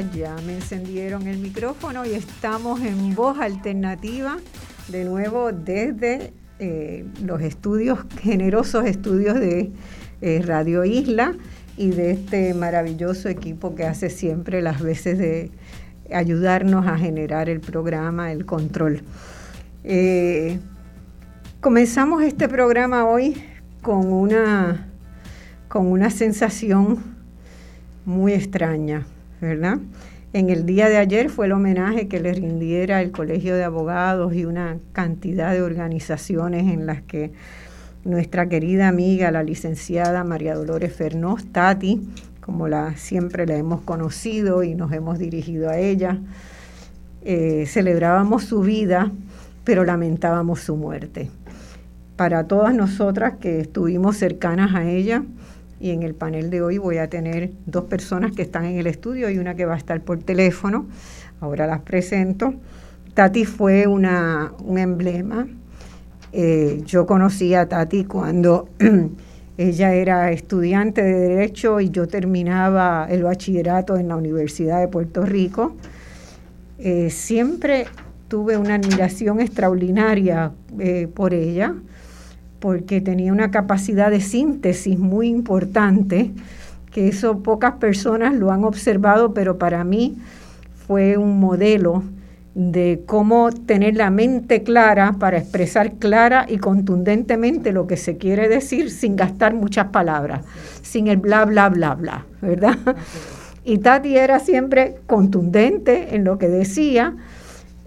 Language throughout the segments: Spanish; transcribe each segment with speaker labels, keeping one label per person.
Speaker 1: Ya me encendieron el micrófono y estamos en voz alternativa de nuevo desde eh, los estudios, generosos estudios de eh, Radio Isla y de este maravilloso equipo que hace siempre las veces de ayudarnos a generar el programa, el control. Eh, comenzamos este programa hoy con una, con una sensación muy extraña. ¿Verdad? En el día de ayer fue el homenaje que le rindiera el Colegio de Abogados y una cantidad de organizaciones en las que nuestra querida amiga, la licenciada María Dolores Fernós, Tati, como la, siempre la hemos conocido y nos hemos dirigido a ella, eh, celebrábamos su vida, pero lamentábamos su muerte. Para todas nosotras que estuvimos cercanas a ella, y en el panel de hoy voy a tener dos personas que están en el estudio y una que va a estar por teléfono. Ahora las presento. Tati fue una, un emblema. Eh, yo conocí a Tati cuando ella era estudiante de Derecho y yo terminaba el bachillerato en la Universidad de Puerto Rico. Eh, siempre tuve una admiración extraordinaria eh, por ella porque tenía una capacidad de síntesis muy importante, que eso pocas personas lo han observado, pero para mí fue un modelo de cómo tener la mente clara para expresar clara y contundentemente lo que se quiere decir sin gastar muchas palabras, sin el bla, bla, bla, bla, ¿verdad? Y Tati era siempre contundente en lo que decía,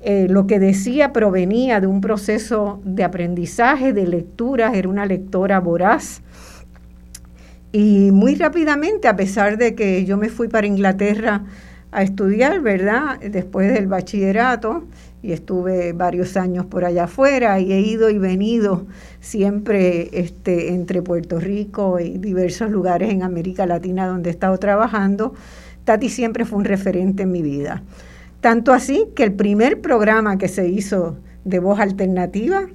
Speaker 1: eh, lo que decía provenía de un proceso de aprendizaje, de lectura, era una lectora voraz. Y muy rápidamente, a pesar de que yo me fui para Inglaterra a estudiar, ¿verdad? Después del bachillerato, y estuve varios años por allá afuera, y he ido y venido siempre este, entre Puerto Rico y diversos lugares en América Latina donde he estado trabajando. Tati siempre fue un referente en mi vida. Tanto así que el primer programa que se hizo de voz alternativa,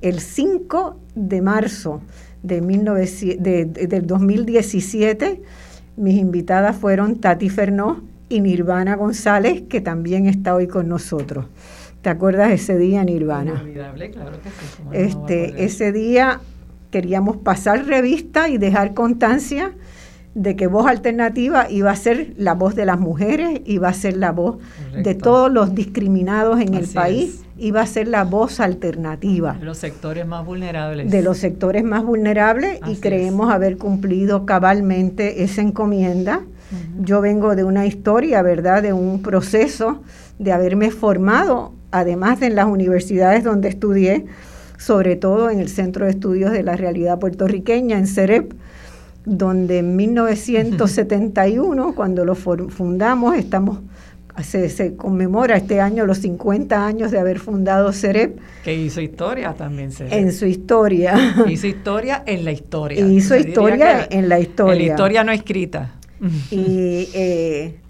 Speaker 1: el 5 de marzo de, del 2017, mis invitadas fueron Tati Fernó y Nirvana González, que también está hoy con nosotros. ¿Te acuerdas de ese día, Nirvana? Inolvidable, claro que sí. Este, ese día queríamos pasar revista y dejar constancia de que voz alternativa iba a ser la voz de las mujeres, iba a ser la voz de todos los discriminados en el país, iba a ser la voz alternativa.
Speaker 2: De los sectores más vulnerables.
Speaker 1: De los sectores más vulnerables y creemos haber cumplido cabalmente esa encomienda. Yo vengo de una historia, ¿verdad? De un proceso de haberme formado, además de en las universidades donde estudié, sobre todo en el Centro de Estudios de la Realidad Puertorriqueña, en CEREP, donde en 1971, cuando lo fundamos, estamos se, conmemora este año los 50 años de haber fundado CEREP.
Speaker 2: Que hizo historia también CEREP.
Speaker 1: En su historia.
Speaker 2: Hizo historia en la historia.
Speaker 1: Hizo historia en la historia. En
Speaker 2: la historia no escrita.
Speaker 1: Y eh,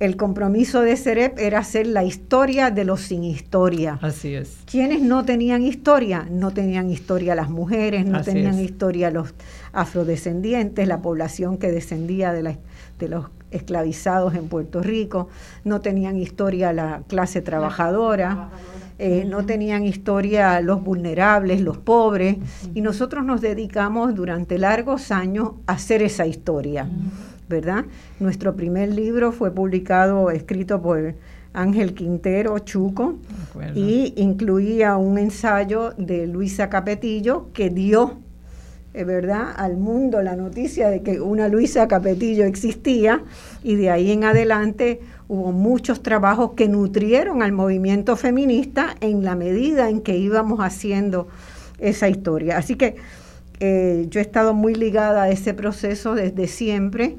Speaker 1: el compromiso de CEREP era hacer la historia de los sin historia.
Speaker 2: Así es.
Speaker 1: ¿Quiénes no tenían historia? No tenían historia las mujeres, no tenían historia los afrodescendientes, la población que descendía de, de los esclavizados en Puerto Rico, no tenían historia la clase trabajadora, eh, no tenían historia los vulnerables, los pobres, y nosotros nos dedicamos durante largos años a hacer esa historia. ¿Verdad? Nuestro primer libro fue publicado, escrito por Ángel Quintero Chuco y incluía un ensayo de Luisa Capetillo que dio eh, ¿verdad? al mundo la noticia de que una Luisa Capetillo existía y de ahí en adelante hubo muchos trabajos que nutrieron al movimiento feminista en la medida en que íbamos haciendo esa historia. Así que eh, yo he estado muy ligada a ese proceso desde siempre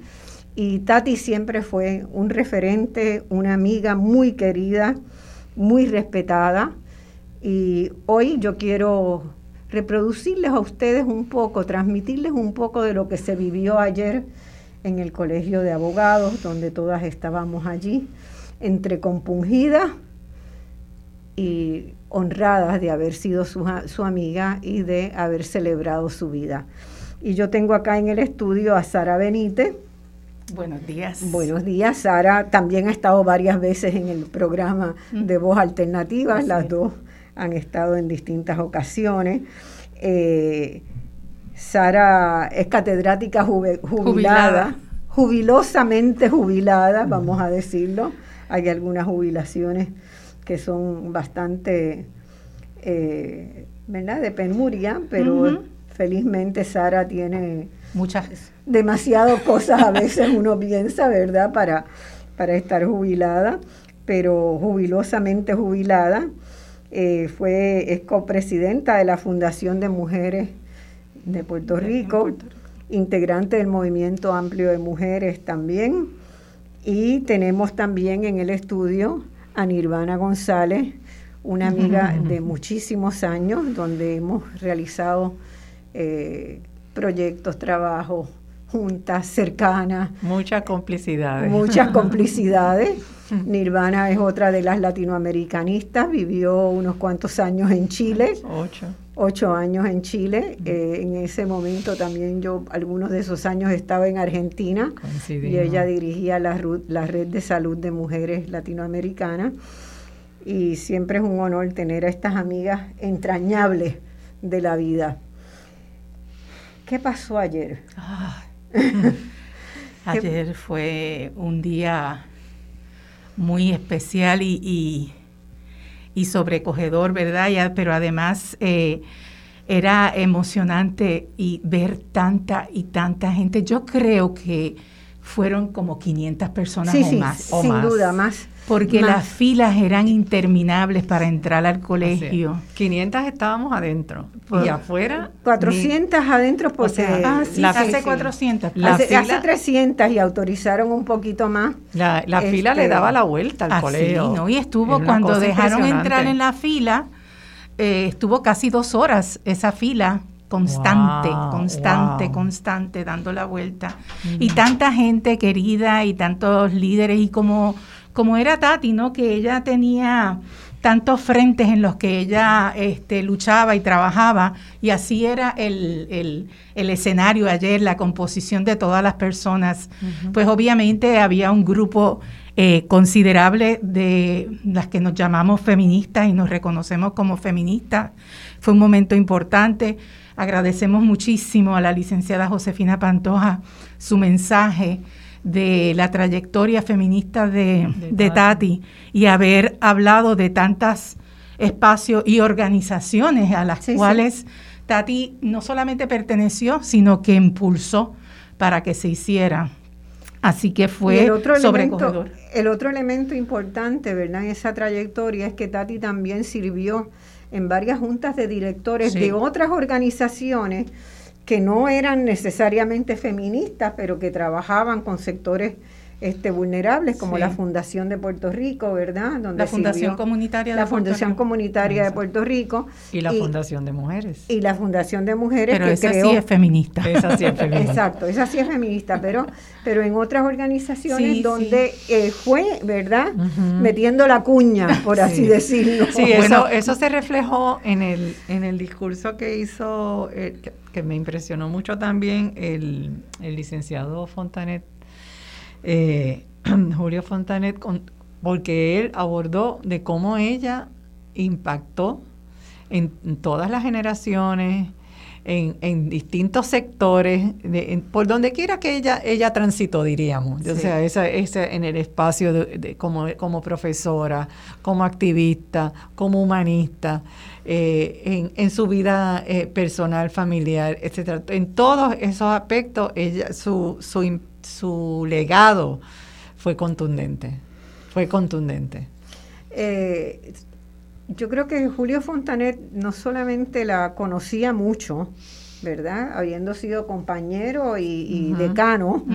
Speaker 1: y Tati siempre fue un referente, una amiga muy querida, muy respetada y hoy yo quiero reproducirles a ustedes un poco, transmitirles un poco de lo que se vivió ayer en el Colegio de Abogados, donde todas estábamos allí, entre compungidas y honradas de haber sido su, su, amiga y de haber celebrado su vida. Y yo tengo acá en el estudio a Sara Benítez.
Speaker 2: Buenos días.
Speaker 1: Buenos días, Sara. También ha estado varias veces en el programa de Voz Alternativa, las dos han estado en distintas ocasiones. Eh, Sara es catedrática jubilada, jubilosamente jubilada, vamos a decirlo. Hay algunas jubilaciones que son bastante, eh, ¿verdad?, de penuria, pero felizmente Sara tiene
Speaker 2: muchas
Speaker 1: demasiadas cosas a veces uno piensa, ¿verdad?, para, para estar jubilada, pero jubilosamente jubilada. Eh, fue, es copresidenta de la Fundación de Mujeres de Puerto Rico, integrante del Movimiento Amplio de Mujeres también. Y tenemos también en el estudio a Nirvana González, una amiga de muchísimos años, donde hemos realizado eh, proyectos, trabajos, juntas cercanas.
Speaker 2: Muchas complicidades.
Speaker 1: Muchas complicidades. Nirvana es otra de las latinoamericanistas, vivió unos cuantos años en Chile.
Speaker 2: Ocho.
Speaker 1: Ocho años en Chile. Eh, en ese momento también yo, algunos de esos años estaba en Argentina y ella dirigía la, la red de salud de mujeres latinoamericanas. Y siempre es un honor tener a estas amigas entrañables de la vida. ¿Qué pasó ayer?
Speaker 3: ayer fue un día muy especial y, y, sobrecogedor, ¿verdad? pero además eh, era emocionante y ver tanta y tanta gente. Yo creo que fueron como 500 personas o más.
Speaker 1: sin duda, más
Speaker 3: porque las filas eran interminables para entrar al colegio.
Speaker 2: 500 estábamos adentro y afuera
Speaker 1: 400 adentro porque
Speaker 3: ah, hace 400.
Speaker 1: hace, 300 y autorizaron un poquito más.
Speaker 2: La, fila le este, daba la vuelta al colegio.
Speaker 3: ¿no? Y estuvo cuando dejaron entrar en la fila, eh, estuvo casi dos horas esa fila constante, constante, constante, dando la vuelta. Y tanta gente querida y tantos líderes y como como era Tati, ¿no? Que ella tenía tantos frentes en los que ella este, luchaba y trabajaba, y así era el, escenario ayer, la composición de todas las personas. Pues obviamente había un grupo eh, considerable de las que nos llamamos feministas y nos reconocemos como feministas. Fue un momento importante. Agradecemos muchísimo a la licenciada Josefina Pantoja su mensaje de la trayectoria feminista de, Tati y haber hablado de tantos espacios y organizaciones a las cuales Tati no solamente perteneció, sino que impulsó para que se hiciera. Así que fue
Speaker 1: el otro elemento, el otro elemento importante, ¿verdad? En esa trayectoria es que Tati también sirvió en varias juntas de directores de otras organizaciones que no eran necesariamente feministas, pero que trabajaban con sectores este, vulnerables, como la Fundación de Puerto Rico, ¿verdad?
Speaker 3: Donde la Fundación Comunitaria
Speaker 1: de La Fundación Comunitaria de Puerto Rico.
Speaker 2: Y la Fundación de Mujeres.
Speaker 1: Y la Fundación de Mujeres.
Speaker 3: Pero esa sí es feminista.
Speaker 2: Esa sí es feminista.
Speaker 1: Exacto, esa sí es feminista, pero, pero en otras organizaciones donde eh, fue, ¿verdad? Metiendo la cuña, por así decirlo.
Speaker 2: Sí, eso, eso se reflejó en el, en el discurso que hizo, eh, que, me impresionó mucho también, el, el licenciado Fontanet eh, Julio Fontanet, porque él abordó de cómo ella impactó en, todas las generaciones, en, distintos sectores, por donde quiera que ella, ella transitó, diríamos. O sea, esa, esa, en el espacio de, como, como profesora, como activista, como humanista, eh, en, en, su vida eh, personal, familiar, etcétera. En todos esos aspectos, ella, su, su, su legado fue contundente, fue contundente.
Speaker 1: Eh, yo creo que Julio Fontanet no solamente la conocía mucho, ¿verdad? Habiendo sido compañero y, decano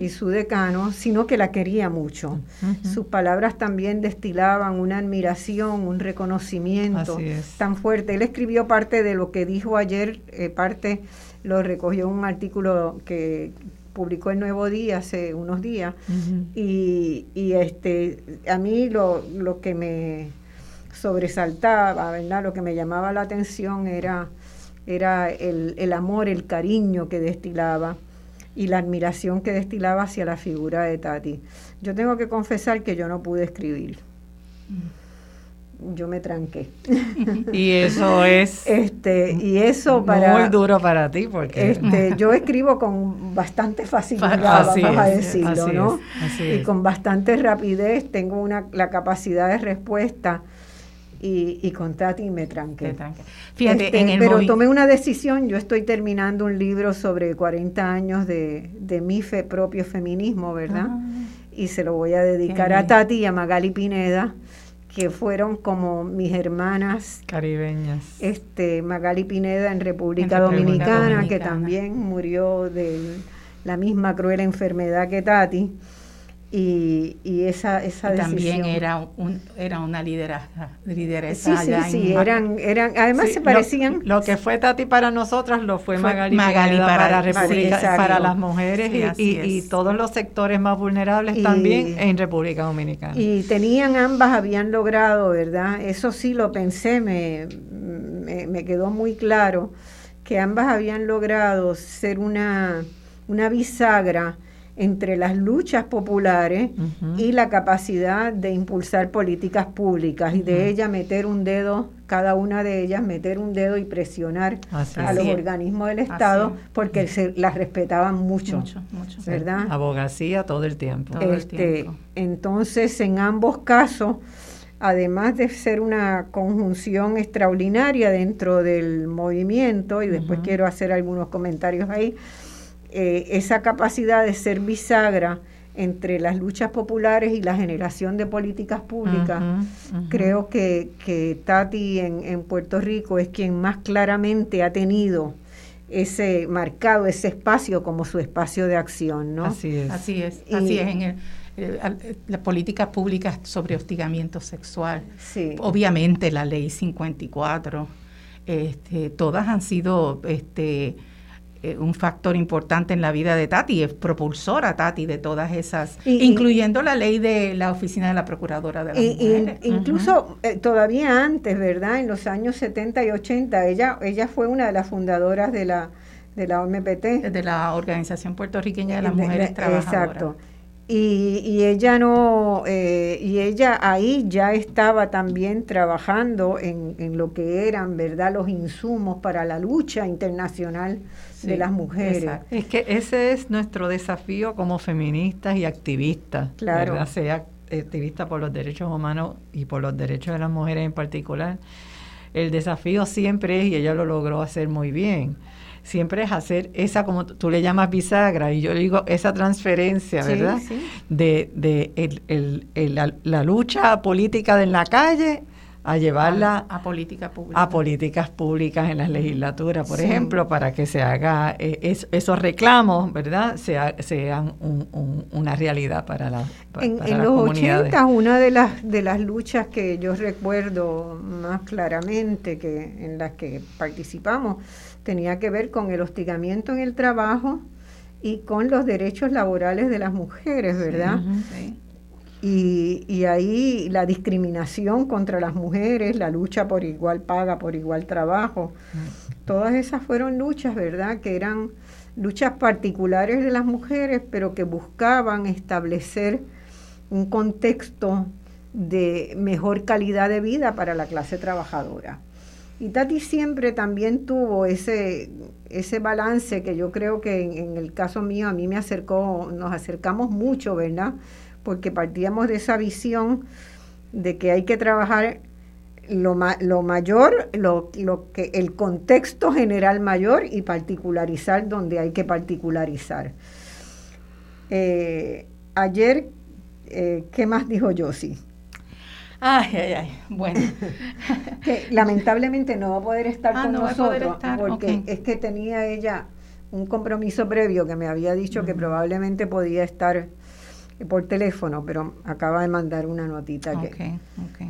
Speaker 1: y su decano, sino que la quería mucho. Sus palabras también destilaban una admiración, un reconocimiento tan fuerte. Él escribió parte de lo que dijo ayer, eh, parte lo recogió en un artículo que publicó el Nuevo Día hace unos días y, y, este a mí lo, lo que me sobresaltaba, ¿verdad? Lo que me llamaba la atención era, era el, el, amor, el cariño que destilaba y la admiración que destilaba hacia la figura de Tati. Yo tengo que confesar que yo no pude escribir. Yo me tranqué.
Speaker 2: Y eso es
Speaker 1: este y eso para
Speaker 2: muy duro para ti porque
Speaker 1: este, yo escribo con bastante facilidad, vamos a decirlo, ¿no? y con bastante rapidez tengo una la capacidad de respuesta y, con Tati me tranqué. Fíjate, este, pero tomé una decisión, yo estoy terminando un libro sobre 40 años de, mi fe, propio feminismo, ¿verdad? Ah. y se lo voy a dedicar a Tati y a Magali Pineda, que fueron como mis hermanas
Speaker 2: caribeñas.
Speaker 1: Este, Magali Pineda en República, Dominicana, que también murió de la misma cruel enfermedad que Tati y, y esa, esa decisión.
Speaker 3: También era, un, era una lideresa. lideresa
Speaker 1: sí, sí, sí, eran, eran, además se parecían.
Speaker 2: Lo, que fue Tati para nosotras lo fue, Magali, para, República, para las mujeres y, y, todos los sectores más vulnerables también en República Dominicana.
Speaker 1: Y tenían ambas, habían logrado, ¿verdad? Eso sí lo pensé, me, me, me quedó muy claro, que ambas habían logrado ser una, una bisagra entre las luchas populares y la capacidad de impulsar políticas públicas. Y de ella meter un dedo, cada una de ellas meter un dedo y presionar a los organismos del Estado porque se las respetaban mucho, mucho, mucho. ¿verdad?
Speaker 2: Abogacía todo el tiempo.
Speaker 1: este, Entonces, en ambos casos, además de ser una conjunción extraordinaria dentro del movimiento, y después quiero hacer algunos comentarios ahí, eh, esa capacidad de ser bisagra entre las luchas populares y la generación de políticas públicas, creo que, que Tati en, en, Puerto Rico es quien más claramente ha tenido ese marcado ese espacio como su espacio de acción, ¿no?
Speaker 3: Así es. Así es, así es en el, las políticas públicas sobre hostigamiento sexual. Sí. Obviamente la ley 54, este, todas han sido este, eh, un factor importante en la vida de Tati, es propulsora Tati de todas esas, incluyendo la ley de la Oficina de la Procuradora de la Mujeres.
Speaker 1: Incluso eh, todavía antes, ¿verdad? En los años 70 y 80, ella, ella fue una de las fundadoras de la, de la OMPT.
Speaker 3: De la Organización Puertorriqueña de las Mujeres Trabajadoras. Exacto.
Speaker 1: Y, y, ella no eh, y ella ahí ya estaba también trabajando en, en, lo que eran verdad los insumos para la lucha internacional de las mujeres.
Speaker 2: Es que ese es nuestro desafío como feministas y activistas, claro. sea activista por los derechos humanos y por los derechos de las mujeres en particular. El desafío siempre es, y ella lo logró hacer muy bien, siempre es hacer esa, como tú le llamas bisagra, y yo digo esa transferencia, ¿verdad? De, de el, el, la, la, lucha política de en la calle a llevarla
Speaker 3: a, política pública.
Speaker 2: a, políticas públicas en las legislaturas, por ejemplo, para que se haga eh, esos reclamos, ¿verdad? sean una realidad para la
Speaker 1: En, en los 80, una de las de las luchas que yo recuerdo más claramente que en las que participamos tenía que ver con el hostigamiento en el trabajo y con los derechos laborales de las mujeres, ¿verdad? sí. Y, ahí la discriminación contra las mujeres, la lucha por igual paga, por igual trabajo, todas esas fueron luchas, ¿verdad? Que eran luchas particulares de las mujeres, pero que buscaban establecer un contexto de mejor calidad de vida para la clase trabajadora. Y Tati siempre también tuvo ese, ese balance que yo creo que en, el caso mío a mí me acercó, nos acercamos mucho, ¿verdad? Porque partíamos de esa visión de que hay que trabajar lo, lo mayor, lo, lo, que el contexto general mayor y particularizar donde hay que particularizar. Eh, ayer, eh, ¿qué más dijo Josie?
Speaker 3: Ay, ay, ay. Bueno.
Speaker 1: que lamentablemente no va a poder estar ah, con nosotros porque es que tenía ella un compromiso previo que me había dicho que probablemente podía estar por teléfono, pero acaba de mandar una notita que.
Speaker 3: Ok,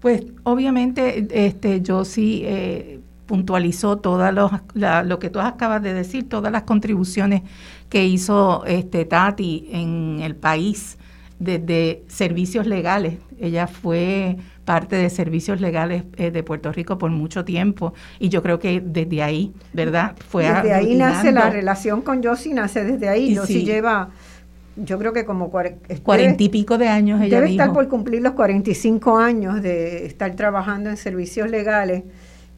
Speaker 3: Pues obviamente, este, yo sí eh, puntualizó todo lo que tú acabas de decir, todas las contribuciones que hizo este Tati en el país desde servicios legales. Ella fue parte de servicios legales eh, de Puerto Rico por mucho tiempo y yo creo que desde ahí, ¿verdad?
Speaker 1: Fue desde ahí nace la relación con Josie, nace desde ahí. Josie lleva, yo creo que como
Speaker 3: cuarenta y pico de años ella
Speaker 1: Debe estar por cumplir los 45 años de estar trabajando en servicios legales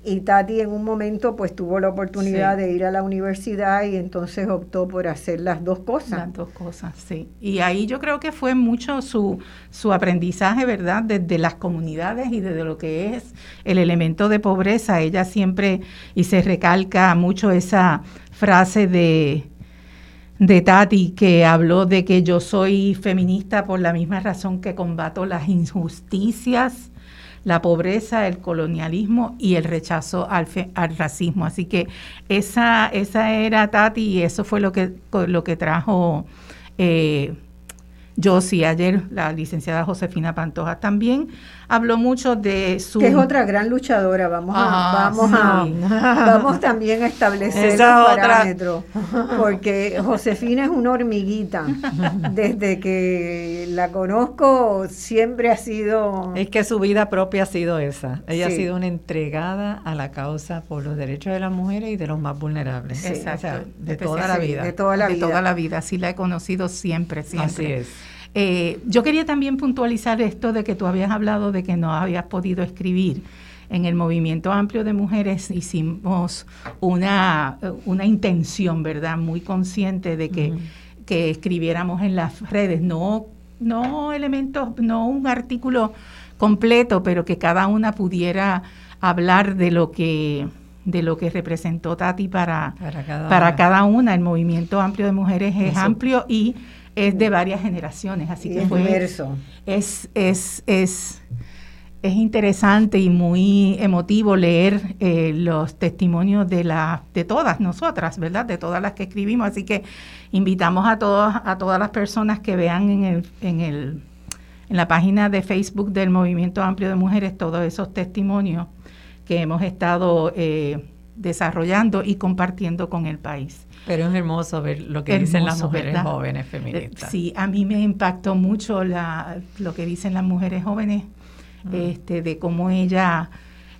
Speaker 1: y Tati en un momento pues tuvo la oportunidad de ir a la universidad y entonces optó por hacer las dos cosas.
Speaker 3: Las dos cosas, sí. Y ahí yo creo que fue mucho su, su aprendizaje, ¿verdad? Desde las comunidades y desde lo que es el elemento de pobreza. Ella siempre, y se recalca mucho esa frase de, de Tati que habló de que yo soy feminista por la misma razón que combato las injusticias la pobreza, el colonialismo y el rechazo al, al racismo. Así que esa, esa era Tati y eso fue lo que, lo que trajo eh, Josie ayer, la licenciada Josefina Pantoja también habló mucho de su...
Speaker 1: Que es otra gran luchadora, vamos a, vamos a, vamos también a establecer un parámetro, porque Josefina es una hormiguita, desde que la conozco siempre ha sido...
Speaker 2: Es que su vida propia ha sido esa, ella ha sido una entregada a la causa por los derechos de las mujeres y de los más vulnerables,
Speaker 3: Exacto. de toda la vida. De toda la vida. toda la vida, así la he conocido siempre, siempre. Así es. Eh, yo quería también puntualizar esto de que tú habías hablado de que no habías podido escribir. En el movimiento amplio de mujeres hicimos una, una intención, ¿verdad? Muy consciente de que, que escribiéramos en las redes, no, no elementos, no un artículo completo, pero que cada una pudiera hablar de lo que de lo que representó Tati para, para, cada, una. El movimiento amplio de mujeres es amplio y es de varias generaciones, así que fue, es, es, es, es interesante y muy emotivo leer eh, los testimonios de la, de todas nosotras, ¿verdad? De todas las que escribimos, así que invitamos a todas, a todas las personas que vean en el, en el, en la página de Facebook del Movimiento Amplio de Mujeres todos esos testimonios que hemos estado eh, desarrollando y compartiendo con el país.
Speaker 2: Pero es hermoso ver lo que dicen las mujeres jóvenes feministas.
Speaker 3: Sí, a mí me impactó mucho la, lo que dicen las mujeres jóvenes, este, de cómo ella,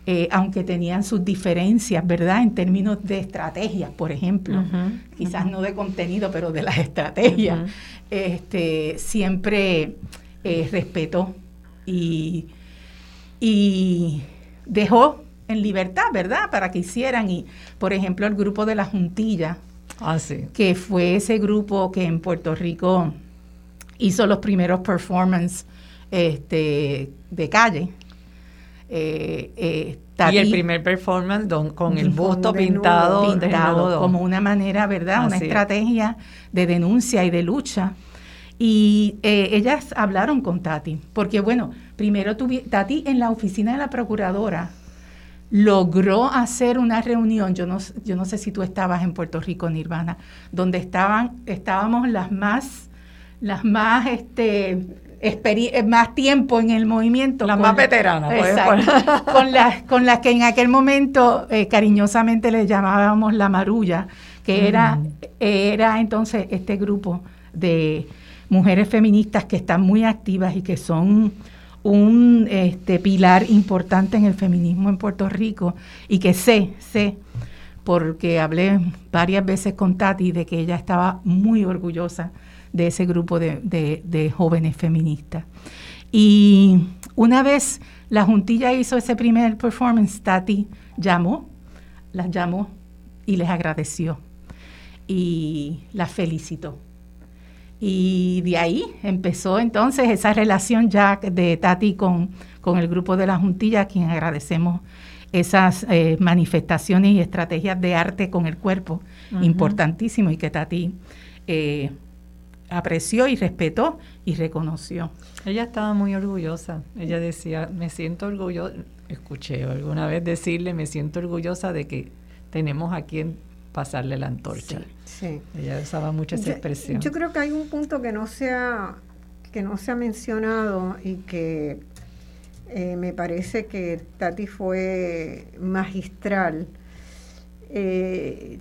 Speaker 3: eh, aunque tenían sus diferencias, ¿verdad? En términos de estrategias, por ejemplo, quizás no de contenido, pero de las estrategias, este, siempre eh, respetó y, y dejó en libertad, ¿verdad? Para que hicieran. Y, por ejemplo, el grupo de la Juntilla,
Speaker 2: Ah,
Speaker 3: que fue ese grupo que en Puerto Rico hizo los primeros performances este, de calle.
Speaker 2: Eh, eh, y el primer performance con el busto pintado,
Speaker 3: pintado como una manera, ¿verdad? una estrategia de denuncia y de lucha. Y eh, ellas hablaron con Tati, porque bueno, primero tuve, Tati en la oficina de la procuradora logró hacer una reunión, yo no, yo no sé si tú estabas en Puerto Rico, Nirvana, donde estaban, estábamos las más, las más, este, más tiempo en el movimiento.
Speaker 2: Las más veteranas.
Speaker 3: con, las, con las que en aquel momento eh, cariñosamente le llamábamos la marulla, que era, era entonces este grupo de mujeres feministas que están muy activas y que son un este, pilar importante en el feminismo en Puerto Rico y que sé, sé, porque hablé varias veces con Tati de que ella estaba muy orgullosa de ese grupo de, jóvenes feministas. Y una vez la juntilla hizo ese primer performance, Tati llamó, las llamó y les agradeció y las felicitó. Y de ahí empezó entonces esa relación ya de Tati con, con el grupo de la Juntilla, a quien agradecemos esas eh, manifestaciones y estrategias de arte con el cuerpo, importantísimo, y que Tati eh, apreció y respetó y reconoció.
Speaker 2: Ella estaba muy orgullosa. Ella decía, me siento orgullosa, escuché alguna vez decirle, me siento orgullosa de que tenemos a quien pasarle la antorcha. Sí, Ella usaba mucho esa expresión.
Speaker 1: Yo creo que hay un punto que no se ha, que no se ha mencionado y que eh, me parece que Tati fue magistral. Eh,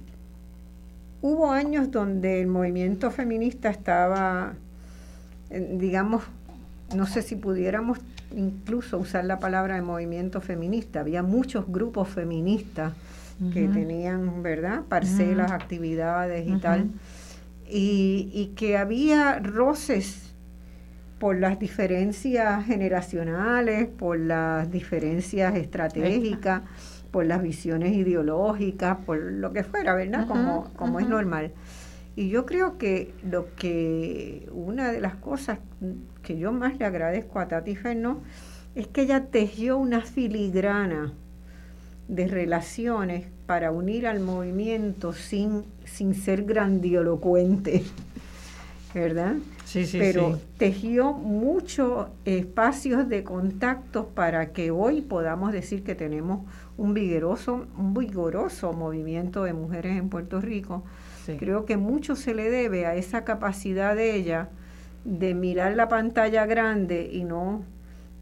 Speaker 1: hubo años donde el movimiento feminista estaba, eh, digamos, no sé si pudiéramos incluso usar la palabra de movimiento feminista. Había muchos grupos feministas que tenían, ¿verdad?, parcelas, actividades y tal. Y, y, que había roces por las diferencias generacionales, por las diferencias estratégicas, por las visiones ideológicas, por lo que fuera, ¿verdad? como como es normal. Y yo creo que lo que una de las cosas que yo más le agradezco a Tati Fernó es que ella tejió una filigrana de relaciones para unir al movimiento sin, sin ser grandiolocuente, ¿verdad?
Speaker 2: Sí, sí,
Speaker 1: Pero tejió muchos espacios de contactos para que hoy podamos decir que tenemos un vigoroso, un vigoroso movimiento de mujeres en Puerto Rico. Creo que mucho se le debe a esa capacidad de ella de mirar la pantalla grande y no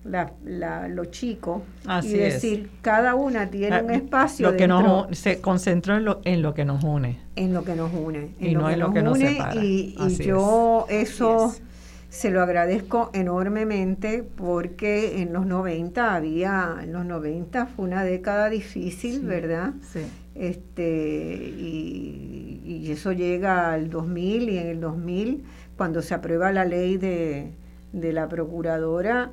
Speaker 1: la, la, lo chico y decir cada una tiene un espacio
Speaker 2: lo que se concentró en lo, en lo que nos une.
Speaker 1: En lo que nos une
Speaker 2: y no en lo que nos separa.
Speaker 1: y, yo eso se lo agradezco enormemente porque en los 90 había en los 90 fue una década difícil verdad
Speaker 2: sí.
Speaker 1: este y, y eso llega al 2000 y en el 2000 cuando se aprueba la ley de, de la procuradora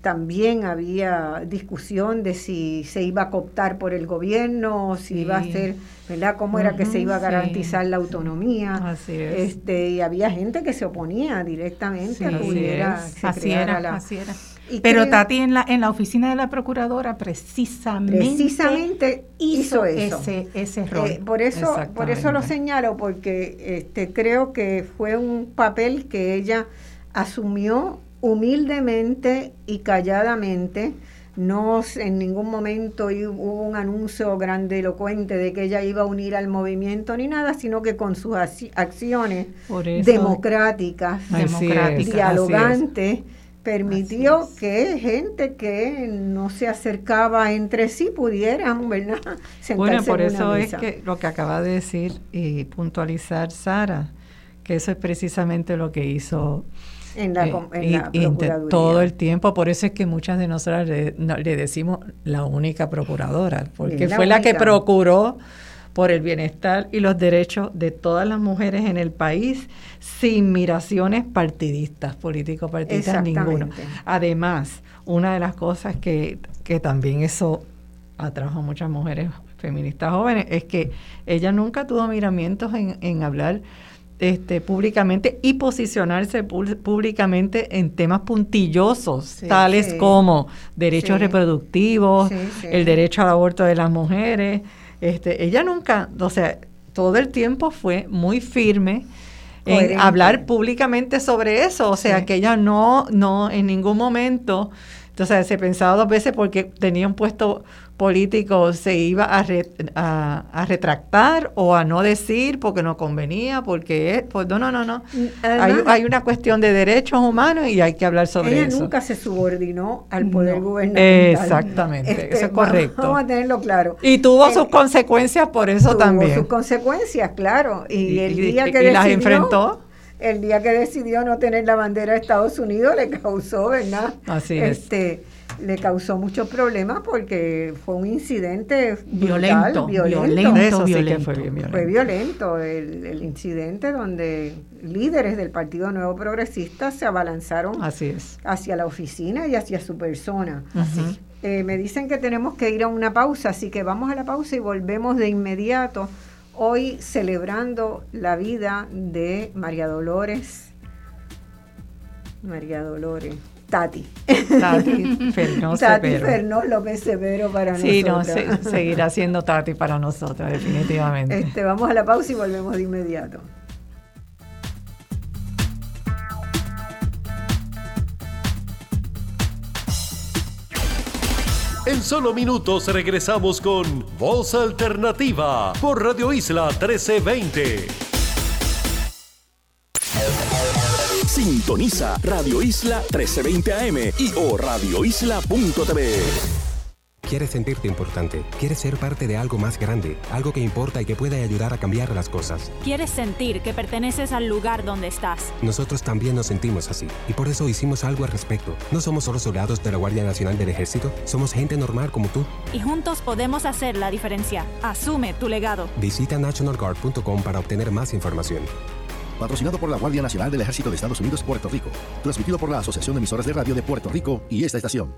Speaker 1: también había discusión de si se iba a cooptar por el gobierno o si iba a ser, ¿verdad? ¿Cómo era que se iba a garantizar la autonomía?
Speaker 2: Así es.
Speaker 1: Este, y había gente que se oponía directamente a que
Speaker 3: hubiera, así era, así era. Pero Tati en la, en la oficina de la procuradora precisamente,
Speaker 1: precisamente hizo, eso.
Speaker 3: ese, ese rol. Eh,
Speaker 1: por eso, por eso lo señalo, porque este, creo que fue un papel que ella asumió humildemente y calladamente. No en ningún momento hubo un anuncio grandelocuente de que ella iba a unir al movimiento ni nada, sino que con sus acciones democráticas, dialogantes, permitió que gente que no se acercaba entre sí pudieran, ¿verdad?
Speaker 2: Sentarse bueno, por eso es que lo que acaba de decir y puntualizar Sara, que eso es precisamente lo que hizo
Speaker 1: en la,
Speaker 2: eh, todo el tiempo, por eso es que muchas de nosotras le, decimos la única procuradora, porque fue la que procuró por el bienestar y los derechos de todas las mujeres en el país sin miraciones partidistas, políticos partidistas ninguno. Además, una de las cosas que, que también eso atrajo a muchas mujeres feministas jóvenes es que ella nunca tuvo miramientos en, en hablar este, públicamente y posicionarse públicamente en temas puntillosos, tales como derechos reproductivos, el derecho al aborto de las mujeres. Este, ella nunca, o sea, todo el tiempo fue muy firme en hablar públicamente sobre eso, o sea, que ella no, no en ningún momento, entonces se pensaba dos veces porque tenía un puesto político se iba a, a, retractar o a no decir porque no convenía, porque es, pues no, no, no, no. hay, una cuestión de derechos humanos y hay que hablar sobre
Speaker 1: eso.
Speaker 2: Ella
Speaker 1: nunca se subordinó al poder gubernamental.
Speaker 2: Exactamente, eso es este, correcto.
Speaker 1: Vamos a tenerlo claro.
Speaker 2: Y tuvo sus eh, consecuencias por eso también. Tuvo
Speaker 1: sus consecuencias, claro. Y, el día que
Speaker 2: las enfrentó
Speaker 1: el día que decidió no tener la bandera de Estados Unidos le causó, ¿verdad?
Speaker 2: Así
Speaker 1: es. Este, le causó muchos problemas porque fue un incidente
Speaker 3: violento, violento,
Speaker 1: violento. fue, violento. el, incidente donde líderes del Partido Nuevo Progresista se abalanzaron hacia la oficina y hacia su persona. Eh, me dicen que tenemos que ir a una pausa, así que vamos a la pausa y volvemos de inmediato. Hoy celebrando la vida de María Dolores. María Dolores. Tati.
Speaker 2: Tati Fernó Tati
Speaker 1: Fernó López Severo para
Speaker 2: sí,
Speaker 1: nosotros.
Speaker 2: Sí, no, seguirá siendo Tati para nosotros, definitivamente.
Speaker 1: Este, vamos a la pausa y volvemos de inmediato.
Speaker 4: En solo minutos regresamos con Voz Alternativa por Radio Isla 1320. Sintoniza Radio Isla 1320 AM y o radioisla.tv.
Speaker 5: Quieres sentirte importante, quieres ser parte de algo más grande, algo que importa y que puede ayudar a cambiar las cosas.
Speaker 6: Quieres sentir que perteneces al lugar donde estás.
Speaker 5: Nosotros también nos sentimos así y por eso hicimos algo al respecto. No somos solo soldados de la Guardia Nacional del Ejército, somos gente normal como tú.
Speaker 6: Y juntos podemos hacer la diferencia. Asume tu legado.
Speaker 5: Visita nationalguard.com para obtener más información
Speaker 4: patrocinado por la Guardia Nacional del Ejército de Estados Unidos Puerto Rico, transmitido por la Asociación de Emisoras de Radio de Puerto Rico y esta estación.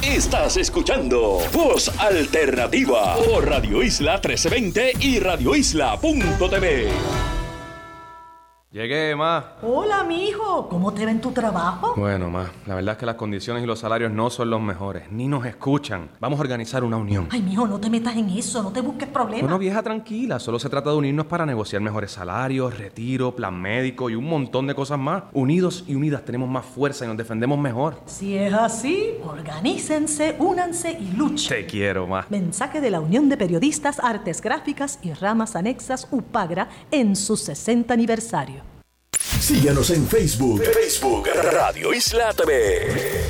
Speaker 4: Estás escuchando Voz Alternativa por Radio Isla 1320 y radioisla.tv.
Speaker 7: Llegué, ma.
Speaker 8: Hola, mijo. ¿Cómo te ven tu trabajo?
Speaker 7: Bueno, ma, la verdad es que las condiciones y los salarios no son los mejores. Ni nos escuchan. Vamos a organizar una unión.
Speaker 8: Ay, mijo, no te metas en eso. No te busques problemas.
Speaker 7: Bueno, vieja, tranquila. Solo se trata de unirnos para negociar mejores salarios, retiro, plan médico y un montón de cosas más. Unidos y unidas tenemos más fuerza y nos defendemos mejor.
Speaker 8: Si es así, organícense, únanse y luchen.
Speaker 7: Te quiero, ma.
Speaker 8: Mensaje de la Unión de Periodistas, Artes Gráficas y Ramas Anexas UPAGRA en su 60 aniversario.
Speaker 4: Síguenos en Facebook. Facebook Radio Isla TV.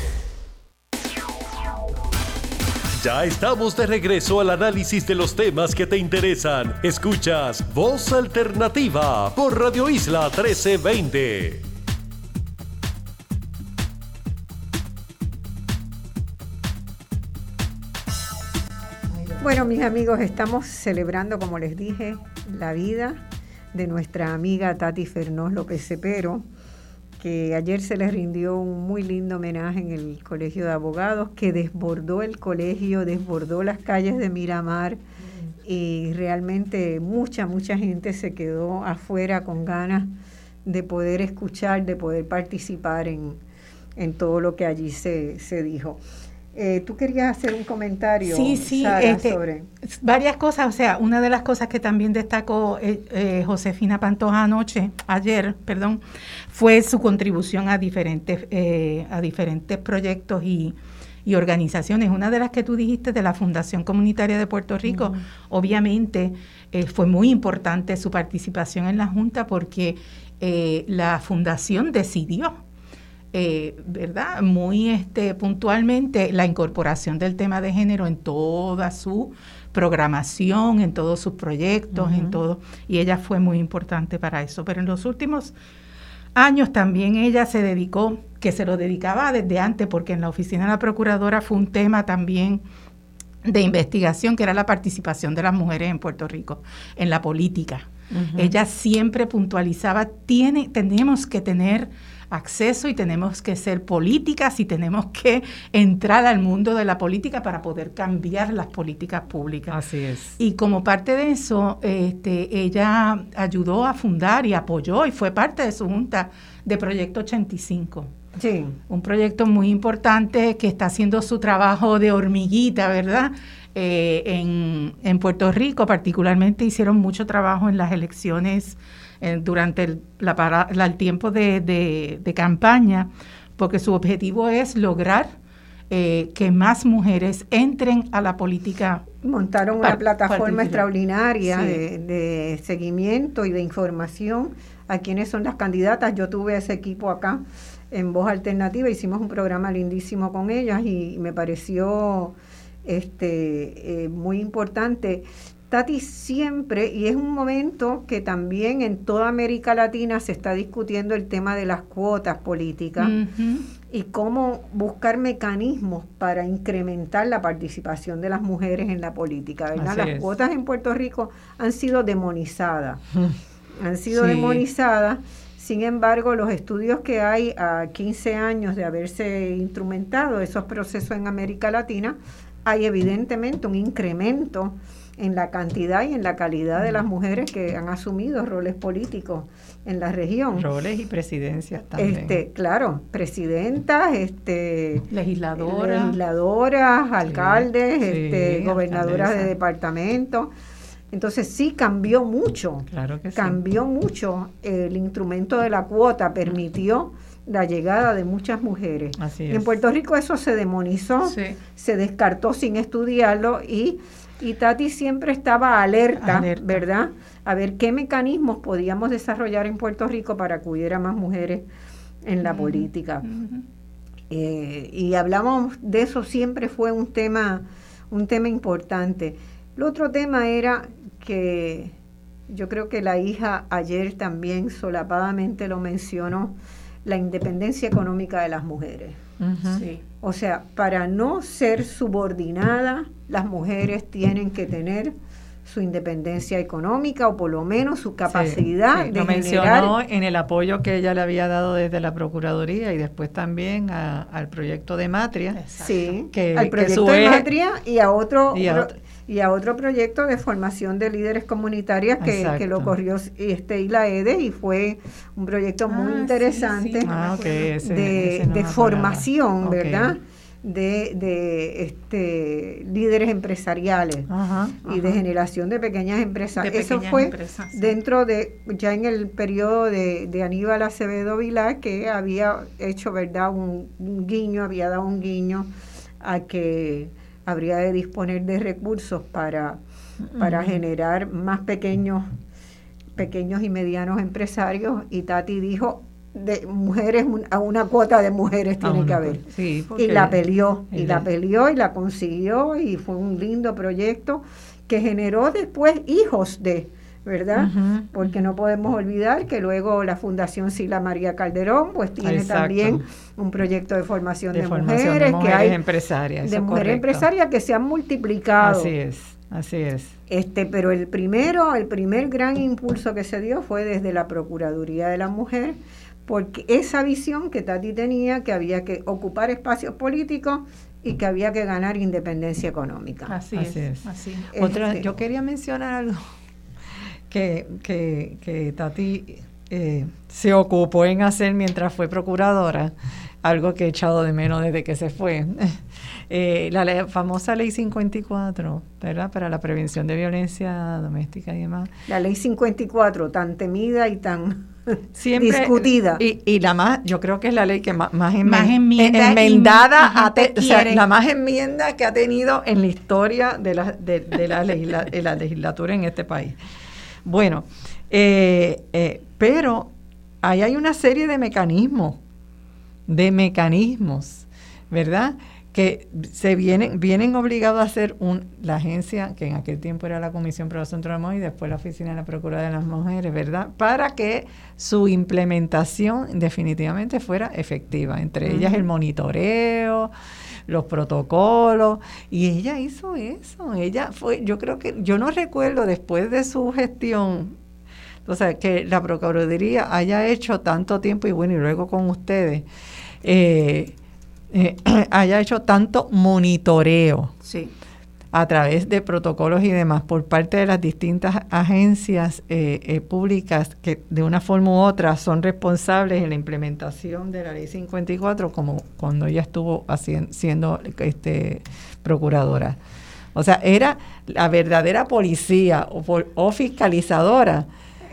Speaker 4: Ya estamos de regreso al análisis de los temas que te interesan. Escuchas Voz Alternativa por Radio Isla 1320.
Speaker 1: Bueno, mis amigos, estamos celebrando, como les dije, la vida de nuestra amiga Tati Fernós López Cepero, que ayer se le rindió un muy lindo homenaje en el Colegio de Abogados, que desbordó el colegio, desbordó las calles de Miramar y realmente mucha, mucha gente se quedó afuera con ganas de poder escuchar, de poder participar en, todo lo que allí se, se dijo. Eh, Tú querías hacer un comentario,
Speaker 3: sí, sí, este, sobre... Varias cosas, o sea, una de las cosas que también destacó eh, eh, Josefina Pantoja anoche, ayer, perdón, fue su contribución a diferentes, a diferentes proyectos y, organizaciones. Una de las que tú dijiste de la Fundación Comunitaria de Puerto Rico, obviamente fue muy importante su participación en la Junta porque la Fundación decidió eh, ¿verdad? Muy este, puntualmente la incorporación del tema de género en toda su programación, en todos sus proyectos, en todo, y ella fue muy importante para eso. Pero en los últimos años también ella se dedicó, que se lo dedicaba desde antes, porque en la oficina de la procuradora fue un tema también de investigación, que era la participación de las mujeres en Puerto Rico, en la política. Ella siempre puntualizaba, tiene, tenemos que tener acceso y tenemos que ser políticas y tenemos que entrar al mundo de la política para poder cambiar las políticas públicas.
Speaker 2: Así es.
Speaker 3: Y como parte de eso, este, ella ayudó a fundar y apoyó y fue parte de su junta de Proyecto 85.
Speaker 1: Sí.
Speaker 3: Un proyecto muy importante que está haciendo su trabajo de hormiguita, ¿verdad? Eh, en, en Puerto Rico particularmente hicieron mucho trabajo en las elecciones durante el, la el tiempo de, campaña, porque su objetivo es lograr eh, que más mujeres entren a la política.
Speaker 1: Montaron una plataforma extraordinaria de, seguimiento y de información a quienes son las candidatas. Yo tuve ese equipo acá en Voz Alternativa, hicimos un programa lindísimo con ellas y me pareció este, eh, muy importante Tati siempre, y es un momento que también en toda América Latina se está discutiendo el tema de las cuotas políticas. y cómo buscar mecanismos para incrementar la participación de las mujeres en la política. las cuotas en Puerto Rico han sido demonizadas, han sido demonizadas. Sin embargo, los estudios que hay a 15 años de haberse instrumentado esos procesos en América Latina, hay evidentemente un incremento en la cantidad y en la calidad de las mujeres que han asumido roles políticos en la región.
Speaker 2: Roles y presidencias también.
Speaker 1: Este, claro, presidentas, este,
Speaker 3: legisladoras,
Speaker 1: legisladoras alcaldes, este, gobernadoras de departamento. Entonces sí cambió mucho.
Speaker 2: Claro que
Speaker 1: cambió mucho el instrumento de la cuota, permitió la llegada de muchas mujeres.
Speaker 2: Así
Speaker 1: en Puerto Rico eso se demonizó, se descartó sin estudiarlo y, y Tati siempre estaba alerta, ¿verdad? A ver qué mecanismos podíamos desarrollar en Puerto Rico para que hubiera más mujeres en la política. Eh, y hablamos de eso, siempre fue un tema, un tema importante. El otro tema era que yo creo que la hija ayer también solapadamente lo mencionó, la independencia económica de las mujeres. O sea, para no ser subordinada, las mujeres tienen que tener su independencia económica o por lo menos su capacidad de
Speaker 2: lo mencionó en el apoyo que ella le había dado desde la procuraduría y después también al proyecto de Matria
Speaker 1: sí que, al proyecto de Matria y a otro, y a otro proyecto de formación de líderes comunitarias que, lo corrió este ILAEDE y fue un proyecto muy interesante de, formación, ¿verdad? De, de, este, líderes empresariales y de generación de pequeñas empresas. Eso fue dentro de, ya en el periodo de, de Aníbal Acevedo Vilar, que había hecho, ¿verdad?, un guiño, había dado un guiño a que habría de disponer de recursos para, para generar más pequeños, pequeños y medianos empresarios. Y Tati dijo de mujeres a una cuota de mujeres tiene que haber y la peleó y la peleó y la consiguió y fue un lindo proyecto que generó después hijos de ¿verdad? Porque no podemos olvidar que luego la Fundación Sila María Calderón pues tiene también un proyecto de formación de, mujeres, que hay
Speaker 2: empresarias,
Speaker 1: de mujeres empresarias que se han multiplicado.
Speaker 2: Así es, así es.
Speaker 1: Este, pero el primero, el primer gran impulso que se dio fue desde la Procuraduría de la Mujer, porque esa visión que Tati tenía que había que ocupar espacios políticos y que había que ganar independencia económica.
Speaker 2: Así, es. Así. Otra, este yo quería mencionar algo que, que, que Tati eh, se ocupó en hacer mientras fue procuradora, algo que he echado de menos desde que se fue. Eh, la famosa ley 54, ¿verdad? Para la prevención de violencia doméstica y demás.
Speaker 1: La ley 54, tan temida y tan discutida.
Speaker 2: Y, la más, yo creo que es la ley que más, más, enmendada, o sea, la más enmienda que ha tenido en la historia de la, de, de la, de la legislatura en este país. Bueno, eh, eh, pero ahí hay una serie de mecanismos, de mecanismos, ¿verdad? Que se vienen, vienen obligados a hacer un, la agencia, que en aquel tiempo era la Comisión Pro Centro de Mujeres y después la Oficina de la Procuraduría de las Mujeres, ¿verdad? Para que su implementación definitivamente fuera efectiva, entre ellas el monitoreo, los protocolos, y ella hizo eso, ella fue, yo creo que, yo no recuerdo después de su gestión, o sea, que la Procuraduría haya hecho tanto tiempo, y bueno, y luego con ustedes, eh, eh, haya hecho tanto monitoreo.
Speaker 1: Sí
Speaker 2: a través de protocolos y demás por parte de las distintas agencias eh, eh, públicas que de una forma u otra son responsables en la implementación de la ley 54 como cuando ella estuvo haciendo, siendo este, procuradora. O sea, era la verdadera policía o, o fiscalizadora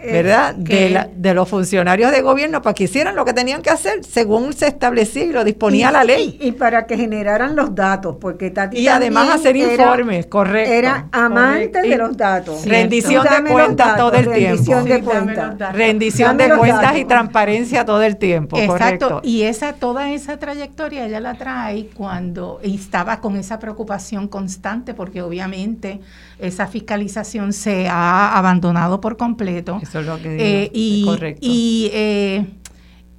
Speaker 2: ¿verdad? De, de, los funcionarios de gobierno para que hicieran lo que tenían que hacer según se establecía y lo disponía la ley.
Speaker 1: Y, para que generaran los datos, porque Tati
Speaker 2: Y además hacer informes, correcto.
Speaker 1: Era amante de los datos.
Speaker 2: rendición de cuentas todo el
Speaker 1: rendición
Speaker 2: tiempo.
Speaker 1: De cuentas.
Speaker 2: Rendición de cuentas y transparencia todo el tiempo. Exacto.
Speaker 3: Y esa, toda esa trayectoria ella la trae cuando estaba con esa preocupación constante, porque obviamente esa fiscalización se ha abandonado por completo.
Speaker 2: Eso es lo que digo. Eh,
Speaker 3: y,
Speaker 2: correcto.
Speaker 3: Y, eh,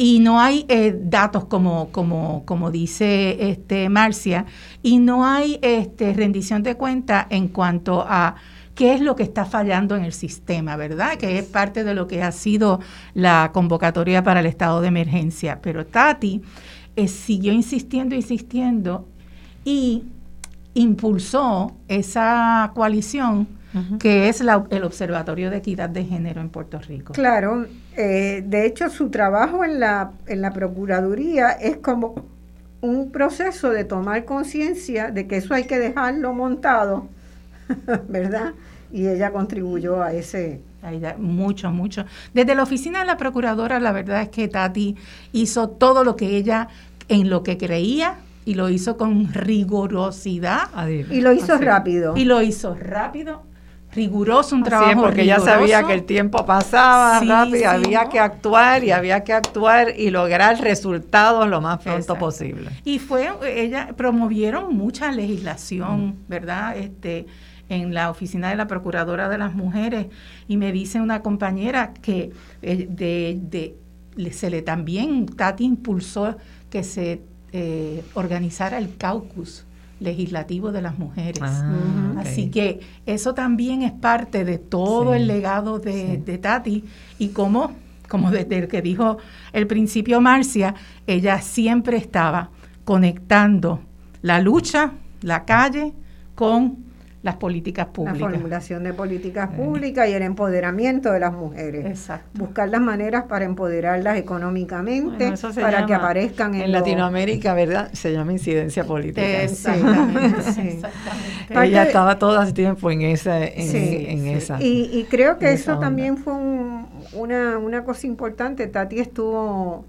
Speaker 3: y no hay eh, datos como, como, como dice este Marcia, y no hay este, rendición de cuenta en cuanto a qué es lo que está fallando en el sistema, ¿verdad? Que es parte de lo que ha sido la convocatoria para el estado de emergencia. Pero Tati eh, siguió insistiendo, insistiendo y impulsó esa coalición que es el Observatorio de Equidad de Género en Puerto Rico.
Speaker 1: Claro, eh, de hecho su trabajo en la, en la Procuraduría es como un proceso de tomar conciencia de que eso hay que dejarlo montado, ¿verdad? Y ella contribuyó a ese...
Speaker 3: Mucho, mucho. Desde la oficina de la Procuradora, la verdad es que Tati hizo todo lo que ella, en lo que creía, y lo hizo con rigurosidad.
Speaker 1: Y lo hizo rápido.
Speaker 3: Y lo hizo rápido, riguroso, un trabajo
Speaker 2: porque
Speaker 3: ya
Speaker 2: sabía que el tiempo pasaba rápido, había que actuar y había que actuar y lograr resultados lo más pronto posible.
Speaker 3: Y fue, ella promovieron mucha legislación, mm. ¿verdad? Este en la oficina de la Procuradora de las Mujeres y me dice una compañera que eh, de, se le también, Tati impulsó que se eh, organizara el caucus legislativo de las mujeres. Ah, Así que eso también es parte de todo el legado de, Tati y como, como desde el que dijo el principio Marcia, ella siempre estaba conectando la lucha, la calle, con las políticas públicas.
Speaker 1: La formulación de políticas públicas y el empoderamiento de las mujeres. Exacto. Buscar las maneras para empoderarlas económicamente, para que aparezcan
Speaker 2: en, Latinoamérica, ¿verdad? Se llama incidencia política.
Speaker 1: Exactamente.
Speaker 2: Ella estaba todo el tiempo en esa. En, esa
Speaker 1: y, creo que eso también fue una, una cosa importante. Tati estuvo...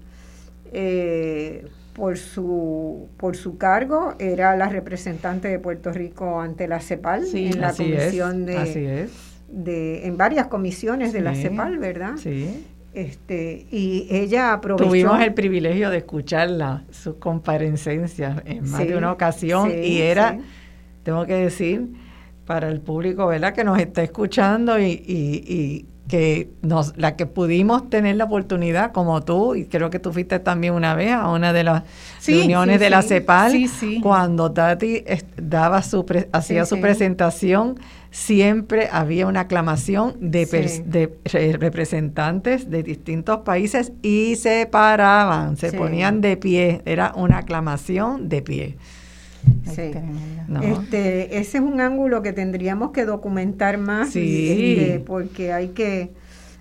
Speaker 1: Eh, por su, por su cargo, era la representante de Puerto Rico ante la CEPAL en la comisión de, de, en varias comisiones de la CEPAL, ¿verdad?
Speaker 2: Sí.
Speaker 1: Este, y ella aprovechó.
Speaker 2: Tuvimos el privilegio de escucharla, sus comparecencias en más de una ocasión, y era, tengo que decir, para el público, ¿verdad?, que nos está escuchando y, y que nos, la que pudimos tener la oportunidad, como tú, y creo que tú fuiste también una vez a una de las reuniones de la CEPAL, cuando Tati daba su hacía su presentación, siempre había una aclamación de, de representantes de distintos países y se paraban, se ponían de pie, era una aclamación de pie.
Speaker 1: Sí. Este, ese es un ángulo que tendríamos que documentar más este, porque hay que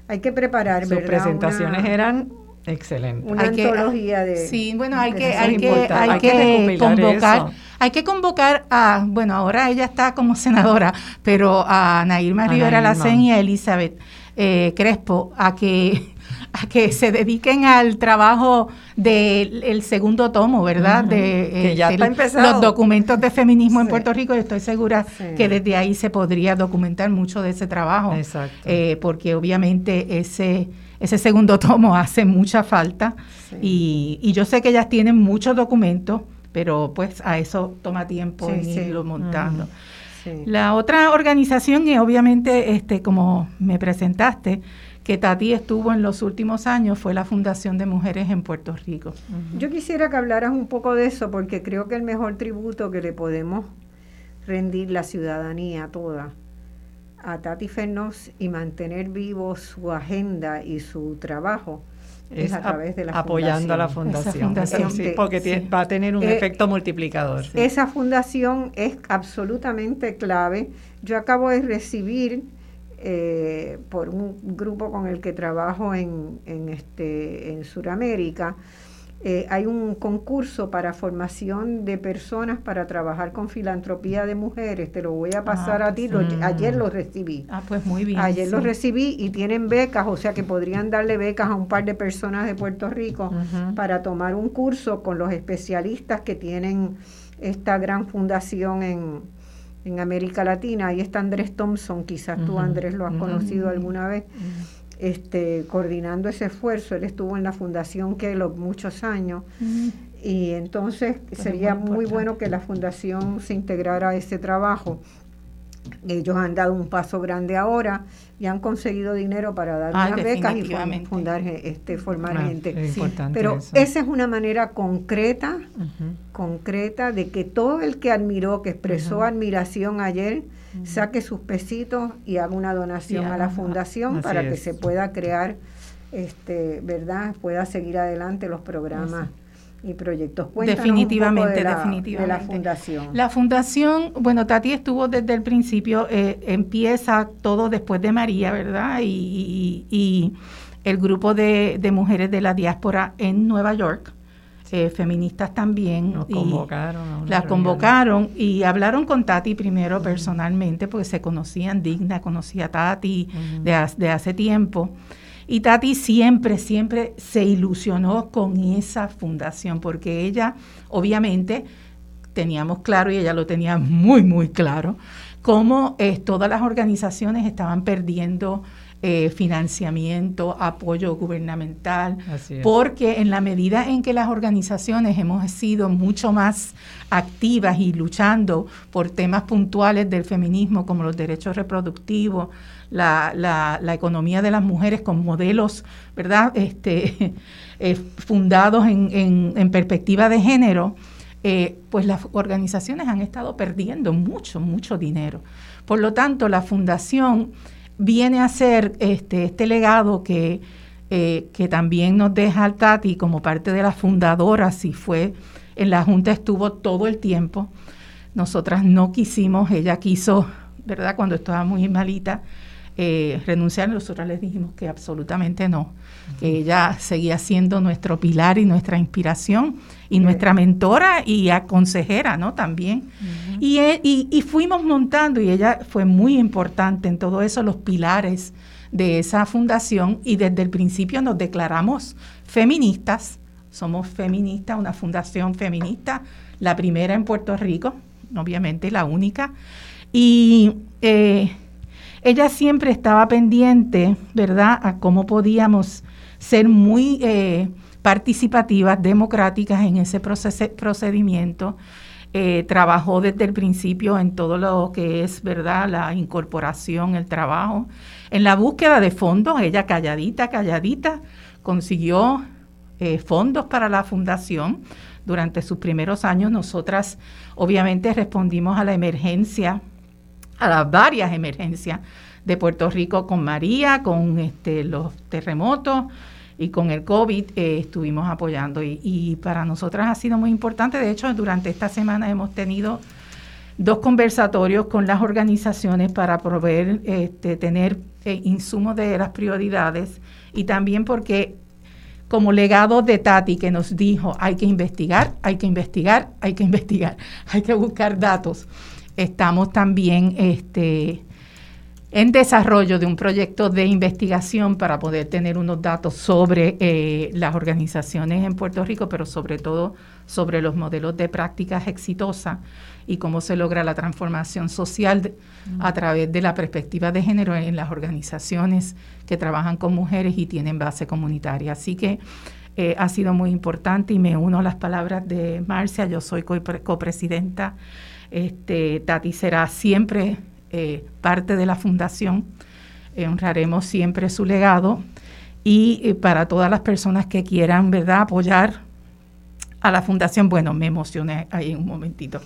Speaker 1: hay que preparar
Speaker 2: sus presentaciones eran excelentes.
Speaker 1: una antología de
Speaker 3: sí bueno hay que hay que, hay que, convocar hay que convocar a bueno ahora ella está como senadora pero a Nairma Rivera Lacen y a Elizabeth eh, Crespo a que a que se dediquen al trabajo del segundo tomo, ¿verdad? De,
Speaker 2: este,
Speaker 3: los documentos de feminismo en Puerto Rico. Y estoy segura que desde ahí se podría documentar mucho de ese trabajo.
Speaker 2: Exacto.
Speaker 3: Eh, porque obviamente ese ese segundo tomo hace mucha falta y, y, yo sé que ellas tienen muchos documentos, pero pues a eso toma tiempo irlo montando. La otra organización, y obviamente, este, como me presentaste, que Tati estuvo en los últimos años fue la Fundación de Mujeres en Puerto Rico.
Speaker 1: Yo quisiera que hablaras un poco de eso porque creo que el mejor tributo que le podemos rendir la ciudadanía toda a Tati Fernos y mantener vivo su agenda y su trabajo es, a través de la
Speaker 2: apoyando
Speaker 1: a
Speaker 2: la fundación, porque va a tener un eh, efecto multiplicador.
Speaker 1: Esa fundación es absolutamente clave. Yo acabo de recibir eh, por un grupo con el que trabajo en, en, este, en Sudamérica. Eh, hay un concurso para formación de personas para trabajar con filantropía de mujeres. Te lo voy a pasar ah, a ti. ayer lo recibí.
Speaker 3: Ah, pues muy bien.
Speaker 1: Ayer lo recibí y tienen becas, o sea que podrían darle becas a un par de personas de Puerto Rico para tomar un curso con los especialistas que tienen esta gran fundación en, en América Latina. Ahí está Andrés Thompson, quizás tú Andrés lo has conocido alguna vez, este, coordinando ese esfuerzo. Él estuvo en la Fundación Kellogg muchos años y entonces sería muy, bueno que la Fundación se integrara a ese trabajo. Ellos han dado un paso grande ahora y han conseguido dinero para dar ah, unas becas y fundar, este, formar ah, gente. Pero esa es una manera concreta, concreta de que todo el que admiró, que expresó admiración ayer, saque sus pesitos y haga una donación a la fundación para que se pueda crear, este, ¿verdad? Pueda seguir adelante los programas y proyectos.
Speaker 3: definitivamente,
Speaker 1: de
Speaker 3: la, definitivamente.
Speaker 1: la fundación.
Speaker 3: La fundación, bueno, Tati estuvo desde el principio, eh, empieza todo después de María, ¿verdad? Y, y, el grupo de, de, mujeres de la diáspora en Nueva York, eh, feministas también.
Speaker 2: Nos convocaron.
Speaker 3: las convocaron y hablaron con Tati primero personalmente, porque se conocían, Digna conocía a Tati de, de hace tiempo. Y Tati siempre, siempre se ilusionó con esa fundación, porque ella, obviamente, teníamos claro, y ella lo tenía muy, muy claro, cómo eh, todas las organizaciones estaban perdiendo eh, financiamiento, apoyo gubernamental, porque en la medida en que las organizaciones hemos sido mucho más activas y luchando por temas puntuales del feminismo como los derechos reproductivos, la, economía de las mujeres con modelos, ¿verdad?, este, eh, fundados en, en, perspectiva de género, eh, pues las organizaciones han estado perdiendo mucho, mucho dinero. Por lo tanto, la fundación viene a ser este, este legado que, eh, que también nos deja al Tati como parte de la fundadora, si fue en la Junta estuvo todo el tiempo. Nosotras no quisimos, ella quiso, ¿verdad? Cuando estaba muy malita, eh, renunciar, nosotros les dijimos que absolutamente no, que ella seguía siendo nuestro pilar y nuestra inspiración y nuestra mentora y aconsejera, ¿no? También. E, y, y, fuimos montando y ella fue muy importante en todo eso, los pilares de esa fundación y desde el principio nos declaramos feministas, somos feministas, una fundación feminista, la primera en Puerto Rico, obviamente la única, y eh, ella siempre estaba pendiente, ¿verdad?, a cómo podíamos ser muy eh, participativas, democráticas en ese procedimiento. Eh, trabajó desde el principio en todo lo que es, ¿verdad?, la incorporación, el trabajo. En la búsqueda de fondos, ella calladita, calladita, consiguió eh, fondos para la fundación. Durante sus primeros años, nosotras obviamente respondimos a la emergencia a las varias emergencias de Puerto Rico con María, con este, los terremotos y con el COVID eh, estuvimos apoyando y, para nosotras ha sido muy importante. De hecho, durante esta semana hemos tenido dos conversatorios con las organizaciones para proveer, este, tener eh, insumos de las prioridades y también porque como legado de Tati que nos dijo hay que investigar, hay que investigar, hay que investigar, hay que buscar datos estamos también este, en desarrollo de un proyecto de investigación para poder tener unos datos sobre eh, las organizaciones en Puerto Rico, pero sobre todo sobre los modelos de prácticas exitosas y cómo se logra la transformación social a través de la perspectiva de género en las organizaciones que trabajan con mujeres y tienen base comunitaria. Así que eh, ha sido muy importante y me uno a las palabras de Marcia, yo soy copresidenta este, Tati será siempre eh, parte de la fundación. Eh, honraremos siempre su legado. Y eh, para todas las personas que quieran, ¿verdad?, apoyar a la fundación, bueno, me emocioné ahí un momentito.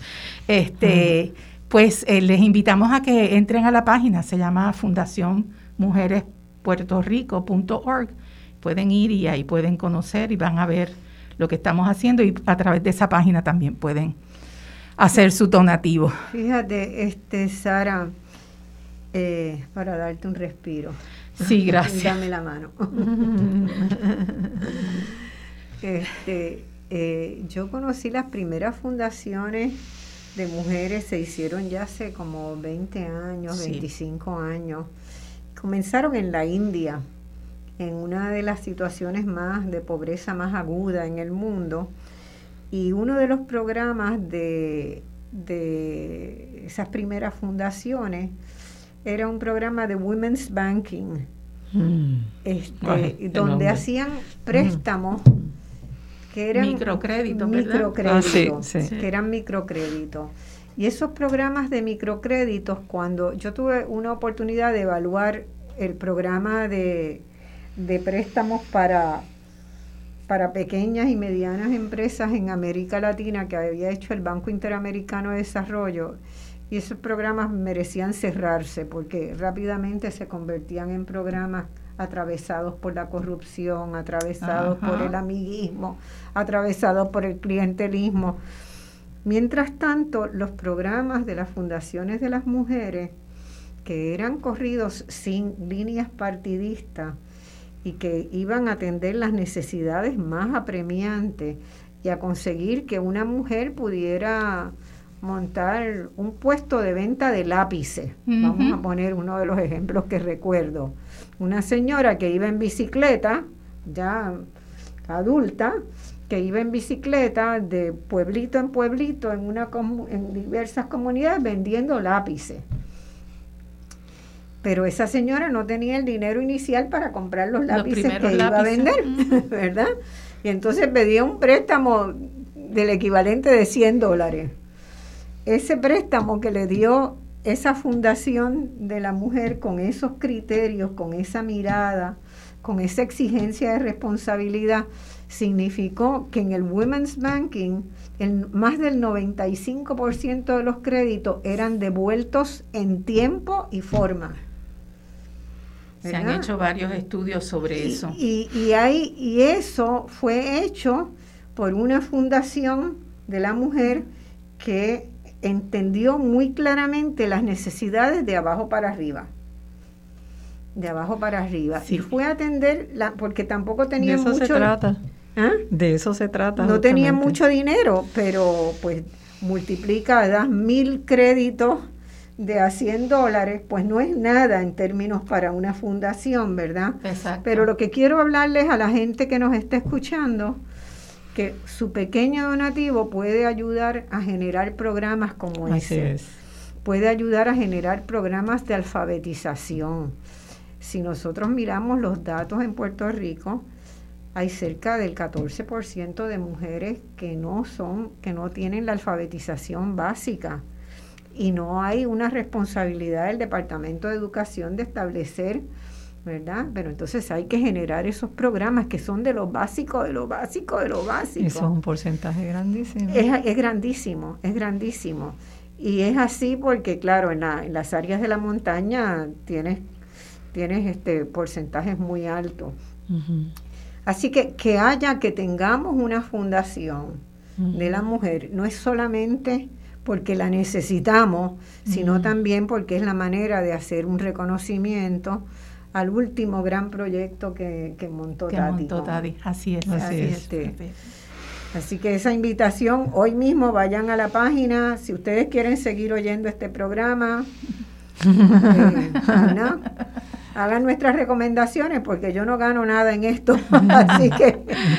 Speaker 3: Este, Pues les invitamos a que entren a la página, se llama Fundación Mujeres Pueden ir y ahí pueden conocer y van a ver lo que estamos haciendo y a través de esa página también pueden hacer su donativo.
Speaker 1: Fíjate, este Sara, eh, para darte un respiro.
Speaker 3: Sí, gracias.
Speaker 1: Dame la mano. este, eh, yo conocí las primeras fundaciones de mujeres, se hicieron ya hace como 20 años, 25 años. Comenzaron en la India, en una de las situaciones más de pobreza más aguda en el mundo y uno de los programas de, esas primeras fundaciones era un programa de Women's Banking, mm. este, donde hacían préstamos que eran
Speaker 3: microcréditos,
Speaker 1: microcréditos, ah, que eran microcréditos. Y esos programas de microcréditos, cuando yo tuve una oportunidad de evaluar el programa de, de préstamos para, para pequeñas y medianas empresas en América Latina que había hecho el Banco Interamericano de Desarrollo, y esos programas merecían cerrarse porque rápidamente se convertían en programas atravesados por la corrupción, atravesados por el amiguismo, atravesados por el clientelismo. Mientras tanto, los programas de las fundaciones de las mujeres, que eran corridos sin líneas partidistas y que iban a atender las necesidades más apremiantes y a conseguir que una mujer pudiera montar un puesto de venta de lápices. Vamos a poner uno de los ejemplos que recuerdo. Una señora que iba en bicicleta, ya adulta, que iba en bicicleta de pueblito en pueblito en, una en diversas comunidades vendiendo lápices. Pero esa señora no tenía el dinero inicial para comprar los lápices que iba a vender, ¿verdad? Y entonces pedía un préstamo del equivalente de 100 dólares ese préstamo que le dio esa fundación de la mujer con esos criterios, con esa mirada, con esa exigencia de responsabilidad, significó que en el Women's Banking el, más del 95% de los créditos eran devueltos en tiempo y forma.
Speaker 3: Se han hecho varios estudios sobre eso.
Speaker 1: Y, y, hay, y eso fue hecho por una fundación de la mujer que entendió muy claramente las necesidades de abajo para arriba. De abajo para arriba. Y fue a atender, la, porque tampoco tenía mucho...
Speaker 2: De eso se trata. ¿Ah? De eso se trata.
Speaker 1: No tenía mucho dinero, pero pues multiplica, das mil créditos de a 100 dólares, pues no es nada en términos para una fundación, ¿verdad?
Speaker 3: Exacto.
Speaker 1: Pero lo que quiero hablarles a la gente que nos está escuchando que su pequeño donativo puede ayudar a generar programas como ese. Puede ayudar a generar programas de alfabetización. Si nosotros miramos los datos en Puerto Rico, hay cerca del 14% de mujeres que no son que no tienen la alfabetización básica y no hay una responsabilidad del Departamento de Educación de establecer ¿verdad? Pero entonces hay que generar esos programas que son de lo básico, de lo básico, de lo básico.
Speaker 2: Eso es un porcentaje grandísimo.
Speaker 1: Es, grandísimo, es grandísimo. Y es así porque, claro, en, las áreas de la montaña tienes, tienes este porcentajes muy altos. Así que que haya, que tengamos una fundación de la mujer, no es solamente porque la necesitamos, sino también porque es la manera de hacer un reconocimiento al último gran proyecto que, montó
Speaker 3: que
Speaker 1: Tati.
Speaker 3: Montó Tati. Así es.
Speaker 1: Así, es. Este, así que esa invitación, hoy mismo vayan a la página, si ustedes quieren seguir oyendo este programa, eh, hagan nuestras recomendaciones porque yo no gano nada en esto, así que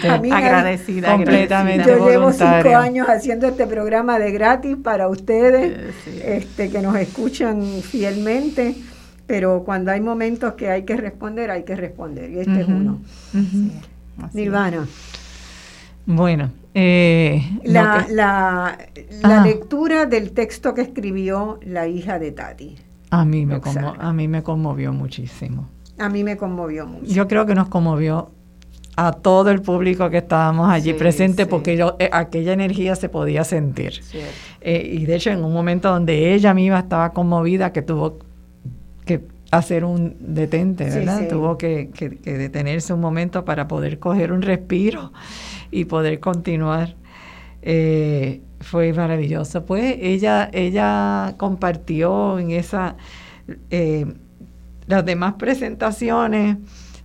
Speaker 3: a mí agradecida, completamente.
Speaker 1: Yo llevo cinco años haciendo este programa de gratis para ustedes, este, que nos escuchan fielmente pero cuando hay momentos que hay que responder, hay que responder, y este es uno. Nirvana.
Speaker 2: Bueno, eh,
Speaker 1: la, la, la lectura del texto que escribió la hija de Tati.
Speaker 2: A mí, me a mí me conmovió muchísimo.
Speaker 1: A mí me conmovió mucho.
Speaker 2: Yo creo que nos conmovió a todo el público que estábamos allí presente porque yo, eh, aquella energía se podía sentir. Eh, y de hecho en un momento donde ella misma estaba conmovida, que tuvo que hacer un detente, ¿verdad? Tuvo que, detenerse un momento para poder coger un respiro y poder continuar. Eh, fue maravilloso. Pues ella, ella compartió en esa, eh, las demás presentaciones,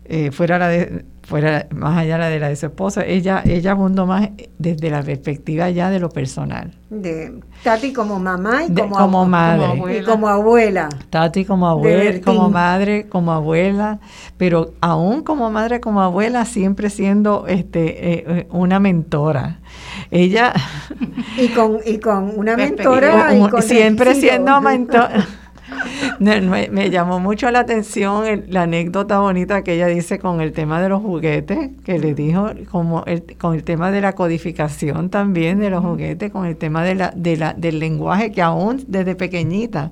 Speaker 2: eh, fuera la de, fuera más allá la de la de su esposo, ella, ella abundó más desde la perspectiva ya de lo personal.
Speaker 1: De Tati como mamá y como,
Speaker 2: como madre.
Speaker 1: abuela. Y como abuela.
Speaker 2: Tati como abuela, como madre, como abuela, pero aún como madre, como abuela, siempre siendo este eh, eh, una mentora. Ella
Speaker 1: y con y con una mentora
Speaker 2: siempre siendo mentora me, llamó mucho la atención la anécdota bonita que ella dice con el tema de los juguetes, que le dijo, como el, con el tema de la codificación también de los juguetes, con el tema de la, de la, del lenguaje, que aún desde pequeñita,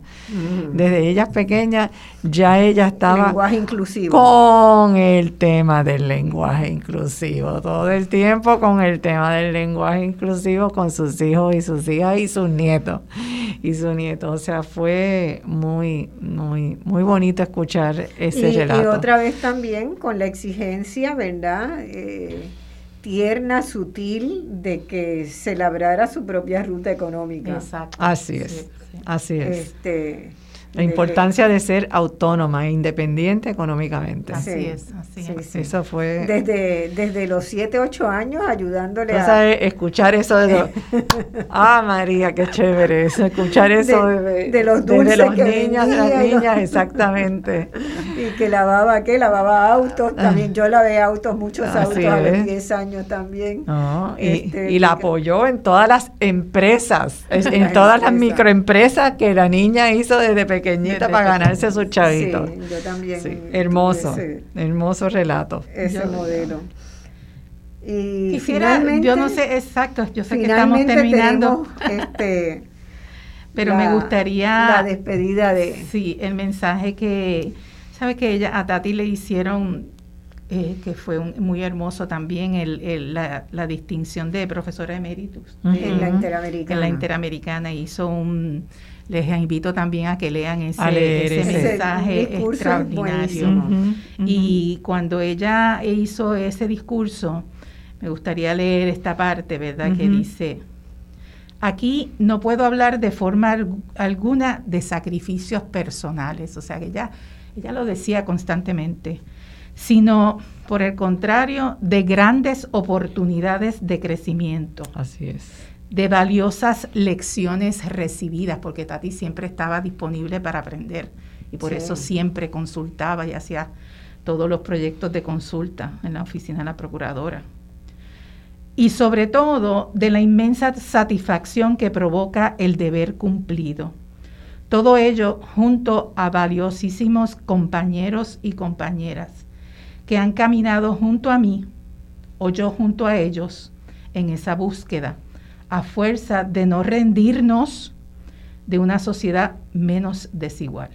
Speaker 2: desde ellas pequeñas, ya ella estaba
Speaker 1: lenguaje inclusivo.
Speaker 2: con el tema del lenguaje inclusivo, todo el tiempo con el tema del lenguaje inclusivo con sus hijos y sus hijas y sus nietos y sus nietos. O sea, fue muy, muy, muy bonito escuchar ese relato.
Speaker 1: Y otra vez también con la exigencia, ¿verdad? Eh, tierna, sutil, de que se labrara su propia ruta económica.
Speaker 2: Exacto. Así es, así es. Este, la importancia de ser autónoma e independiente económicamente.
Speaker 3: Así es, así es.
Speaker 2: Eso fue...
Speaker 1: Desde, desde los 7, 8 años ayudándole a...
Speaker 2: escuchar eso de ah, María, qué chévere eso, escuchar eso
Speaker 1: de, los dulces
Speaker 2: de los niños, de las niñas, exactamente.
Speaker 1: y que lavaba, ¿qué? Lavaba autos, también yo lavé autos, muchos autos a los 10 años también.
Speaker 2: y, este, y, la apoyó en todas las empresas, en todas las microempresas que la niña hizo desde pequeña pequeñita para ganarse sus chavitos.
Speaker 1: Sí, yo también.
Speaker 2: hermoso, hermoso relato.
Speaker 1: Ese modelo.
Speaker 3: Y finalmente, yo no sé exacto, yo sé que estamos terminando.
Speaker 1: Este,
Speaker 3: pero me gustaría
Speaker 1: la despedida de
Speaker 3: sí el mensaje que sabe que ella a Tati le hicieron eh, que fue muy hermoso también el, la, la, distinción de profesora emeritus
Speaker 1: en la interamericana
Speaker 3: en la interamericana hizo un les invito también a que lean ese, mensaje extraordinario. Y cuando ella hizo ese discurso, me gustaría leer esta parte, ¿verdad? Que dice, aquí no puedo hablar de forma alguna de sacrificios personales, o sea que ella, ella lo decía constantemente, sino por el contrario, de grandes oportunidades de crecimiento.
Speaker 2: Así es
Speaker 3: de valiosas lecciones recibidas, porque Tati siempre estaba disponible para aprender y por eso siempre consultaba y hacía todos los proyectos de consulta en la oficina de la procuradora. Y sobre todo de la inmensa satisfacción que provoca el deber cumplido. Todo ello junto a valiosísimos compañeros y compañeras que han caminado junto a mí o yo junto a ellos en esa búsqueda a fuerza de no rendirnos de una sociedad menos desigual.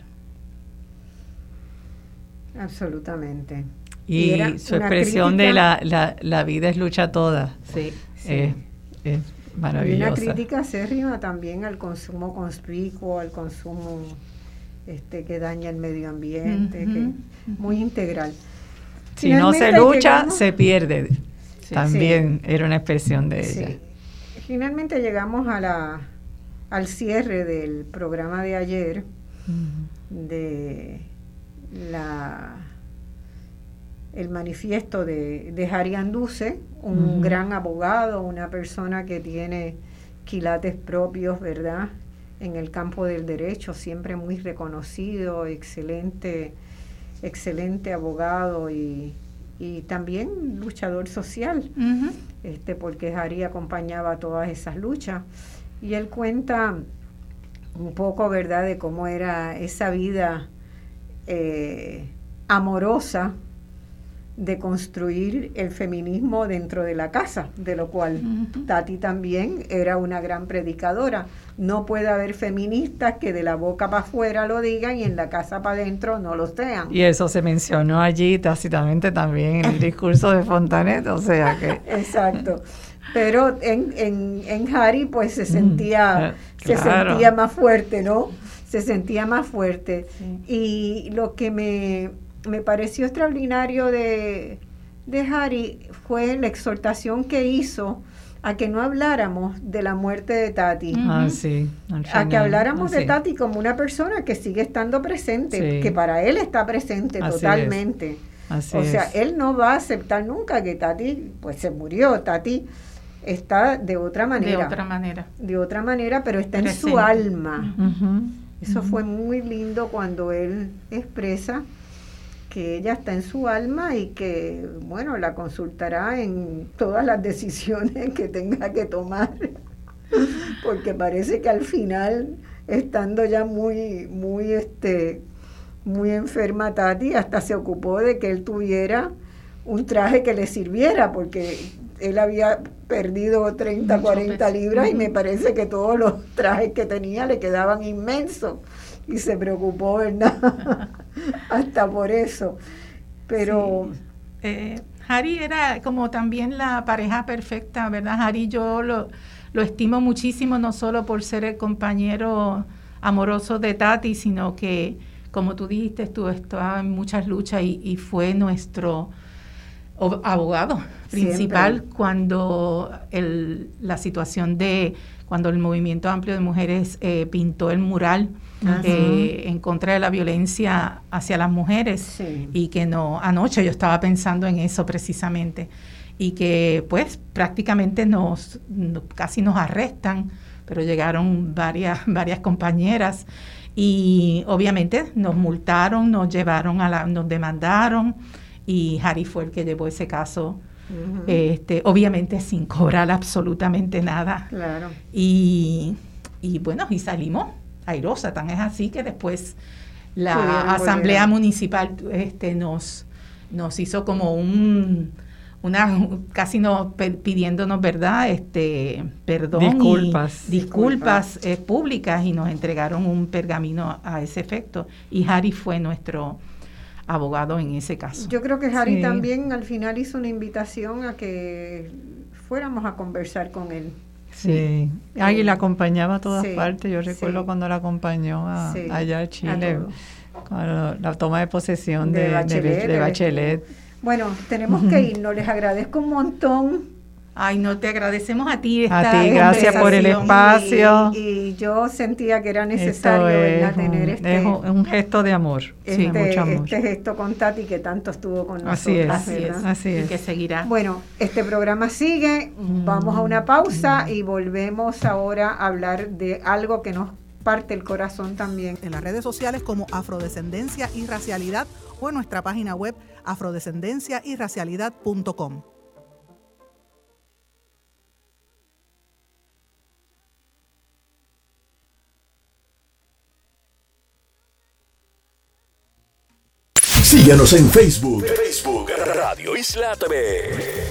Speaker 1: Absolutamente.
Speaker 2: Y, su expresión de la, la, vida es lucha toda.
Speaker 3: Sí.
Speaker 2: sí. Es, maravillosa.
Speaker 1: Y una crítica acérrima también al consumo conspicuo, al consumo este, que daña el medio ambiente, que, muy integral.
Speaker 2: Si no se lucha, se pierde. también era una expresión de ella.
Speaker 1: Finalmente llegamos a la, al cierre del programa de ayer de la el manifiesto de, de Harry Anduce, un gran abogado, una persona que tiene quilates propios, ¿verdad? En el campo del derecho, siempre muy reconocido, excelente, excelente abogado y, y también luchador social, este, porque Harry acompañaba todas esas luchas. Y él cuenta un poco, ¿verdad?, de cómo era esa vida eh, amorosa de construir el feminismo dentro de la casa, de lo cual Tati también era una gran predicadora. No puede haber feministas que de la boca para afuera lo digan y en la casa para adentro no lo sean.
Speaker 2: Y eso se mencionó allí tácitamente también en el discurso de Fontanet, o sea que...
Speaker 1: Exacto. Pero en, en, en Harry pues se sentía, se sentía más fuerte, ¿no? Se sentía más fuerte. Y lo que me me pareció extraordinario de, de Harry fue la exhortación que hizo a que no habláramos de la muerte de Tati.
Speaker 2: Ah, sí.
Speaker 1: A que habláramos de Tati como una persona que sigue estando presente, que para él está presente totalmente. o sea, él no va a aceptar nunca que Tati, pues se murió. Tati está de otra manera.
Speaker 3: De otra manera.
Speaker 1: De otra manera, pero está en su alma. Eso fue muy lindo cuando él expresa que ella está en su alma y que, bueno, la consultará en todas las decisiones que tenga que tomar, porque parece que al final estando ya muy, muy, este, muy enferma Tati, hasta se ocupó de que él tuviera un traje que le sirviera, porque él había perdido 30, 40 libras y me parece que todos los trajes que tenía le quedaban inmensos y se preocupó, ¿verdad? hasta por eso. Pero...
Speaker 3: Eh, Harry era como también la pareja perfecta, ¿verdad? Harry yo lo, lo estimo muchísimo, no solo por ser el compañero amoroso de Tati, sino que, como tú dijiste, estuvo, estaba en muchas luchas y, fue nuestro abogado principal cuando el, la situación de cuando el movimiento amplio de mujeres eh, pintó el mural eh, en contra de la violencia hacia las mujeres y que no anoche yo estaba pensando en eso precisamente. Y que pues prácticamente nos casi nos arrestan pero llegaron varias varias compañeras y obviamente nos multaron nos llevaron a la nos demandaron y Harry fue el que llevó ese caso este obviamente sin cobrar absolutamente nada.
Speaker 1: Claro.
Speaker 3: Y, y bueno y salimos airosa, tan es así que después la asamblea municipal este, nos, nos hizo como un una casi no pidiéndonos verdad este perdón
Speaker 2: disculpas.
Speaker 3: y disculpas, eh, públicas y nos entregaron un pergamino a ese efecto. Y Harry fue nuestro abogado en ese caso.
Speaker 1: Yo creo que Harry también al final hizo una invitación a que fuéramos a conversar con él.
Speaker 2: Sí, y la acompañaba a todas partes. Yo recuerdo cuando la acompañó allá a Chile, con la toma de posesión de, de Bachelet.
Speaker 1: Bueno, tenemos que irnos. Les agradezco un montón
Speaker 3: Ay, no, te agradecemos a ti.
Speaker 2: Esta a ti, gracias por el espacio.
Speaker 1: Y, yo sentía que era necesario tener este.
Speaker 2: Es un, gesto de amor.
Speaker 1: Este, mucho amor. Este gesto con Tati que tanto estuvo con nosotros.
Speaker 2: Así es, así es, así es.
Speaker 3: Y que seguirá.
Speaker 1: Bueno, este programa sigue. Vamos a una pausa y volvemos ahora a hablar de algo que nos parte el corazón también.
Speaker 9: En las redes sociales como Afrodescendencia y Racialidad o en nuestra página web afrodescendenciayracialidad.com.
Speaker 4: Síguenos en Facebook. Facebook Radio Isla TV.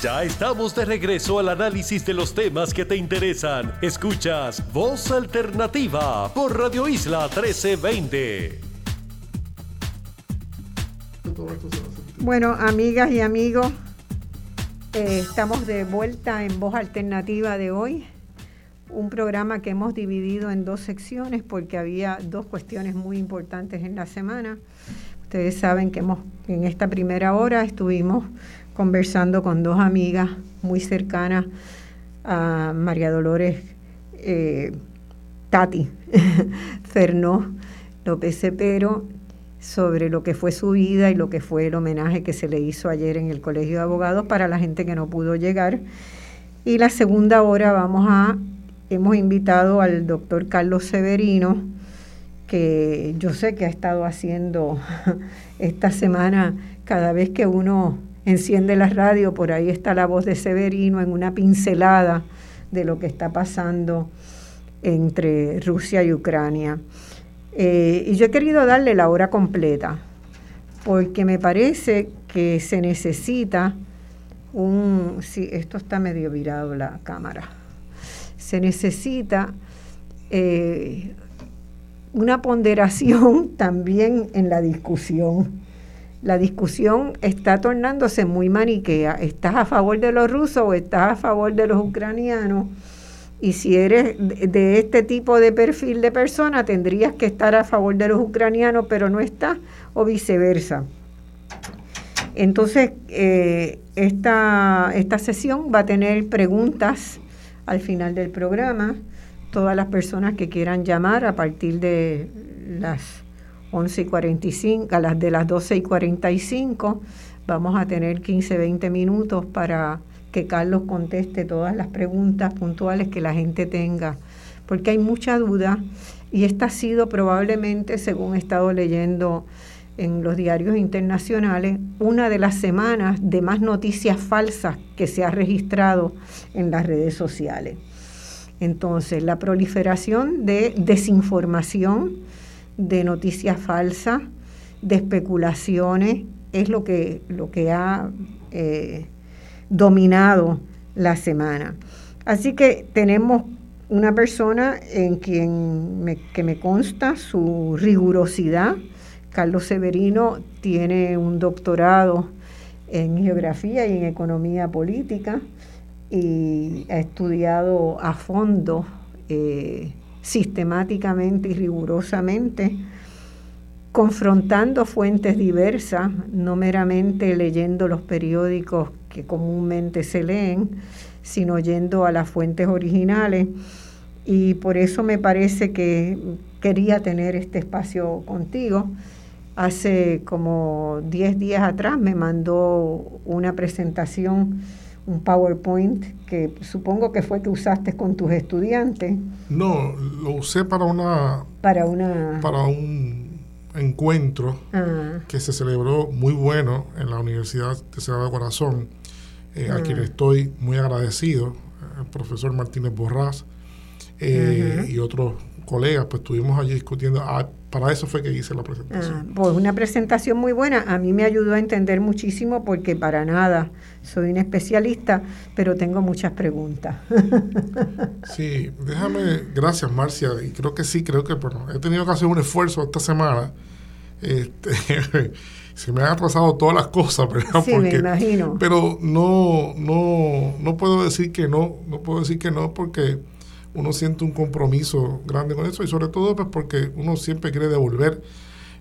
Speaker 4: Ya estamos de regreso al análisis de los temas que te interesan. Escuchas Voz Alternativa por Radio Isla 1320.
Speaker 1: Bueno, amigas y amigos, eh, estamos de vuelta en Voz Alternativa de hoy un programa que hemos dividido en dos secciones porque había dos cuestiones muy importantes en la semana. Ustedes saben que hemos, en esta primera hora estuvimos conversando con dos amigas muy cercanas a María Dolores eh, Tati Fernó López Cepero sobre lo que fue su vida y lo que fue el homenaje que se le hizo ayer en el Colegio de Abogados para la gente que no pudo llegar. Y la segunda hora vamos a hemos invitado al doctor Carlos Severino, que yo sé que ha estado haciendo esta semana, cada vez que uno enciende la radio, por ahí está la voz de Severino en una pincelada de lo que está pasando entre Rusia y Ucrania. Eh, y yo he querido darle la hora completa, porque me parece que se necesita un... Sí, esto está medio virado la cámara se necesita eh, una ponderación también en la discusión. La discusión está tornándose muy maniquea. ¿Estás a favor de los rusos o estás a favor de los ucranianos? Y si eres de este tipo de perfil de persona, tendrías que estar a favor de los ucranianos, pero no estás, o viceversa. Entonces, eh, esta, esta sesión va a tener preguntas al final del programa. Todas las personas que quieran llamar a partir de las 11 y 45, a las de las 12 y 45, vamos a tener 15, 20 minutos para que Carlos conteste todas las preguntas puntuales que la gente tenga, porque hay mucha duda y esta ha sido probablemente, según he estado leyendo en los diarios internacionales una de las semanas de más noticias falsas que se ha registrado en las redes sociales. Entonces, la proliferación de desinformación, de noticias falsas, de especulaciones, es lo que, lo que ha eh, dominado la semana. Así que tenemos una persona en quien que me consta su rigurosidad. Carlos Severino tiene un doctorado en geografía y en economía política y ha estudiado a fondo, eh, sistemáticamente y rigurosamente, confrontando fuentes diversas, no meramente leyendo los periódicos que comúnmente se leen, sino yendo a las fuentes originales. Y por eso me parece que quería tener este espacio contigo. Hace como 10 días atrás me mandó una presentación, un PowerPoint, que supongo que fue que usaste con tus estudiantes.
Speaker 10: No, lo usé para una...
Speaker 1: Para una...
Speaker 10: Para un encuentro ah. que se celebró muy bueno en la Universidad de de Corazón eh, a quien estoy muy agradecido, el profesor Martínez Borrás eh, y otros colegas, pues estuvimos allí discutiendo. Ah, para eso fue que hice la presentación.
Speaker 1: Ah, pues una presentación muy buena. A mí me ayudó a entender muchísimo porque para nada soy un especialista, pero tengo muchas preguntas.
Speaker 10: sí, déjame, gracias Marcia, y creo que sí, creo que bueno, he tenido que hacer un esfuerzo esta semana. Este, se me han atrasado todas las cosas, ¿verdad?
Speaker 1: Sí, me imagino.
Speaker 10: Pero no, no, no puedo decir que no, no puedo decir que no porque uno siente un compromiso grande con eso y sobre todo pues porque uno siempre quiere devolver.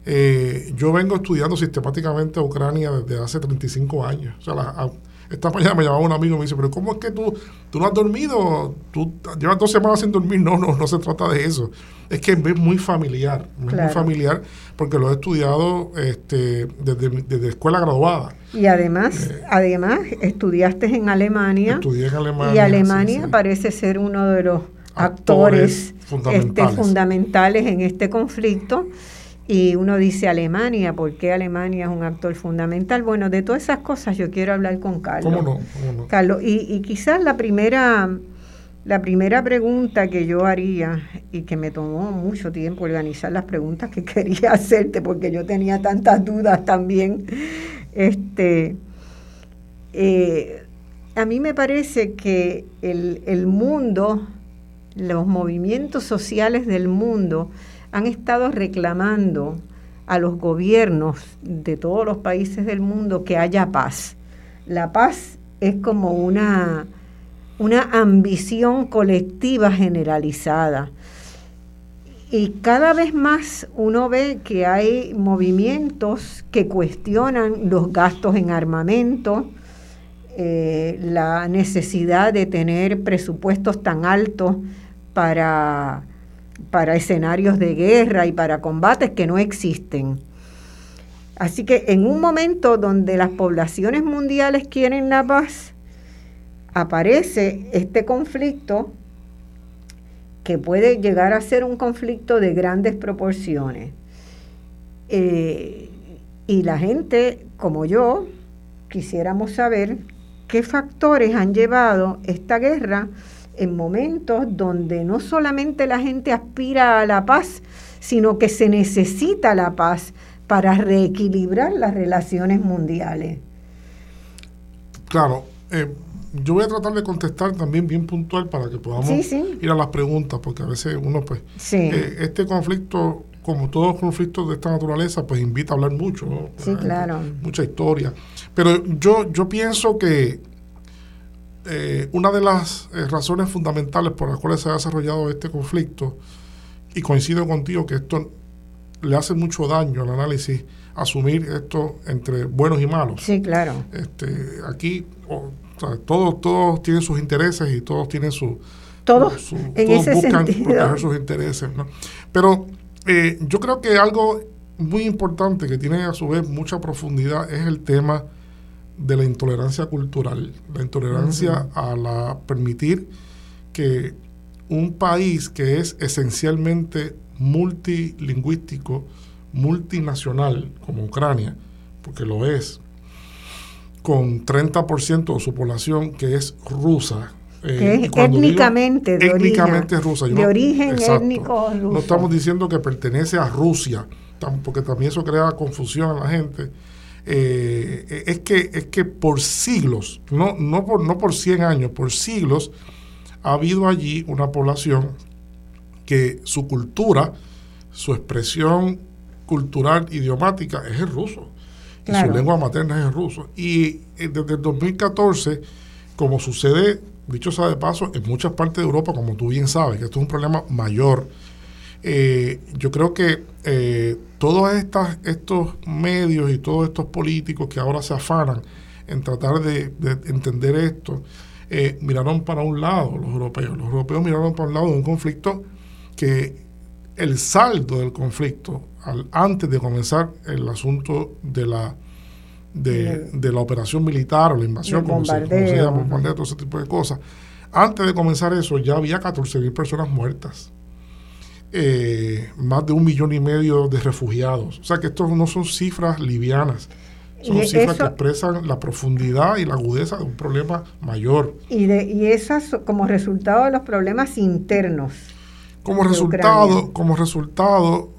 Speaker 10: Eh, yo vengo estudiando sistemáticamente a Ucrania desde hace 35 años. O sea, la, esta mañana me llamaba un amigo y me dice, pero ¿cómo es que tú, tú no has dormido? Tú llevas dos semanas sin dormir. No, no, no se trata de eso. Es que es muy familiar, es muy familiar porque lo he estudiado este, desde, desde escuela graduada.
Speaker 1: Y además, eh, además estudiaste en Alemania.
Speaker 10: Estudié en Alemania.
Speaker 1: Y Alemania parece ser uno de los actores, este, fundamentales en este conflicto y uno dice Alemania, ¿por qué Alemania es un actor fundamental? Bueno, de todas esas cosas yo quiero hablar con Carlos.
Speaker 10: ¿Cómo no?
Speaker 1: Carlos, y, quizás la primera, la primera pregunta que yo haría, y que me tomó mucho tiempo organizar las preguntas que quería hacerte, porque yo tenía tantas dudas también, este, eh, a mí me parece que el, el mundo, los movimientos sociales del mundo, han estado reclamando a los gobiernos de todos los países del mundo que haya paz. La paz es como una, una ambición colectiva generalizada. Y cada vez más uno ve que hay movimientos que cuestionan los gastos en armamento, eh, la necesidad de tener presupuestos tan altos para para escenarios de guerra y para combates que no existen. Así que en un momento donde las poblaciones mundiales quieren la paz, aparece este conflicto que puede llegar a ser un conflicto de grandes proporciones. Eh, y la gente, como yo, quisiéramos saber qué factores han llevado esta guerra en momentos donde no solamente la gente aspira a la paz, sino que se necesita la paz para reequilibrar las relaciones mundiales.
Speaker 10: Claro, eh, yo voy a tratar de contestar también bien puntual para que podamos ir a las preguntas, porque a veces uno, pues, eh, este conflicto, como todos los conflictos de esta naturaleza, pues invita a hablar mucho,
Speaker 1: Sí, claro.
Speaker 10: Mucha historia. Pero yo, yo pienso que eh, una de las eh, razones fundamentales por las cuales se ha desarrollado este conflicto, y coincido contigo que esto le hace mucho daño al análisis asumir esto entre buenos y malos.
Speaker 1: Sí, claro.
Speaker 10: Este, aquí todos, todos tienen sus intereses y todos tienen su...
Speaker 1: Todos, en ese
Speaker 10: buscan
Speaker 1: sentido.
Speaker 10: proteger sus intereses. Pero eh, yo creo que algo muy importante que tiene a su vez mucha profundidad es el tema de la intolerancia cultural, la intolerancia a la permitir que un país que es esencialmente multilingüístico, multinacional, como Ucrania, porque lo es, con 30% de su población que es rusa,
Speaker 1: Eh, étnicamente, de
Speaker 10: étnicamente rusa.
Speaker 1: de origen étnico ruso.
Speaker 10: No estamos diciendo que pertenece a Rusia, porque también eso crea confusión a la gente. Eh, es, que, es que por siglos, no, no, por, no por 100 años, por siglos, ha habido allí una población que su cultura, su expresión cultural, idiomática, es el ruso. Y su lengua materna es el ruso. Y eh, desde el 2014, como sucede, dicho sea de paso, en muchas partes de Europa, como tú bien sabes, que esto es un problema mayor, eh, yo creo que eh, todos estas, estos medios y todos estos políticos que ahora se afanan en tratar de, entender esto, miraron para un lado los europeos. Los europeos miraron para un lado de un conflicto que el saldo del conflicto antes de comenzar el asunto de la de, la operación militar o la invasión, como se, llama, bombardeo, todo ese tipo de cosas. Antes de comenzar eso, ya había 14 mil personas muertas. Eh, más de un millón y medio de refugiados. O sea que estos no son cifras livianas. Son cifras que expresan la profundidad y la agudeza de un problema mayor.
Speaker 1: Y, de, y esas como resultado de los problemas internos.
Speaker 10: Como resultado, como resultado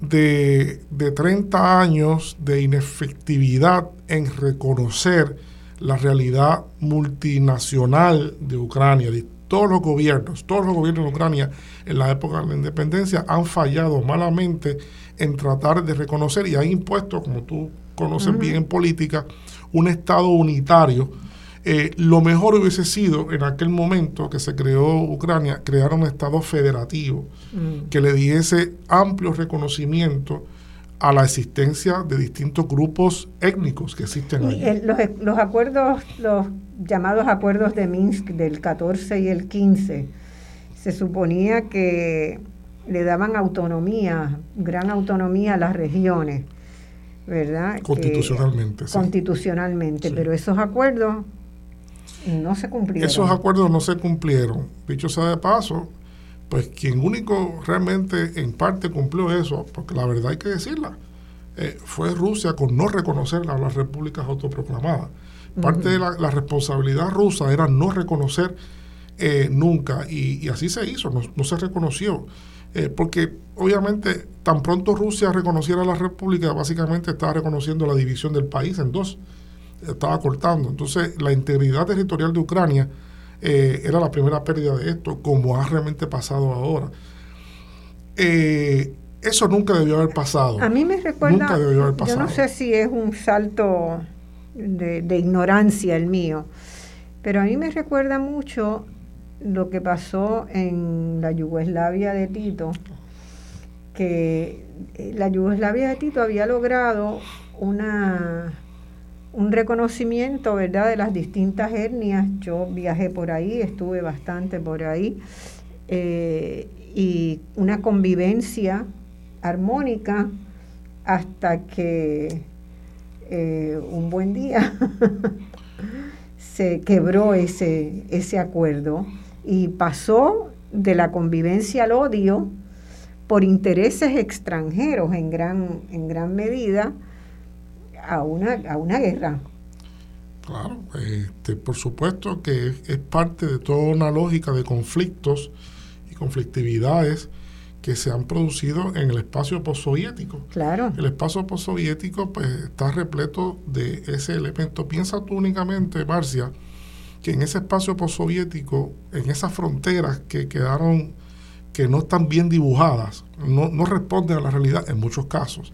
Speaker 10: de, de 30 años de inefectividad en reconocer la realidad multinacional de Ucrania, todos los gobiernos, todos los gobiernos de Ucrania en la época de la independencia han fallado malamente en tratar de reconocer y han impuesto, como tú conoces bien en política, un Estado unitario eh, lo mejor hubiese sido en aquel momento que se creó Ucrania, crear un Estado federativo mm. que le diese amplio reconocimiento a la existencia de distintos grupos étnicos que existen
Speaker 1: allí. los, los, acuerdos, los llamados acuerdos de Minsk del 14 y el 15, se suponía que le daban autonomía, gran autonomía a las regiones, ¿verdad?
Speaker 10: Constitucionalmente.
Speaker 1: Constitucionalmente, pero esos acuerdos no se cumplieron.
Speaker 10: Esos acuerdos no se cumplieron. Dicho sea de paso, pues quien único realmente en parte cumplió eso, porque la verdad hay que decirla, eh, fue Rusia con no reconocer a las repúblicas autoproclamadas. Parte de la, responsabilidad rusa era no reconocer eh, nunca, y, así se hizo, no, se reconoció. Eh, porque obviamente tan pronto Rusia reconociera a la república, básicamente estaba reconociendo la división del país en dos estaba cortando. Entonces, la integridad territorial de Ucrania eh, era la primera pérdida de esto, como ha realmente pasado ahora. Eh, eso nunca debió haber pasado.
Speaker 1: A mí me recuerda, yo no sé si es un salto de, de, ignorancia el mío, pero a mí me recuerda mucho lo que pasó en la Yugoslavia de Tito, que eh, la Yugoslavia de Tito había logrado una un reconocimiento, ¿verdad?, de las distintas etnias. Yo viajé por ahí, estuve bastante por ahí, eh, y una convivencia armónica hasta que eh, un buen día se quebró ese, ese acuerdo y pasó de la convivencia al odio por intereses extranjeros en gran, en gran medida a una, a una guerra.
Speaker 10: Claro, este, por supuesto que es, parte de toda una lógica de conflictos y conflictividades que se han producido en el espacio postsoviético.
Speaker 1: Claro.
Speaker 10: El espacio postsoviético pues está repleto de ese elemento. Piensa tú únicamente, Marcia, que en ese espacio postsoviético, en esas fronteras que quedaron, que no están bien dibujadas, no, no responden a la realidad en muchos casos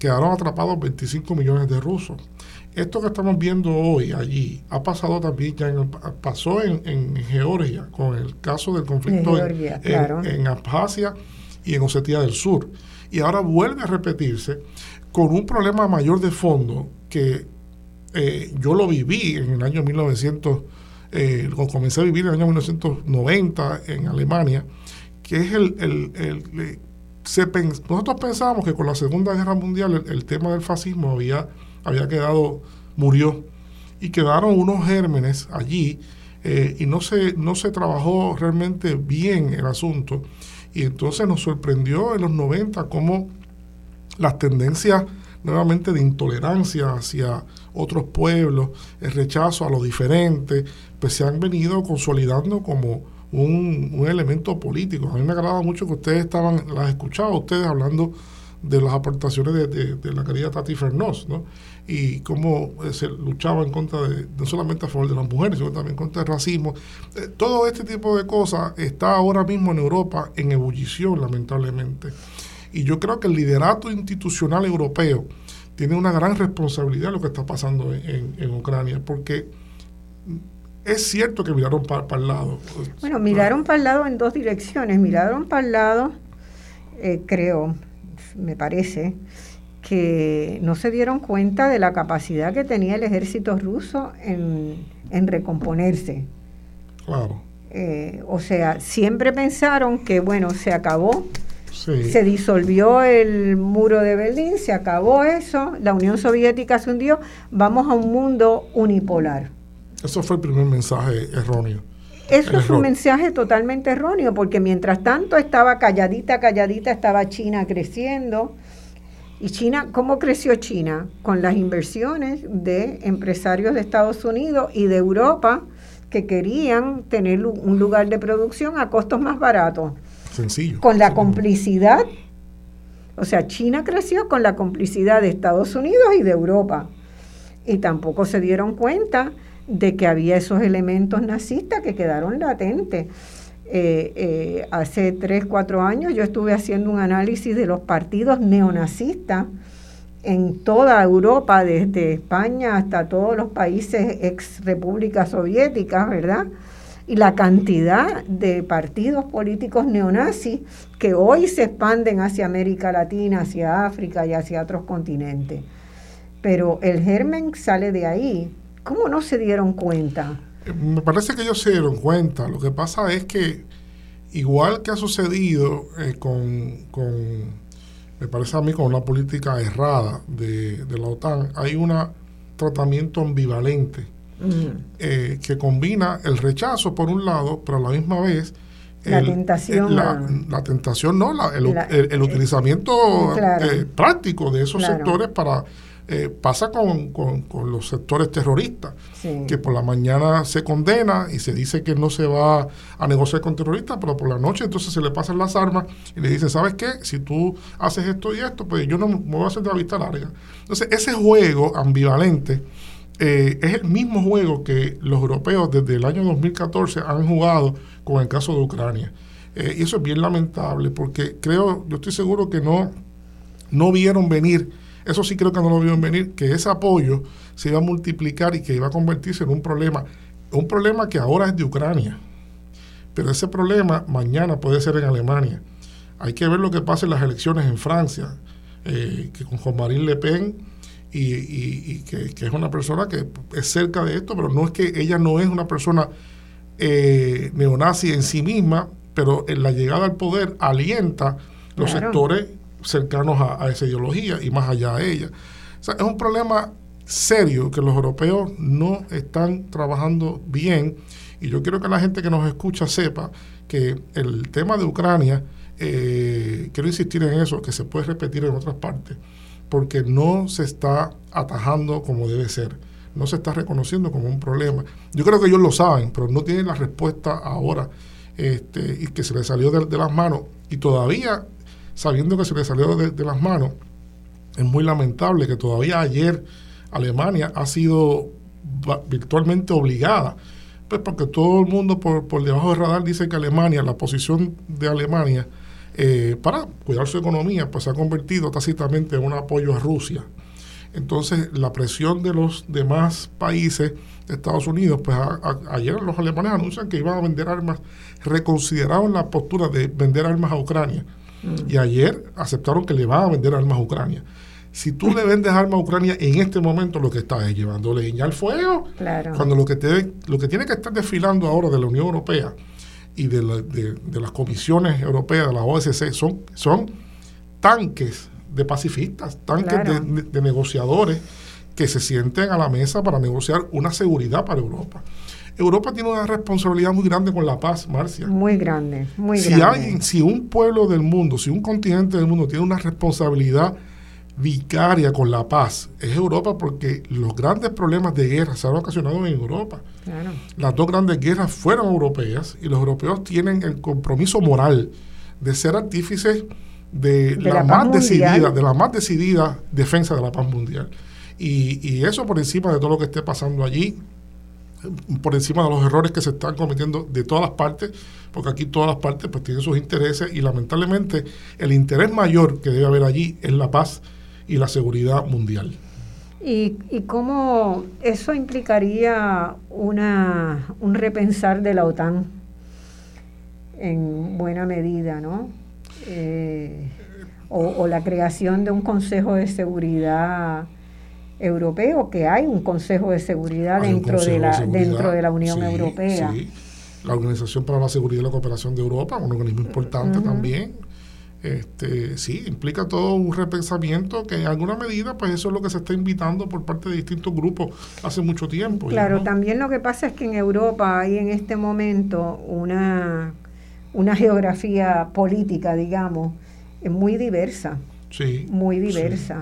Speaker 10: quedaron atrapados 25 millones de rusos. Esto que estamos viendo hoy allí ha pasado también, ya en pasó en, Georgia con el caso del conflicto en, Abjasia y en Osetia del Sur. Y ahora vuelve a repetirse con un problema mayor de fondo que eh, yo lo viví en el año 1900, eh, comencé a vivir en el año 1990 en Alemania, que es el, el nosotros pensábamos que con la Segunda Guerra Mundial el, tema del fascismo había, había quedado, murió, y quedaron unos gérmenes allí eh, y no se, no se trabajó realmente bien el asunto. Y entonces nos sorprendió en los 90 cómo las tendencias nuevamente de intolerancia hacia otros pueblos, el rechazo a lo diferente, pues se han venido consolidando como un, elemento político. A mí me agrada mucho que ustedes estaban, las escuchaba ustedes hablando de las aportaciones de, de, la querida Tati Fernós, ¿no? Y cómo eh, se luchaba en contra de, no solamente a favor de las mujeres, sino también contra el racismo. Eh, todo este tipo de cosas está ahora mismo en Europa en ebullición, lamentablemente. Y yo creo que el liderato institucional europeo tiene una gran responsabilidad en lo que está pasando en, Ucrania, porque es cierto que miraron para el lado.
Speaker 1: Bueno, miraron para el lado en dos direcciones. Miraron para el lado, eh, creo, me parece, que no se dieron cuenta de la capacidad que tenía el ejército ruso en, en recomponerse.
Speaker 10: Claro.
Speaker 1: Eh, o sea, siempre pensaron que, bueno, se acabó se disolvió el muro de Berlín, se acabó eso, la Unión Soviética se hundió, vamos a un mundo unipolar.
Speaker 10: Eso fue el primer mensaje erróneo.
Speaker 1: Eso es un mensaje totalmente erróneo, porque mientras tanto estaba calladita, calladita, estaba China creciendo. ¿Y China, cómo creció China? Con las inversiones de empresarios de Estados Unidos y de Europa que querían tener un lugar de producción a costos más baratos.
Speaker 10: Sencillo.
Speaker 1: Con la complicidad, o sea, China creció con la complicidad de Estados Unidos y de Europa. Y tampoco se dieron cuenta de que había esos elementos nazistas que quedaron latentes. Eh, eh, hace tres, cuatro años yo estuve haciendo un análisis de los partidos neonazistas en toda Europa, desde España hasta todos los países ex repúblicas soviéticas, ¿verdad? y la cantidad de partidos políticos neonazis que hoy se expanden hacia América Latina, hacia África y hacia otros continentes. Pero el germen sale de ahí. ¿Cómo no se dieron cuenta?
Speaker 10: Me parece que ellos se dieron cuenta. Lo que pasa es que, igual que ha sucedido eh, con, me parece a mí, con una política errada de, de la OTAN, hay un tratamiento ambivalente eh, que combina el rechazo por un lado, pero a la misma vez
Speaker 1: la tentación.
Speaker 10: La, tentación, no, el, el, utilizamiento eh, práctico de esos sectores para... Eh, pasa con, con, los sectores terroristas, que por la mañana se condena y se dice que no se va a negociar con terroristas, pero por la noche entonces se le pasan las armas y le dicen, ¿sabes qué? Si tú haces esto y esto, pues yo no me voy a hacer de la vista larga. Entonces, ese juego ambivalente eh, es el mismo juego que los europeos desde el año 2014 han jugado con el caso de Ucrania. Eh, y eso es bien lamentable porque creo, yo estoy seguro que no, no vieron venir, eso sí creo que no lo vieron venir, que ese apoyo se iba a multiplicar y que iba a convertirse en un problema, un problema que ahora es de Ucrania, pero ese problema mañana puede ser en Alemania. Hay que ver lo que pasa en las elecciones en Francia, eh, que con Juan Marine Le Pen y, que, es una persona que es cerca de esto, pero no es que ella no es una persona eh, neonazi en sí misma, pero en la llegada al poder alienta los sectores cercanos a, esa ideología y más allá de ella. O sea, es un problema serio que los europeos no están trabajando bien y yo quiero que la gente que nos escucha sepa que el tema de Ucrania, eh, quiero insistir en eso, que se puede repetir en otras partes porque no se está atajando como debe ser, no se está reconociendo como un problema. Yo creo que ellos lo saben, pero no tienen la respuesta ahora este, y que se les salió de, las manos. Y todavía, sabiendo que se les salió de, las manos, es muy lamentable que todavía ayer Alemania ha sido virtualmente obligada, pues porque todo el mundo por, por debajo del radar dice que Alemania, la posición de Alemania, eh, para cuidar su economía, pues se ha convertido tácitamente en un apoyo a Rusia. Entonces, la presión de los demás países de Estados Unidos, pues ayer los alemanes anuncian que iban a vender armas, reconsideraron la postura de vender armas a Ucrania. Mm. Y ayer aceptaron que le van a vender armas a Ucrania. Si tú le vendes armas a Ucrania en este momento, lo que estás es llevando leña al fuego. Cuando lo que, te, lo que tiene que estar desfilando ahora de la Unión Europea y de, de, las comisiones europeas, de la OSCE, son, son tanques de pacifistas, tanques de, negociadores que se sienten a la mesa para negociar una seguridad para Europa. Europa tiene una responsabilidad muy grande con la paz, Marcia.
Speaker 1: Muy grande, muy
Speaker 10: si
Speaker 1: grande.
Speaker 10: si un pueblo del mundo, si un continente del mundo tiene una responsabilidad vicaria con la paz es Europa porque los grandes problemas de guerra se han ocasionado en Europa. Las dos grandes guerras fueron europeas y los europeos tienen el compromiso moral de ser artífices de, la, más decidida, de la más decidida defensa de la paz mundial. Y, y eso por encima de todo lo que esté pasando allí, por encima de los errores que se están cometiendo de todas las partes, porque aquí todas las partes pues tienen sus intereses y lamentablemente el interés mayor que debe haber allí es la paz y la seguridad mundial.
Speaker 1: ¿Y, y cómo eso implicaría una, un repensar de la OTAN en buena medida, ¿no? Eh, o, la creación de un Consejo de Seguridad europeo, que hay un Consejo de Seguridad, dentro, de la, dentro de la Unión Europea.
Speaker 10: La Organización para la Seguridad y la Cooperación de Europa, un organismo importante también. Este, sí, implica todo un repensamiento que en alguna medida, pues eso es lo que se está invitando por parte de distintos grupos hace mucho tiempo.
Speaker 1: Claro, también lo que pasa es que en Europa hay en este momento una, una geografía política, digamos, muy diversa.
Speaker 10: Sí,
Speaker 1: muy diversa.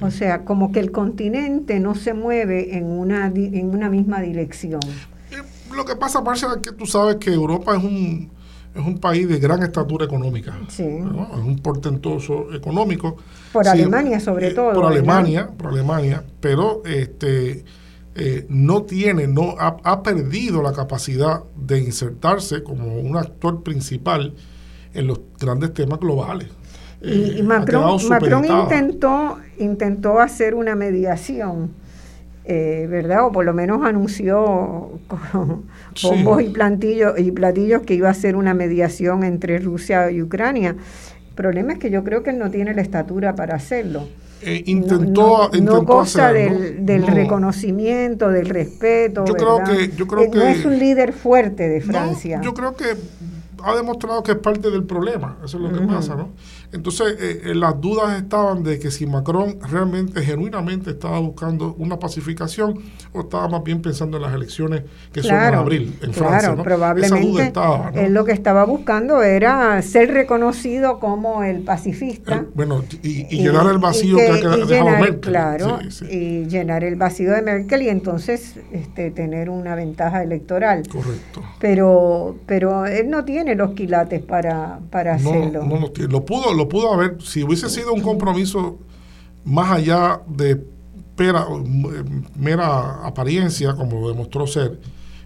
Speaker 1: o sea, como que el continente no se mueve en una, en una misma dirección.
Speaker 10: Eh, lo que pasa, Marcia, es que tú sabes que Europa es un es un país de gran estatura económica. Es un portentoso económico.
Speaker 1: Por Alemania, sobre eh, todo.
Speaker 10: Por Alemania, por Alemania, pero este eh, no tiene, no ha, perdido la capacidad de insertarse como un actor principal en los grandes temas globales.
Speaker 1: Y, eh, Macron, Macron intentó, intentó hacer una mediación eh, ¿verdad? O por lo menos anunció con bombos y, plantillos, y platillos que iba a ser una mediación entre Rusia y Ucrania. El problema es que yo creo que él no tiene la estatura para hacerlo.
Speaker 10: Eh, intentó,
Speaker 1: no, cosa del, del reconocimiento, del respeto.
Speaker 10: Yo creo que, yo creo
Speaker 1: eh, no es un líder fuerte de Francia.
Speaker 10: yo creo que ha demostrado que es parte del problema, eso es lo que pasa, ¿no? Entonces, eh, eh, las dudas estaban de que si Macron realmente, genuinamente estaba buscando una pacificación o estaba más bien pensando en las elecciones que son en abril en Francia. ¿no?
Speaker 1: probablemente estaba, él lo que estaba buscando era ser reconocido como el pacifista.
Speaker 10: Eh, bueno, y, llenar el vacío que, ha dejado
Speaker 1: Merkel. Claro, y llenar el vacío de Merkel y entonces este, tener una ventaja electoral.
Speaker 10: Correcto.
Speaker 1: Pero, pero él no tiene los quilates para, para hacerlo.
Speaker 10: No, no, lo pudo lo pudo haber, si hubiese sido un compromiso más allá de pera, mera apariencia, como lo demostró ser,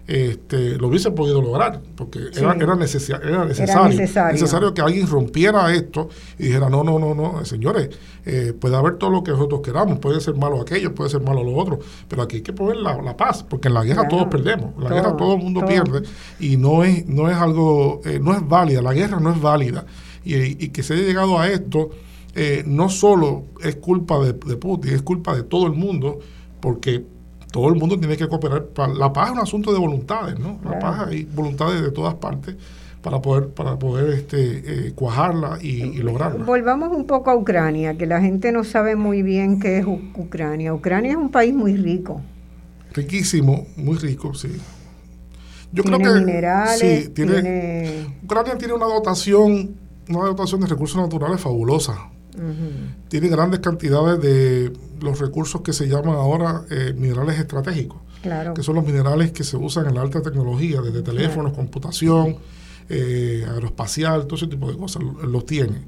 Speaker 10: este, lo hubiese podido lograr, porque era, era, necesario, necesario, que alguien rompiera esto y dijera, no, no, no, no, señores, eh, puede haber todo lo que nosotros queramos, puede ser malo aquello, puede ser malo lo otro, pero aquí hay que poner la, paz, porque en la guerra todos perdemos, en la guerra todo el mundo pierde y no es, no es algo, eh, no es válida, la guerra no es válida y, que se haya llegado a esto eh, no solo es culpa de, Putin, es culpa de todo el mundo, porque todo el mundo tiene que cooperar. La paz es un asunto de voluntades, ¿no? La paz hay voluntades de todas partes para poder para poder este, eh, cuajarla y, lograrla.
Speaker 1: Volvamos un poco a Ucrania, que la gente no sabe muy bien qué es Ucrania. Ucrania es un país muy rico.
Speaker 10: Riquísimo, muy rico, sí.
Speaker 1: Yo creo que minerales, sí,
Speaker 10: tiene, Ucrania tiene una dotación una dotación de recursos naturales fabulosa. Tiene grandes cantidades de los recursos que se llaman ahora eh, minerales estratégicos, que son los minerales que se usan en la alta tecnología, desde teléfonos, computación, eh, aeroespacial, todo ese tipo de cosas, los tiene.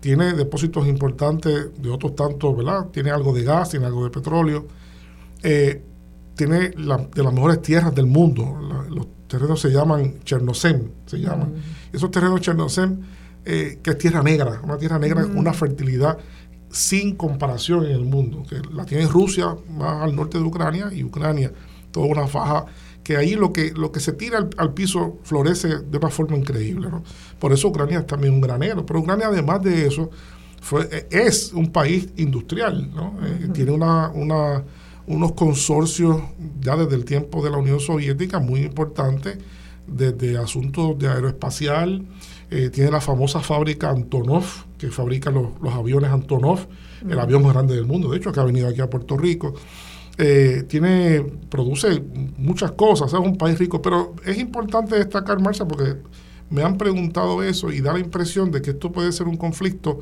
Speaker 10: Tiene depósitos importantes de otros tantos, ¿verdad? Tiene algo de gas, tiene algo de petróleo. Eh, tiene de las mejores tierras del mundo. los terrenos se llaman Chernozem, se llaman. Esos terrenos Chernozem eh, que es tierra negra, una tierra negra con una fertilidad sin comparación en el mundo, que la tiene Rusia más al norte de Ucrania y Ucrania, toda una faja que ahí lo que, lo que se tira al, piso florece de una forma increíble. Por eso Ucrania es también un granero, pero Ucrania además de eso fue, es un país industrial, eh, tiene una, una, unos consorcios ya desde el tiempo de la Unión Soviética muy importantes, desde asuntos de aeroespacial, eh, tiene la famosa fábrica Antonov, que fabrica los, aviones Antonov, el avión más grande del mundo, de hecho, que ha venido aquí a Puerto Rico. Eh, tiene, produce muchas cosas, es un país rico, pero es importante destacar, Marcia, porque me han preguntado eso y da la impresión de que esto puede ser un conflicto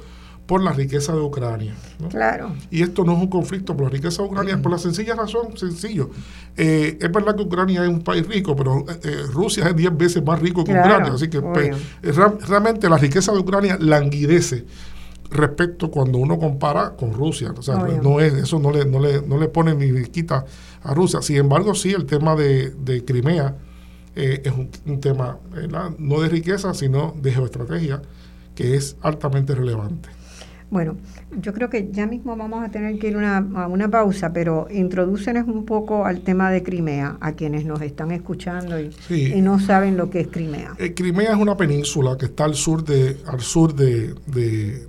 Speaker 10: por la riqueza de Ucrania.
Speaker 1: Claro.
Speaker 10: Y esto no es un conflicto por la riqueza de Ucrania, por la sencilla razón, sencillo. Eh, es verdad que Ucrania es un país rico, pero eh, eh, Rusia es 10 veces más rico que Ucrania. Así que pues, realmente la riqueza de Ucrania languidece respecto cuando uno compara con Rusia. O sea, no es, eso no le, no, le, no le pone ni quita a Rusia. Sin embargo, sí, el tema de, de Crimea es un, un tema no de riqueza, sino de geoestrategia, que es altamente relevante.
Speaker 1: Bueno, yo creo que ya mismo vamos a tener que ir una, a una pausa, pero introdúcenos un poco al tema de Crimea, a quienes nos están escuchando y, no saben lo que es Crimea.
Speaker 10: Eh, Crimea es una península que está al sur de, al sur de,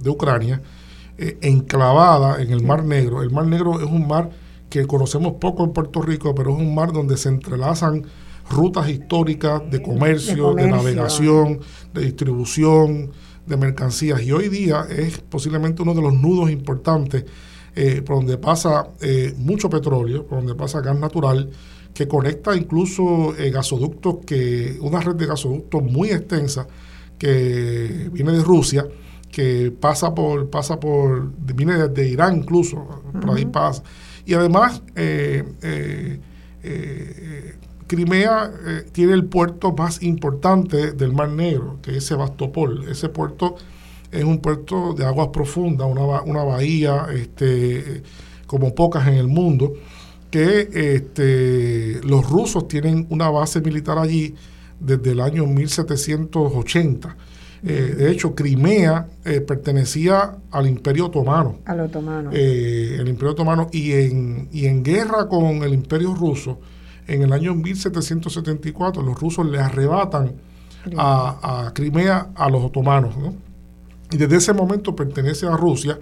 Speaker 10: Ucrania, eh, enclavada en el Mar Negro. El Mar Negro es un mar que conocemos poco en Puerto Rico, pero es un mar donde se entrelazan rutas históricas de comercio, de navegación, de distribución de mercancías y hoy día es posiblemente uno de los nudos importantes eh, por donde pasa eh, mucho petróleo, por donde pasa gas natural, que conecta incluso eh, gasoductos, que una red de gasoductos muy extensa que viene de Rusia, que pasa por, pasa por, viene desde Irán incluso, por ahí pasa. Y además, Crimea eh, tiene el puerto más importante del Mar Negro, que es Sebastopol. Ese puerto es un puerto de aguas profundas, una, una bahía este, como pocas en el mundo, que este, los rusos tienen una base militar allí desde el año 1780. Eh, de hecho, Crimea eh, pertenecía al Imperio Otomano.
Speaker 1: Al Otomano.
Speaker 10: el Imperio Otomano. Y en, y en guerra con el Imperio Ruso, en el año 1774 los rusos le arrebatan a, Crimea a los otomanos. Y desde ese momento pertenece a Rusia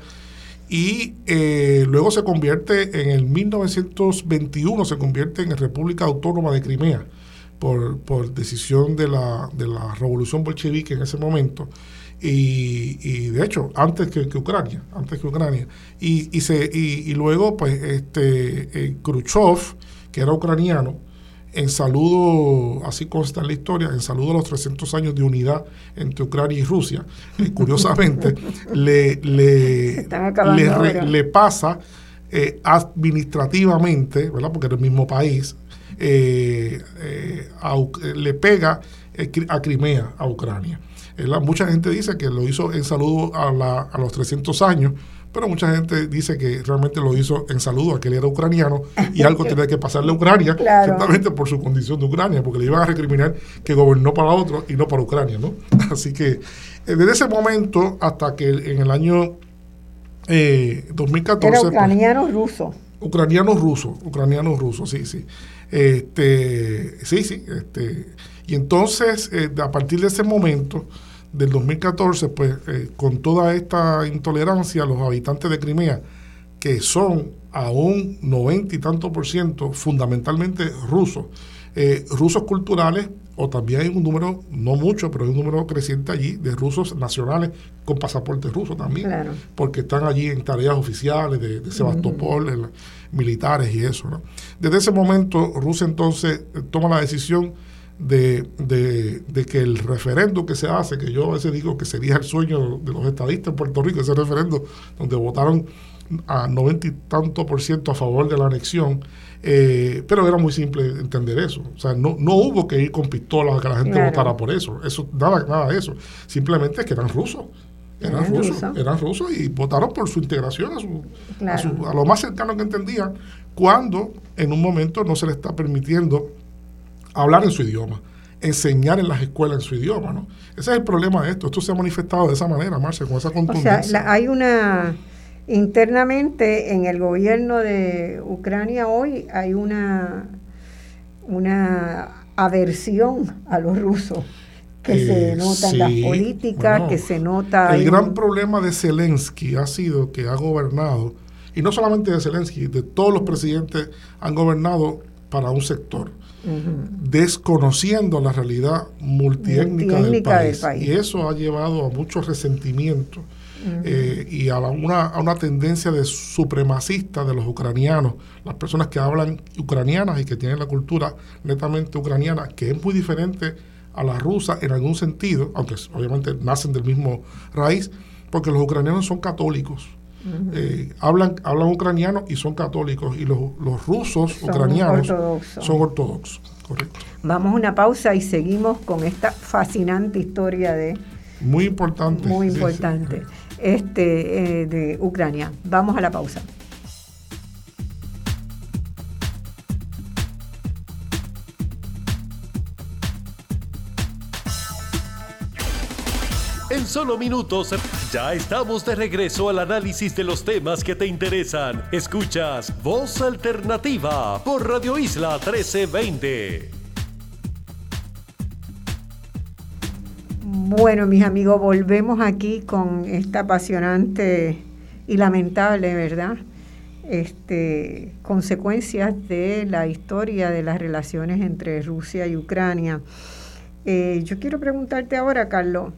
Speaker 10: y eh, luego se convierte en el 1921, se convierte en República Autónoma de Crimea por, decisión de la, de la revolución bolchevique en ese momento. Y, de hecho, antes que, Ucrania, antes que Ucrania. Y, y, se, y, luego, pues, este, eh, Khrushchev, que era ucraniano, en saludo, así consta en la historia, en saludo a los 300 años de unidad entre Ucrania y Rusia, eh, curiosamente, le, le, le, pasa eh, administrativamente, ¿verdad? porque era el mismo país, eh, le pega a Crimea, a Ucrania. Mucha gente dice que lo hizo en saludo a, la, a los 300 años, pero mucha gente dice que realmente lo hizo en saludo a que él era ucraniano y algo tenía que pasarle a Ucrania, ciertamente por su condición de Ucrania, porque le iban a recriminar que gobernó para otro y no para Ucrania, ¿no? Así que eh, desde ese momento hasta que en el año 2014... Eh, era
Speaker 1: pues, ucraniano ruso.
Speaker 10: Ucraniano ruso, ucraniano ruso, sí, sí. Este, sí, sí. Este, y entonces, eh, a partir de ese momento del 2014, pues eh, con toda esta intolerancia, los habitantes de Crimea, que son a un 90 y tanto por ciento fundamentalmente rusos, eh, rusos culturales, o también hay un número, no mucho, pero hay un número creciente allí de rusos nacionales con pasaporte ruso también, porque están allí en tareas oficiales de, Sebastopol, militares y eso. Desde ese momento, Rusia entonces eh, toma la decisión de, de, que el referendo que se hace, que yo a veces digo que sería el sueño de los estadistas en Puerto Rico, ese referendo donde votaron a noventa y tanto por ciento a favor de la anexión, eh, pero era muy simple entender eso. O sea, no, no hubo que ir con pistolas a que la gente votara por eso. Eso, nada, nada de eso. Simplemente es que eran rusos. Eran rusos, eran rusos y votaron por su integración a, su, a, su, a lo más cercano que entendían, cuando en un momento no se le está permitiendo hablar en su idioma, enseñar en las escuelas en su idioma. ¿no? Ese es el problema de esto. Esto se ha manifestado de esa manera, Marcia, con esa contundencia.
Speaker 1: O sea, hay una... Internamente en el gobierno de Ucrania hoy hay una, una aversión a los rusos que se eh, nota en las políticas, que se nota...
Speaker 10: El gran problema de Zelensky ha sido que ha gobernado, y no solamente de Zelensky, de todos los presidentes han gobernado para un sector desconociendo la realidad multiétnica, del, país. Y eso ha llevado a mucho resentimiento eh, y a, una, a una tendencia de supremacista de los ucranianos, las personas que hablan ucranianas y que tienen la cultura netamente ucraniana, que es muy diferente a la rusa en algún sentido, aunque obviamente nacen del mismo raíz, porque los ucranianos son católicos. Eh, hablan, hablan ucraniano y son católicos, y los, los rusos ucranianos son ortodoxos. Correcto.
Speaker 1: Vamos a una pausa y seguimos con esta fascinante historia de...
Speaker 10: Muy importante.
Speaker 1: Muy importante. Este, eh, de Ucrania. Vamos a la pausa.
Speaker 4: Solo minutos ya estamos de regreso al análisis de los temas que te interesan. Escuchas Voz Alternativa por Radio Isla 1320.
Speaker 1: Bueno, mis amigos, volvemos aquí con esta apasionante y lamentable, ¿verdad? Este, consecuencias de la historia de las relaciones entre Rusia y Ucrania. Eh, yo quiero preguntarte ahora, Carlos,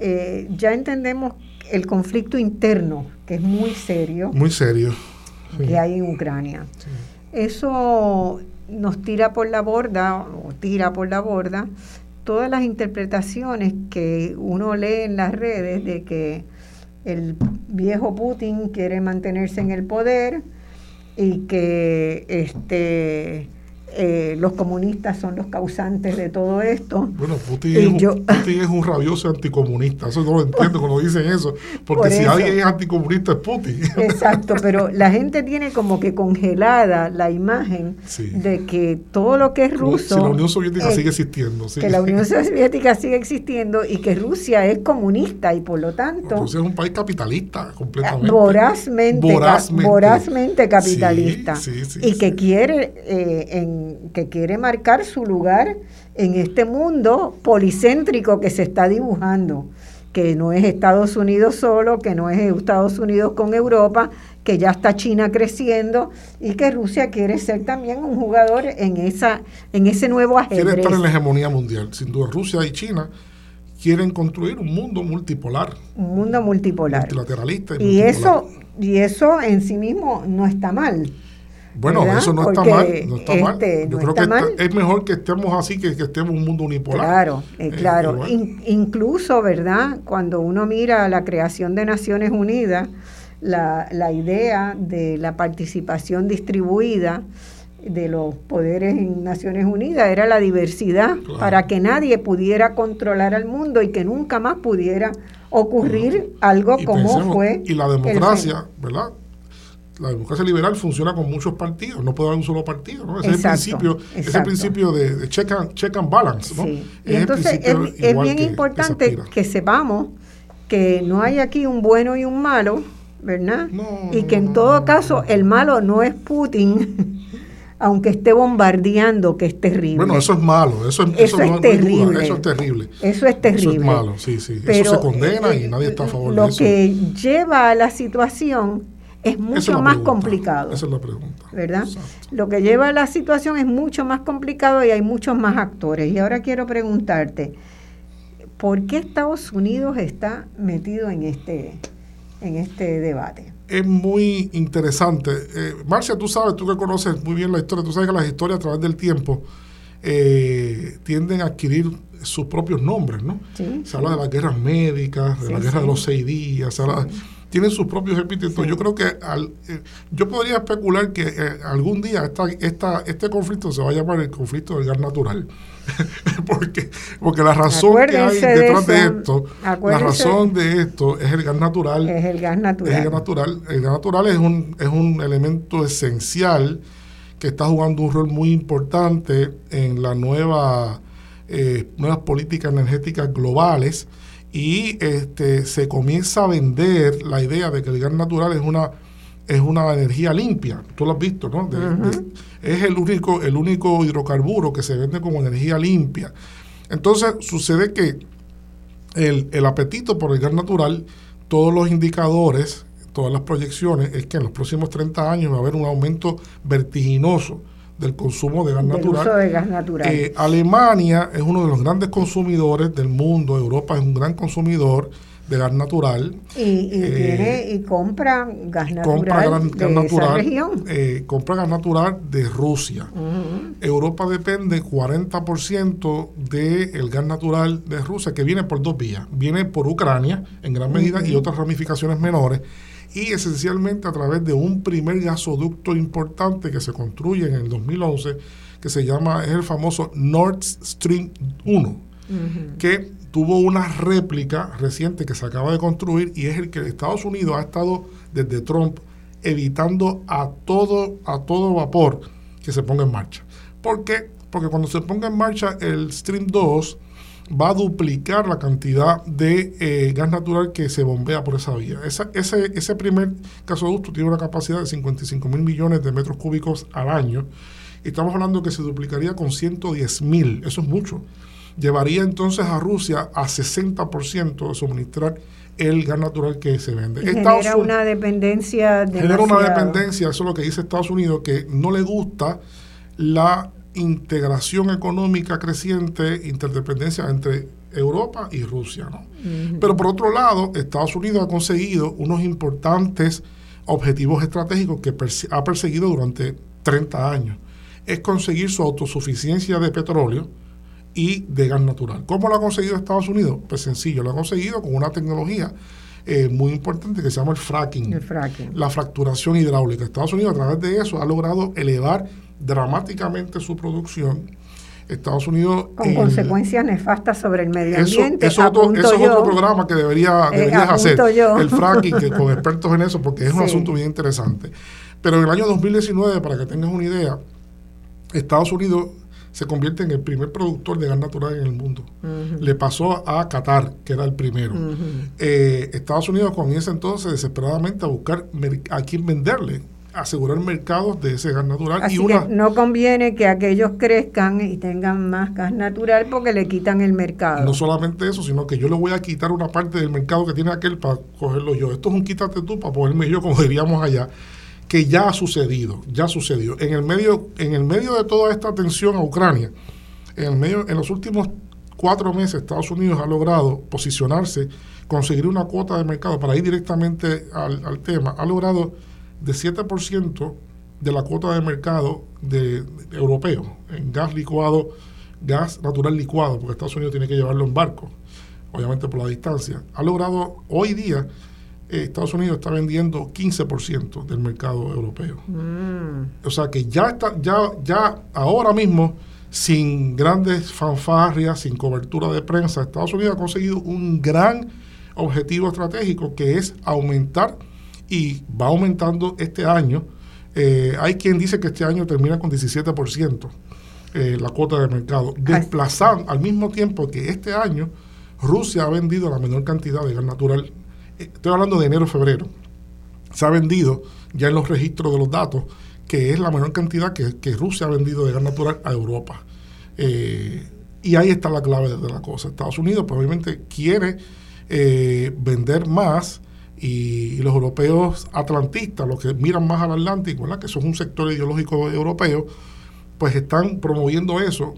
Speaker 1: eh, ya entendemos el conflicto interno, que es muy serio.
Speaker 10: Muy serio.
Speaker 1: Que hay en Ucrania. Eso nos tira por la borda, o tira por la borda, todas las interpretaciones que uno lee en las redes de que el viejo Putin quiere mantenerse en el poder y que este eh, los comunistas son los causantes de todo esto.
Speaker 10: Bueno, Putin, es, un, rabioso anticomunista, eso no lo entiendo cuando dicen eso, porque si alguien es anticomunista es Putin.
Speaker 1: Exacto, pero la gente tiene como que congelada la imagen de que todo lo que es ruso...
Speaker 10: Si la Unión Soviética sigue existiendo.
Speaker 1: Que la Unión Soviética sigue existiendo y que Rusia es comunista y por lo tanto...
Speaker 10: Rusia es un país capitalista completamente.
Speaker 1: Vorazmente, vorazmente. capitalista. y que quiere eh, en que quiere marcar su lugar en este mundo policéntrico que se está dibujando, que no es Estados Unidos solo, que no es Estados Unidos con Europa, que ya está China creciendo y que Rusia quiere ser también un jugador en esa en ese nuevo ajedrez.
Speaker 10: Quiere estar en la hegemonía mundial, sin duda Rusia y China quieren construir un mundo multipolar.
Speaker 1: Un mundo multipolar.
Speaker 10: Multilateralista
Speaker 1: y, y eso y eso en sí mismo no está mal.
Speaker 10: Bueno, eso no está mal. No está mal. Este, Yo creo que es mejor que estemos así que que estemos en un mundo unipolar.
Speaker 1: Claro, eh, eh, claro. incluso, ¿verdad? Cuando uno mira la creación de Naciones Unidas, la, la idea de la participación distribuida de los poderes en Naciones Unidas era la diversidad para que nadie pudiera controlar al mundo y que nunca más pudiera ocurrir algo como fue.
Speaker 10: Y la democracia, ¿verdad? La democracia liberal funciona con muchos partidos, no puede haber un solo partido, ¿no? Ese es el principio, ese principio de, check, and, check, and, balance, ¿no?
Speaker 1: entonces es, bien importante que sepamos que no hay aquí un bueno y un malo, ¿verdad? y que en todo caso el malo no es Putin, aunque esté bombardeando, que es terrible.
Speaker 10: Bueno, eso es malo, eso, eso, es terrible. eso es terrible.
Speaker 1: Eso es terrible. Eso es
Speaker 10: malo, sí, sí. eso se condena y nadie está a favor
Speaker 1: de
Speaker 10: eso.
Speaker 1: Lo que lleva a la situación es mucho más complicado.
Speaker 10: Esa es la pregunta.
Speaker 1: ¿Verdad? Lo que lleva a la situación es mucho más complicado y hay muchos más actores. Y ahora quiero preguntarte, ¿por qué Estados Unidos está metido en este, en este debate?
Speaker 10: Es muy interesante. Eh, Marcia, tú sabes, tú que conoces muy bien la historia, tú sabes que las historias a través del tiempo eh, tienden a adquirir sus propios nombres, ¿no? se habla de las guerras médicas, de la guerra de los seis días, se habla tienen sus propios epítetos. Yo creo que al, eh, yo podría especular que eh, algún día esta, esta, este conflicto se va a llamar el conflicto del gas natural. porque, porque la razón que hay detrás de, esto, la razón de esto es el gas natural.
Speaker 1: Es el gas natural.
Speaker 10: el gas natural. El gas natural es un, es un elemento esencial que está jugando un rol muy importante en la nueva, eh, nuevas políticas energéticas globales y este, se comienza a vender la idea de que el gas natural es una es una energía limpia, tú lo has visto, ¿no? es el único, el único hidrocarburo que se vende como energía limpia. Entonces sucede que el, el apetito por el gas natural, todos los indicadores, todas las proyecciones, es que en los próximos 30 años va a haber un aumento vertiginoso del consumo de gas natural. Eh, Alemania es uno de los grandes consumidores del mundo, Europa es un gran consumidor de gas natural.
Speaker 1: Y, y, eh, compra gas natural de esa región.
Speaker 10: Eh, compra gas natural de Rusia. Europa depende 40% del gas natural de Rusia, que viene por dos vías. Viene por Ucrania, en gran medida, y otras ramificaciones menores y esencialmente a través de un primer gasoducto importante que se construye en el 2011, que se llama, es el famoso Nord Stream 1, que tuvo una réplica reciente que se acaba de construir y es el que Estados Unidos ha estado desde Trump evitando a todo, a todo vapor que se ponga en marcha. ¿Por qué? Porque cuando se ponga en marcha el Stream 2, va a duplicar la cantidad de eh, gas natural que se bombea por esa vía. ese, ese primer gasoducto tiene una capacidad de 55 mil millones de metros cúbicos al año. Y estamos hablando que se duplicaría con 110 mil. Eso es mucho. Llevaría entonces a Rusia a 60% de suministrar el gas natural que se vende.
Speaker 1: Genera una dependencia.
Speaker 10: Genera una dependencia, eso es lo que dice Estados Unidos, que no le gusta la integración económica creciente, interdependencia entre Europa y Rusia. ¿no? Pero por otro lado, Estados Unidos ha conseguido unos importantes objetivos estratégicos que ha perseguido durante 30 años. Es conseguir su autosuficiencia de petróleo y de gas natural. ¿Cómo lo ha conseguido Estados Unidos? Pues sencillo, lo ha conseguido con una tecnología eh, muy importante que se llama el fracking,
Speaker 1: el fracking,
Speaker 10: la fracturación hidráulica. Estados Unidos a través de eso ha logrado elevar dramáticamente su producción. Estados Unidos...
Speaker 1: Con consecuencias nefastas sobre el medio ambiente.
Speaker 10: Eso, eso es otro programa que debería, eh, deberías hacer, el fracking, que, con expertos en eso, porque es un asunto bien interesante. Pero en el año 2019, para que tengas una idea, Estados Unidos se convierte en el primer productor de gas natural en el mundo. Le pasó a Qatar, que era el primero. Eh, Estados Unidos comienza entonces desesperadamente a buscar a quién venderle asegurar mercados de ese gas natural.
Speaker 1: y una, no conviene que aquellos crezcan y tengan más gas natural porque le quitan el mercado.
Speaker 10: No solamente eso, sino que yo le voy a quitar una parte del mercado que tiene aquel para cogerlo yo. Esto es un quítate tú para ponerme yo, como diríamos allá, que ya ha sucedido, ya sucedió. En el medio, en el medio de toda esta tensión a Ucrania, en el medio, en los últimos cuatro meses Estados Unidos ha logrado posicionarse, conseguir una cuota de mercado para ir directamente al, al tema, ha logrado de 7% de la cuota de mercado de, europeo en gas licuado, gas natural licuado, porque Estados Unidos tiene que llevarlo en barco, obviamente por la distancia. Ha logrado hoy día eh, Estados Unidos está vendiendo 15% del mercado europeo. Mm. O sea que ya está, ya, ya ahora mismo, sin grandes fanfarrias, sin cobertura de prensa, Estados Unidos ha conseguido un gran objetivo estratégico que es aumentar y va aumentando este año. Eh, hay quien dice que este año termina con 17% eh, la cuota de mercado, desplazando al mismo tiempo que este año Rusia ha vendido la menor cantidad de gas natural. Eh, estoy hablando de enero-febrero. Se ha vendido ya en los registros de los datos que es la menor cantidad que, Rusia ha vendido de gas natural a Europa. y ahí está la clave de la cosa. Estados Unidos probablemente quiere vender más y, los europeos atlantistas, los que miran más al Atlántico, que eso es un sector ideológico europeo, pues están promoviendo eso,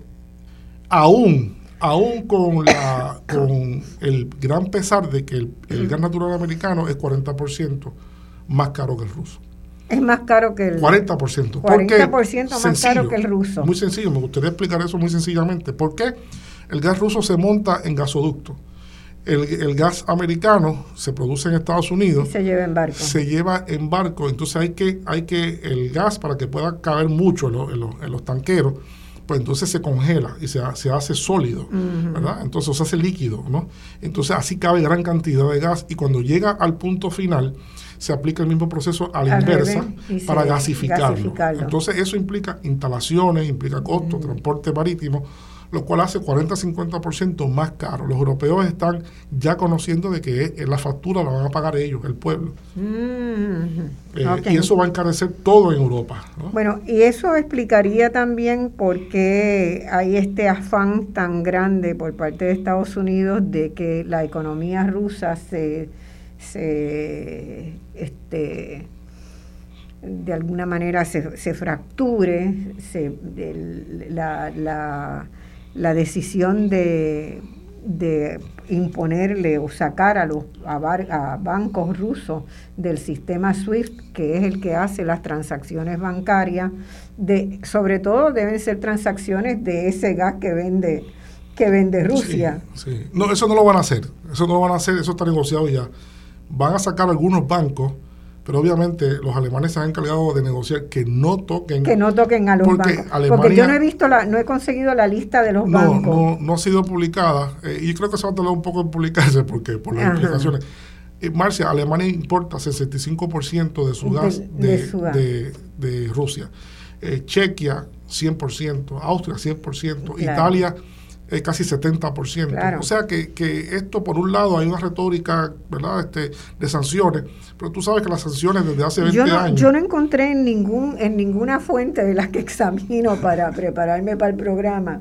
Speaker 10: aún, aún con, la, con el gran pesar de que el, gas natural americano es 40% más caro que el ruso.
Speaker 1: Es más caro que el
Speaker 10: 40%.
Speaker 1: 40% más caro que el ruso.
Speaker 10: Muy sencillo, me gustaría explicar eso muy sencillamente. ¿Por qué? El gas ruso se monta en gasoductos el, gas americano se produce en Estados Unidos.
Speaker 1: se lleva en barco.
Speaker 10: Se lleva en barco. Entonces hay que, hay que el gas, para que pueda caber mucho en, los tanqueros, pues entonces se congela y se, se hace sólido, ¿verdad? Entonces se hace líquido, ¿no? Entonces así cabe gran cantidad de gas y cuando llega al punto final se aplica el mismo proceso a la inversa para gasificarlo. Entonces eso implica instalaciones, implica costos, transporte marítimo lo cual hace 40-50% más caro. Los europeos están ya conociendo de que la factura la van a pagar ellos, el pueblo. Mm, eh, y eso va a encarecer todo en Europa.
Speaker 1: Bueno, y eso explicaría también por qué hay este afán tan grande por parte de Estados Unidos de que la economía rusa se, se este, de alguna manera se, se fracture, se, la, la la decisión de, de imponerle o sacar a los a, bancos rusos del sistema SWIFT, que es el que hace las transacciones bancarias, de, sobre todo deben ser transacciones de ese gas que vende que vende Rusia.
Speaker 10: No, eso no lo van a hacer, eso no lo van a hacer, eso está negociado ya. Van a sacar algunos bancos pero obviamente los alemanes se han encargado de negociar que no toquen
Speaker 1: que no toquen a los bancos. Porque yo no he visto la no he conseguido la lista de los bancos.
Speaker 10: no no ha sido publicada eh, y creo que se va a tardar un poco en publicarse porque por las implicaciones. Eh, Marcia Alemania importa 65% de su gas de, de, Rusia. Eh, Chequia 100% Austria 100% Italia es casi 70%. O sea que, que, esto, por un lado, hay una retórica ¿verdad? Este, de sanciones, pero tú sabes que las sanciones desde hace 20
Speaker 1: yo
Speaker 10: no, años...
Speaker 1: Yo no encontré en, ningún, en ninguna fuente de las que examino para prepararme para el programa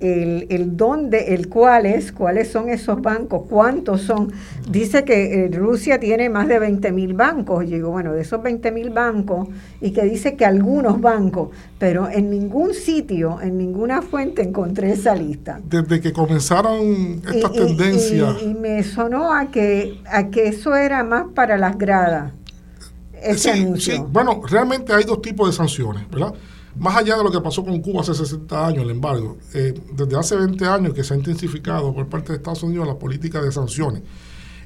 Speaker 1: el, el dónde, el cuáles, cuáles son esos bancos, cuántos son. Dice que eh, Rusia tiene más de 20 mil bancos. Y digo, bueno, de esos 20 mil bancos, y que dice que algunos bancos, pero en ningún sitio, en ninguna fuente encontré esa lista.
Speaker 10: Desde que comenzaron estas tendencias.
Speaker 1: Y, me sonó a que, a que eso era más para las gradas. Ese anuncio.
Speaker 10: sí, bueno, realmente hay dos tipos de sanciones, ¿verdad? Más allá de lo que pasó con Cuba hace 60 años, el embargo, eh, desde hace 20 años que se ha intensificado por parte de Estados Unidos la política de sanciones.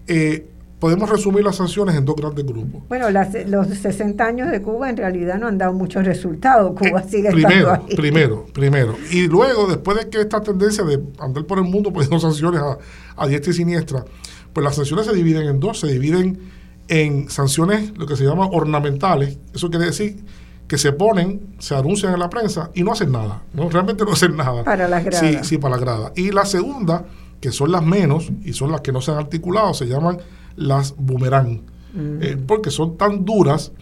Speaker 10: Eh, podemos resumir las sanciones en dos grandes grupos.
Speaker 1: Bueno, los 60 años de Cuba en realidad no han dado muchos resultados. Cuba eh, sigue
Speaker 10: primero,
Speaker 1: estando ahí.
Speaker 10: Primero, primero. Y luego, después de que esta tendencia de andar por el mundo poniendo sanciones a, a diestra y siniestra, pues las sanciones se dividen en dos. Se dividen en sanciones, lo que se llama ornamentales. Eso quiere decir que se ponen, se anuncian en la prensa y no hacen nada, ¿no? Realmente no hacen nada.
Speaker 1: Para las gradas.
Speaker 10: Sí, sí, para las gradas. Y la segunda, que son las menos y son las que no se han articulado, se llaman las boomerang, mm. eh, porque son tan duras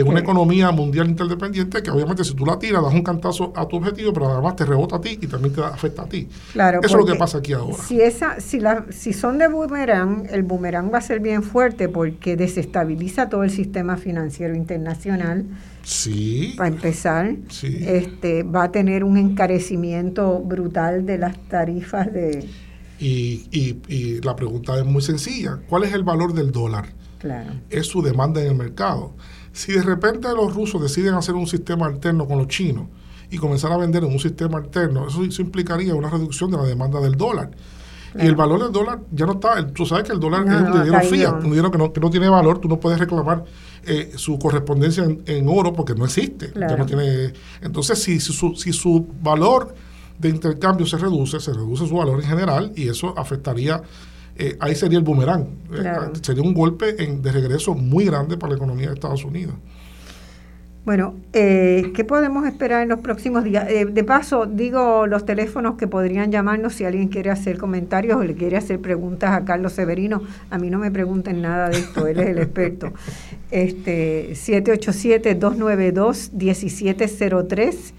Speaker 10: en una economía mundial interdependiente que obviamente si tú la tiras das un cantazo a tu objetivo, pero además te rebota a ti y también te afecta a ti.
Speaker 1: Claro,
Speaker 10: Eso es lo que pasa aquí ahora.
Speaker 1: Si, esa, si, la, si son de boomerang, el boomerang va a ser bien fuerte porque desestabiliza todo el sistema financiero internacional.
Speaker 10: Sí.
Speaker 1: Para empezar, este, va a tener un encarecimiento brutal de las tarifas de...
Speaker 10: Y, y, y la pregunta es muy sencilla. ¿Cuál es el valor del dólar?
Speaker 1: Claro.
Speaker 10: Es su demanda en el mercado. Si de repente los rusos deciden hacer un sistema alterno con los chinos y comenzar a vender en un sistema alterno, eso, implicaría una reducción de la demanda del dólar. Y el valor del dólar ya no está. Tú sabes que el dólar es un dinero fiat, un dinero que no, que no tiene valor. Tú no puedes reclamar eh, su correspondencia en, oro porque no existe. Ya no tiene, entonces, si, su, si su valor de intercambio se reduce, se reduce su valor en general y eso afectaría eh, ahí sería el boomerang. Eh, sería un golpe de regreso muy grande para la economía de Estados Unidos.
Speaker 1: Bueno, eh, ¿qué podemos esperar en los próximos días? de paso, digo los teléfonos que podrían llamarnos si alguien quiere hacer comentarios o le quiere hacer preguntas a Carlos Severino. A mí no me pregunten nada de esto, él es el experto. Este 787-292-1703,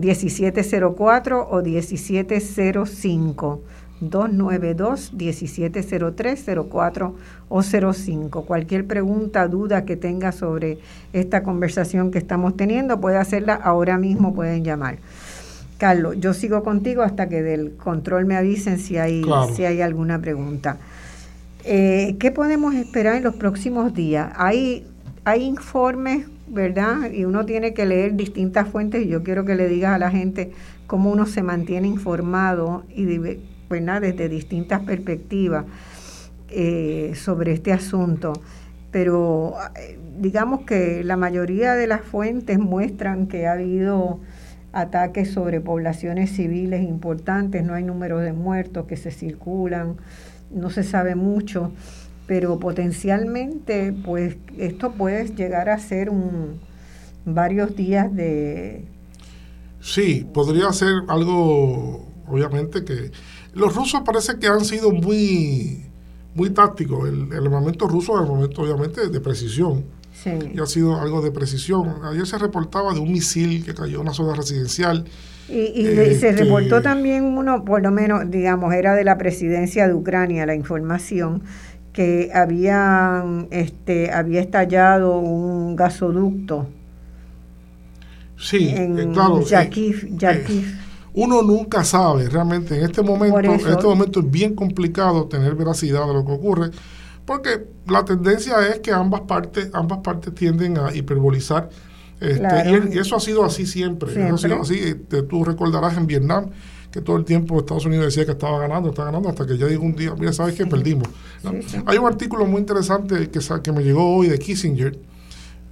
Speaker 1: 1704 o 1705. 292-1703, 04 o 05. Cualquier pregunta, duda que tenga sobre esta conversación que estamos teniendo, puede hacerla ahora mismo, pueden llamar. Carlos, yo sigo contigo hasta que del control me avisen si hay, si hay alguna pregunta. Eh, ¿Qué podemos esperar en los próximos días? Hay, hay informes, ¿verdad? Y uno tiene que leer distintas fuentes y yo quiero que le digas a la gente cómo uno se mantiene informado y pues desde distintas perspectivas eh, sobre este asunto. Pero eh, digamos que la mayoría de las fuentes muestran que ha habido ataques sobre poblaciones civiles importantes, no hay números de muertos que se circulan, no se sabe mucho, pero potencialmente pues esto puede llegar a ser un varios días de
Speaker 10: Sí, podría ser algo obviamente que los rusos parece que han sido muy, muy tácticos. El, el armamento ruso es armamento obviamente de precisión. Sí. Y ha sido algo de precisión. Ayer se reportaba de un misil que cayó en una zona residencial.
Speaker 1: Y, se este, reportó también uno, por lo menos, digamos, era de la presidencia de Ucrania la información, que había, este, había estallado un gasoducto.
Speaker 10: Sí,
Speaker 1: en eh, claro. Eh, Yakiv,
Speaker 10: uno nunca sabe realmente en este momento, en este momento es bien complicado tener veracidad de lo que ocurre, porque la tendencia es que ambas partes, ambas partes tienden a hiperbolizar. Este, y, eso ha sido así siempre. Eso ha sido así. Este, tú recordarás en Vietnam que todo el tiempo Estados Unidos decía que estaba ganando, estaba ganando, hasta que ya dijo un día, mira, ¿sabes qué? Perdimos. Hay un artículo muy interesante que, que me llegó hoy de Kissinger,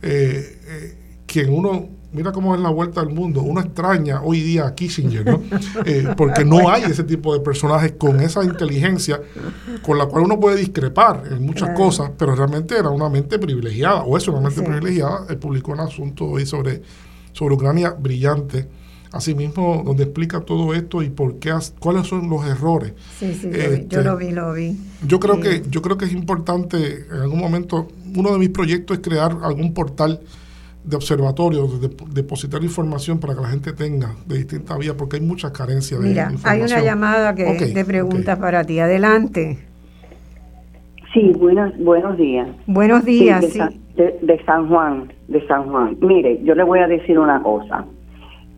Speaker 10: eh, eh, quien uno mira cómo es la vuelta al mundo. Uno extraña hoy día a Kissinger, ¿no? Eh, porque no hay ese tipo de personajes con esa inteligencia con la cual uno puede discrepar en muchas cosas, pero realmente era una mente privilegiada, o es una mente privilegiada. Él publicó un asunto hoy sobre, sobre Ucrania brillante. Asimismo, donde explica todo esto y por qué, cuáles son los errores.
Speaker 1: Sí, sí, yo lo vi, lo vi.
Speaker 10: Yo creo, que, yo creo que es importante, en algún momento, uno de mis proyectos es crear algún portal de observatorios, de, depositar información para que la gente tenga de distintas vías, porque hay muchas carencias
Speaker 1: de información. hay una llamada que de preguntas para ti. Adelante.
Speaker 11: Sí, buenos, buenos días.
Speaker 1: Buenos días,
Speaker 11: sí. De, San, Juan, de San Juan. Mire, yo le voy a decir una cosa.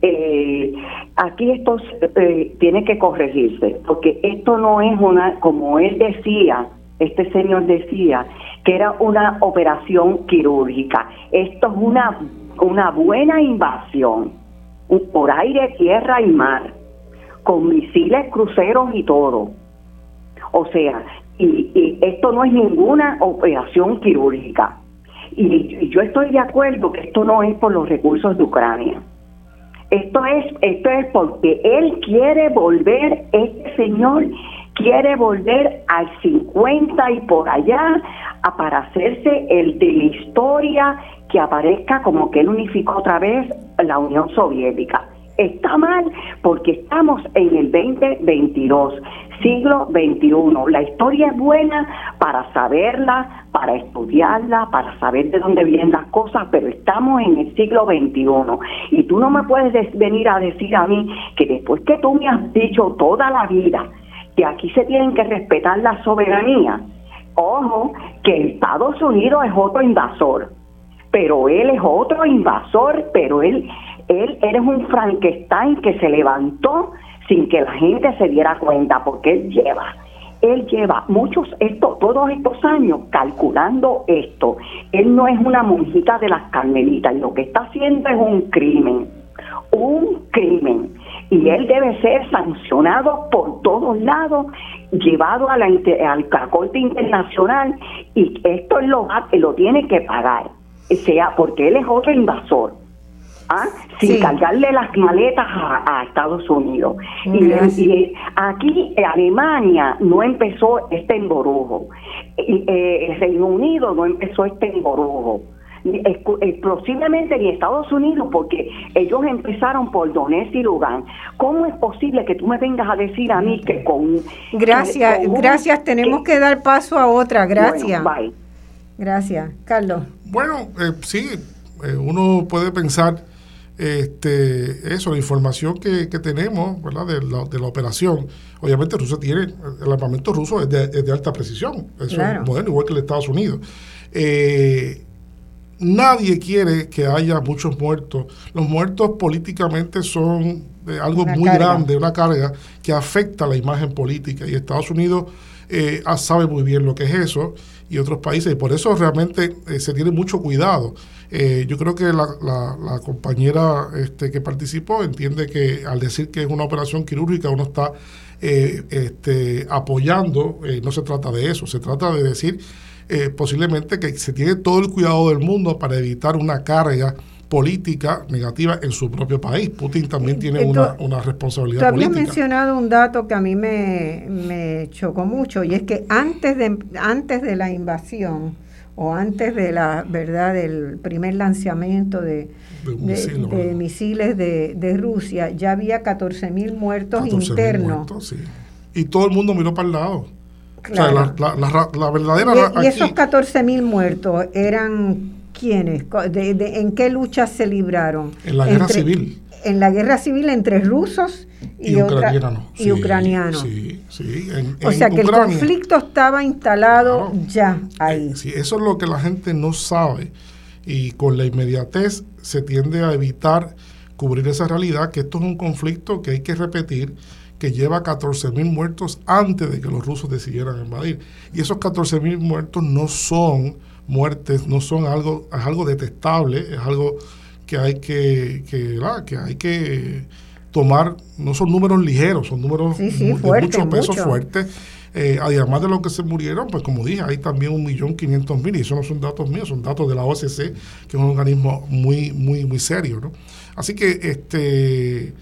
Speaker 11: Eh, aquí esto eh, tiene que corregirse, porque esto no es una, como él decía, este señor decía, que era una operación quirúrgica. Esto es una, una buena invasión por aire, tierra y mar, con misiles, cruceros y todo. O sea, y, esto no es ninguna operación quirúrgica. Y, yo estoy de acuerdo que esto no es por los recursos de Ucrania. Esto es, esto es porque él quiere volver, este señor quiere volver al 50 y por allá a para hacerse el de la historia que aparezca como que él unificó otra vez la Unión Soviética. Está mal porque estamos en el 2022, siglo XXI. La historia es buena para saberla, para estudiarla, para saber de dónde vienen las cosas, pero estamos en el siglo XXI. Y tú no me puedes venir a decir a mí que después que tú me has dicho toda la vida que aquí se tienen que respetar la soberanía, ojo, que Estados Unidos es otro invasor, pero él es otro invasor, pero él, él eres un Frankenstein que se levantó sin que la gente se diera cuenta, porque él lleva, él lleva muchos, esto, todos estos años calculando esto. Él no es una monjita de las carmelitas, lo que está haciendo es un crimen, un crimen y él debe ser sancionado por todos lados, llevado a la, Corte Internacional y esto es lo, lo tiene que pagar, sea porque él es otro invasor. ¿Ah? sin cargarle las maletas a, Estados Unidos. Y, aquí Alemania no empezó este emborujo, eh, el Reino Unido no empezó este emborujo. Eh, posiblemente en Estados Unidos, porque ellos empezaron por Donetsk y Lugan. ¿Cómo es posible que tú me vengas a decir a mí que con...
Speaker 1: Gracias, gracias, tenemos que, dar paso a otra, gracias. Gracias, Carlos.
Speaker 10: Bueno, eh, sí, eh, uno puede pensar este, eso, la información que, tenemos ¿verdad? De, la, de la operación. Obviamente Rusia tiene, el armamento ruso es de, alta precisión, eso es moderno, igual que el Estados Unidos. Eh, nadie quiere que haya muchos muertos. Los muertos políticamente son eh, algo muy grande, una carga que afecta la imagen política y Estados Unidos eh, sabe muy bien lo que es eso y otros países y por eso realmente eh, se tiene mucho cuidado. yo creo que la, compañera este, que participó entiende que al decir que es una operación quirúrgica uno está este, apoyando, no se trata de eso, se trata de decir eh, posiblemente que se tiene todo el cuidado del mundo para evitar una carga política negativa en su propio país. Putin también tiene una, una, responsabilidad
Speaker 1: tú habías mencionado un dato que a mí me, me, chocó mucho y es que antes de, antes de la invasión o antes de la verdad del primer lanzamiento de, de, misiles de, de, Rusia ya había 14 mil muertos internos.
Speaker 10: Y todo el mundo miró para el lado la, verdadera...
Speaker 1: ¿Y, esos 14 mil muertos eran quiénes? ¿En qué luchas se libraron?
Speaker 10: En la guerra civil.
Speaker 1: En la guerra civil entre rusos y, ucranianos. o sea que el conflicto estaba instalado ya ahí.
Speaker 10: Sí, eso es lo que la gente no sabe y con la inmediatez se tiende a evitar cubrir esa realidad, que esto es un conflicto que hay que repetir, que lleva 14 mil muertos antes de que los rusos decidieran invadir. Y esos 14 mil muertos no son muertes, no son algo, es algo detestable, es algo que hay que, que, que hay que tomar, no son números ligeros, son números de mucho peso fuerte. Eh, además de lo que se murieron, pues como dije, hay también un millón quinientos mil, y eso no son datos míos, son datos de la OSC, que es un organismo muy, muy, muy serio, ¿no? Así que, este,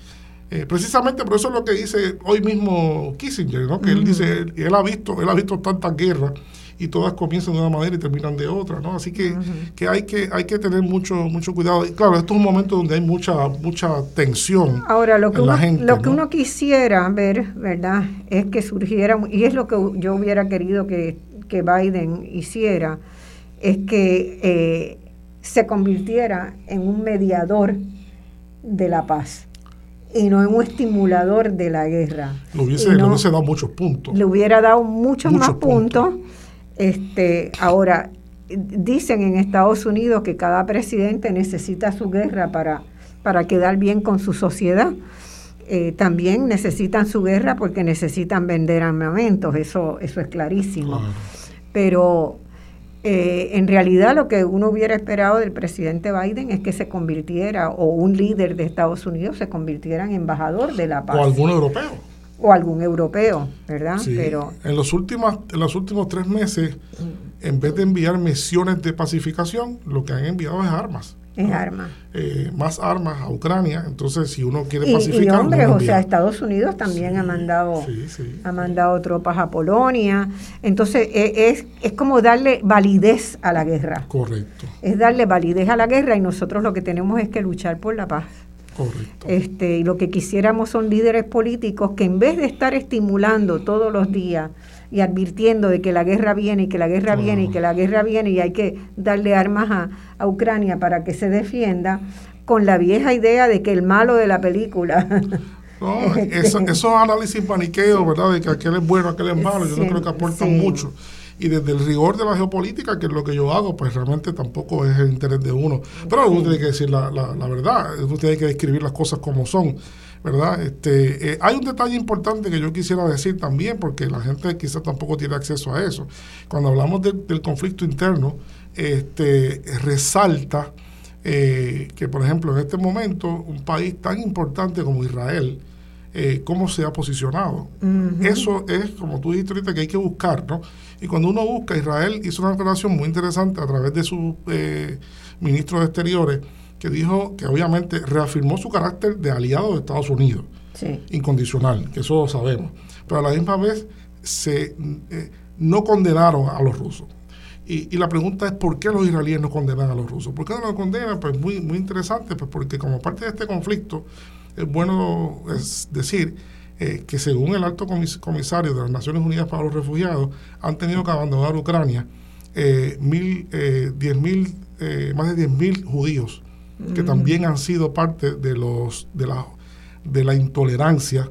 Speaker 10: eh, precisamente por eso es lo que dice hoy mismo Kissinger, ¿no? Que él dice, él, ha visto, él ha visto tantas guerras y todas comienzan de una manera y terminan de otra, ¿no? Así que, que, hay que hay que tener mucho mucho cuidado. Y claro, esto es un momento donde hay mucha mucha tensión
Speaker 1: Ahora, lo que uno, lo que uno quisiera ver, ¿verdad? Es que surgiera, y es lo que yo hubiera querido que, que Biden hiciera, es que eh, se convirtiera en un mediador de la paz y no en un estimulador de la guerra.
Speaker 10: Le hubiese, dado muchos puntos.
Speaker 1: Le hubiera dado muchos, más puntos este, ahora, dicen en Estados Unidos que cada presidente necesita su guerra para, para quedar bien con su sociedad. Eh, también necesitan su guerra porque necesitan vender armamentos, eso, eso es clarísimo. Pero eh, en realidad lo que uno hubiera esperado del presidente Biden es que se convirtiera, o un líder de Estados Unidos se convirtiera en embajador de la paz.
Speaker 10: O algún europeo
Speaker 1: o algún europeo, ¿verdad?
Speaker 10: Pero en los últimos en los últimos tres meses, en vez de enviar misiones de pacificación, lo que han enviado es armas.
Speaker 1: Es armas.
Speaker 10: Eh, más armas a Ucrania. Entonces, si uno quiere pacificar. Y
Speaker 1: hombres, o sea, Estados Unidos también ha mandado ha mandado tropas a Polonia. Entonces, e, es, es como darle validez a la guerra.
Speaker 10: Correcto.
Speaker 1: Es darle validez a la guerra y nosotros lo que tenemos es que luchar por la paz. Este, y lo que quisiéramos son líderes políticos que en vez de estar estimulando todos los días y advirtiendo de que la guerra viene y que la guerra viene y que la guerra viene y hay que darle armas a, a Ucrania para que se defienda, con la vieja idea de que el malo de la película.
Speaker 10: No, esos análisis paniqueos, ¿verdad? De que aquel es bueno, aquel es malo, yo no creo que aportan mucho. Y desde el rigor de la geopolítica, que es lo que yo hago, pues realmente tampoco es el interés de uno. Pero uno tiene que decir la, la, verdad, uno tiene que describir las cosas como son. ¿Verdad? Este, eh, hay un detalle importante que yo quisiera decir también, porque la gente quizás tampoco tiene acceso a eso. Cuando hablamos del conflicto interno, este, resalta eh, que, por ejemplo, en este momento, un país tan importante como Israel, eh, cómo se ha posicionado. Eso es, como tú dijiste ahorita, que hay que buscar, ¿no? Y cuando uno busca, Israel hizo una declaración muy interesante a través de su eh, ministro de Exteriores, que dijo que obviamente reafirmó su carácter de aliado de Estados Unidos, incondicional, que eso lo sabemos. Pero a la misma vez se, eh, no condenaron a los rusos. Y, la pregunta es por qué los israelíes no condenan a los rusos. ¿Por qué no los condenan? Pues muy, muy interesante, pues porque como parte de este conflicto, es bueno decir eh, que según el alto comisario de las Naciones Unidas para los Refugiados, han tenido que abandonar Ucrania eh, mil, eh, diez mil, más de 10.000 judíos, que también han sido parte de los de la de la intolerancia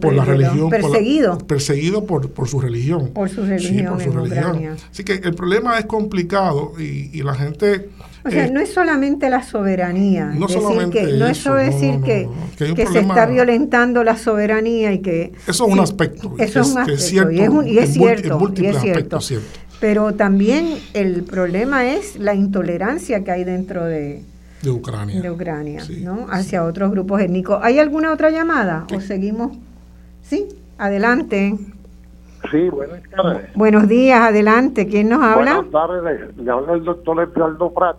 Speaker 10: por la religión
Speaker 1: perseguido
Speaker 10: perseguido por, por su religión
Speaker 1: por su religión, por su religión.
Speaker 10: así que el problema es complicado y, y la gente
Speaker 1: o sea, no es solamente la soberanía. No solamente que, no es eso, decir que, que, se está violentando la soberanía y que...
Speaker 10: Eso es un aspecto.
Speaker 1: Eso es, un aspecto. y, es, y es cierto. Y es cierto. Pero también el problema es la intolerancia que hay dentro de,
Speaker 10: de Ucrania,
Speaker 1: de Ucrania ¿no? hacia otros grupos étnicos. ¿Hay alguna otra llamada o seguimos? Sí, adelante.
Speaker 12: Sí, buenas tardes.
Speaker 1: Buenos días, adelante. ¿Quién nos habla?
Speaker 12: Buenas tardes, le habla el doctor Edgardo Prat.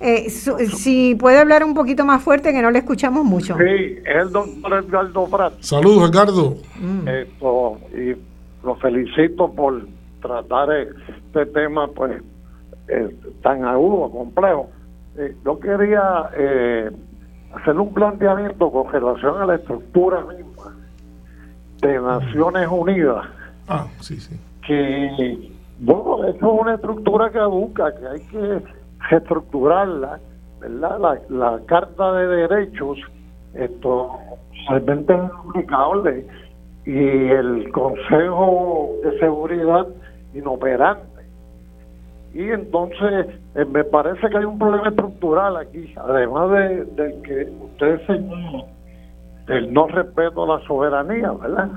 Speaker 1: Eh, si puede hablar un poquito más fuerte, que no le escuchamos mucho.
Speaker 12: Sí, es el doctor Edgardo Prat.
Speaker 10: Saludos, Edgardo.
Speaker 12: Mm. Esto, y lo felicito por tratar este tema pues eh, tan agudo, complejo. Eh, yo quería eh, hacer un planteamiento con relación a la estructura misma de Naciones Unidas.
Speaker 10: Ah, sí, sí.
Speaker 12: Que, bueno, eso es una estructura que caduca, que hay que reestructurarla, ¿verdad? La, la Carta de Derechos, esto, realmente es y el Consejo de Seguridad inoperante. Y entonces eh, me parece que hay un problema estructural aquí, además de, de que usted señaló el no respeto a la soberanía, ¿verdad?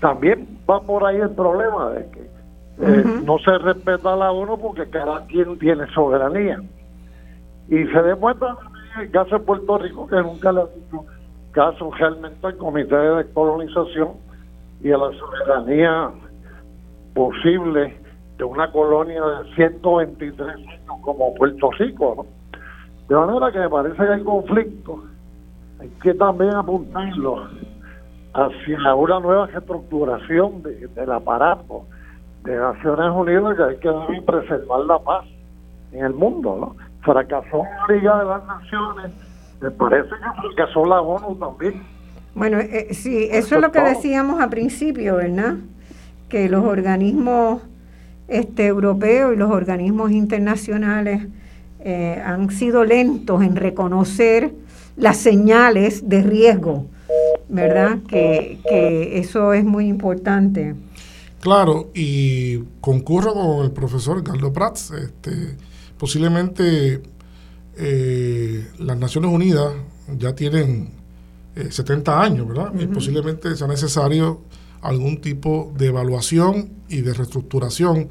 Speaker 12: También va por ahí el problema de que eh, no se respeta a la ONU porque cada quien tiene soberanía. Y se demuestra en el caso de Puerto Rico que nunca le ha dicho caso realmente al Comité de Descolonización y a la soberanía posible de una colonia de 123 años como Puerto Rico. ¿no? De manera que me parece que hay conflicto, hay que también apuntarlo hacia una nueva reestructuración del aparato de Naciones Unidas que hay que preservar la paz en el mundo. ¿no? Fracasó la Liga de las Naciones, me parece que fracasó la ONU también.
Speaker 1: Bueno, eh, sí, eso es lo que decíamos al principio, ¿verdad? Que los organismos este, europeos y los organismos internacionales eh, han sido lentos en reconocer las señales de riesgo, ¿verdad? Que, que eso es muy importante.
Speaker 10: Claro, y concurro con el profesor Carlos Prats. Este, posiblemente eh, las Naciones Unidas ya tienen 70 eh, años, ¿verdad? Y posiblemente sea necesario algún tipo de evaluación y de reestructuración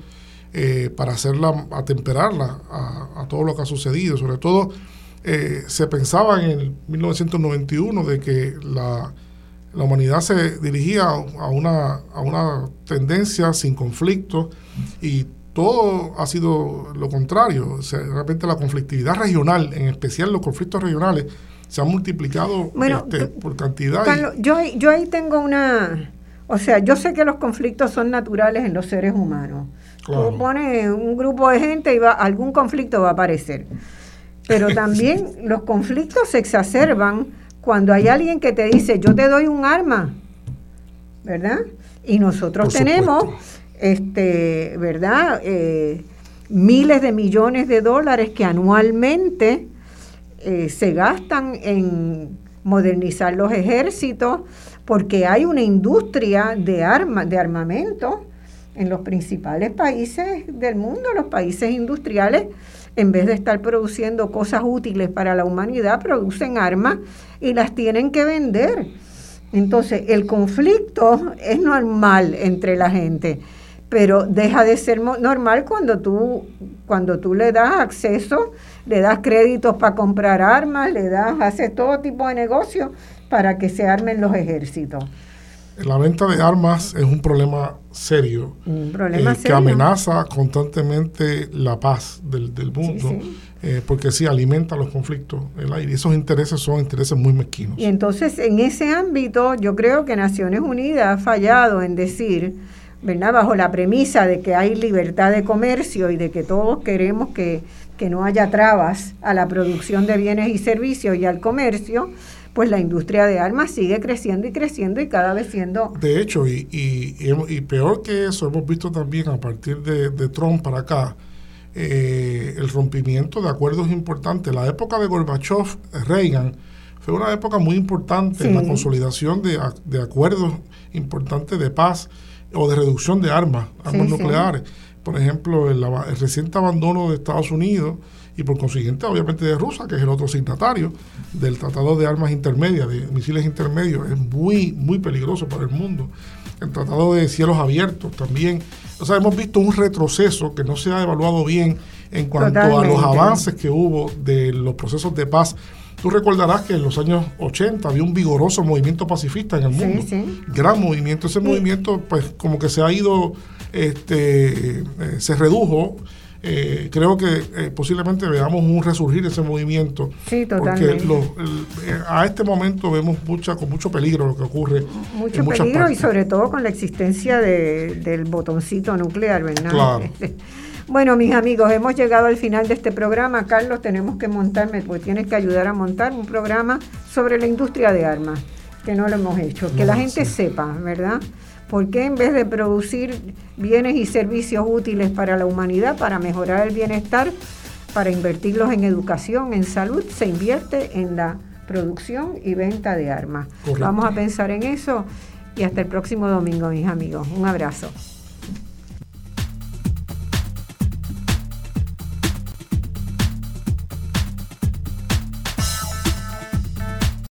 Speaker 10: eh, para hacerla, atemperarla a, a, todo lo que ha sucedido. Sobre todo, se pensaba en el 1991 de que la, la humanidad se dirigía a una, a una tendencia sin conflicto y todo ha sido lo contrario. O sea, de repente la conflictividad regional, en especial los conflictos regionales, se han multiplicado este, por cantidad.
Speaker 1: Carlos, yo, yo ahí tengo una... O sea, yo sé que los conflictos son naturales en los seres humanos. Tú pones un grupo de gente y va, algún conflicto va a aparecer. Pero también los conflictos se exacerban cuando hay alguien que te dice, yo te doy un arma, ¿verdad? Y nosotros tenemos este, ¿verdad? Eh, miles de millones de dólares que anualmente eh, se gastan en modernizar los ejércitos, porque hay una industria de armas, de armamento en los principales países del mundo, los países industriales, en vez de estar produciendo cosas útiles para la humanidad, producen armas y las tienen que vender. Entonces, el conflicto es normal entre la gente pero deja de ser normal cuando tú, cuando tú le das acceso, le das créditos para comprar armas, le das, hace todo tipo de negocios para que se armen los ejércitos.
Speaker 10: La venta de armas es un problema serio,
Speaker 1: un problema
Speaker 10: eh, que amenaza constantemente la paz del, mundo, eh, porque sí alimenta los conflictos el aire. Esos intereses son intereses muy mezquinos.
Speaker 1: Y entonces, en ese ámbito, yo creo que Naciones Unidas ha fallado en decir ¿verdad? bajo la premisa de que hay libertad de comercio y de que todos queremos que, no haya trabas a la producción de bienes y servicios y al comercio, pues la industria de armas sigue creciendo y creciendo y cada vez siendo...
Speaker 10: De hecho, y, y, peor que eso, hemos visto también a partir de, Trump para acá, eh, el rompimiento de acuerdos importantes. La época de Gorbachev, Reagan, fue una época muy importante en la consolidación de, de acuerdos importantes de paz o de reducción de armas, armas nucleares. Por ejemplo, el, reciente abandono de Estados Unidos y por consiguiente, obviamente, de Rusia, que es el otro signatario del Tratado de Armas Intermedias, de misiles intermedios, es muy, muy peligroso para el mundo. El Tratado de Cielos Abiertos también. O sea, hemos visto un retroceso que no se ha evaluado bien en cuanto a los avances que hubo de los procesos de paz Tú recordarás que en los años 80 había un vigoroso movimiento pacifista en el mundo. Gran movimiento. Ese movimiento, pues, como que se ha ido, este, eh, se redujo. Eh, creo que eh, posiblemente veamos un resurgir de ese movimiento.
Speaker 1: Sí, totalmente.
Speaker 10: Porque a este momento vemos mucha, con mucho peligro lo que ocurre.
Speaker 1: Mucho peligro y sobre todo con la existencia del botoncito nuclear, ¿verdad?
Speaker 10: Claro.
Speaker 1: Bueno, mis amigos, hemos llegado al final de este programa. Carlos, tenemos que montarme, porque tienes que ayudar a montar un programa sobre la industria de armas, que no lo hemos hecho. Que la gente sepa, ¿verdad? ¿Por qué en vez de producir bienes y servicios útiles para la humanidad, para mejorar el bienestar, para invertirlos en educación, en salud, se invierte en la producción y venta de armas? Vamos a pensar en eso y hasta el próximo domingo, mis amigos. Un abrazo.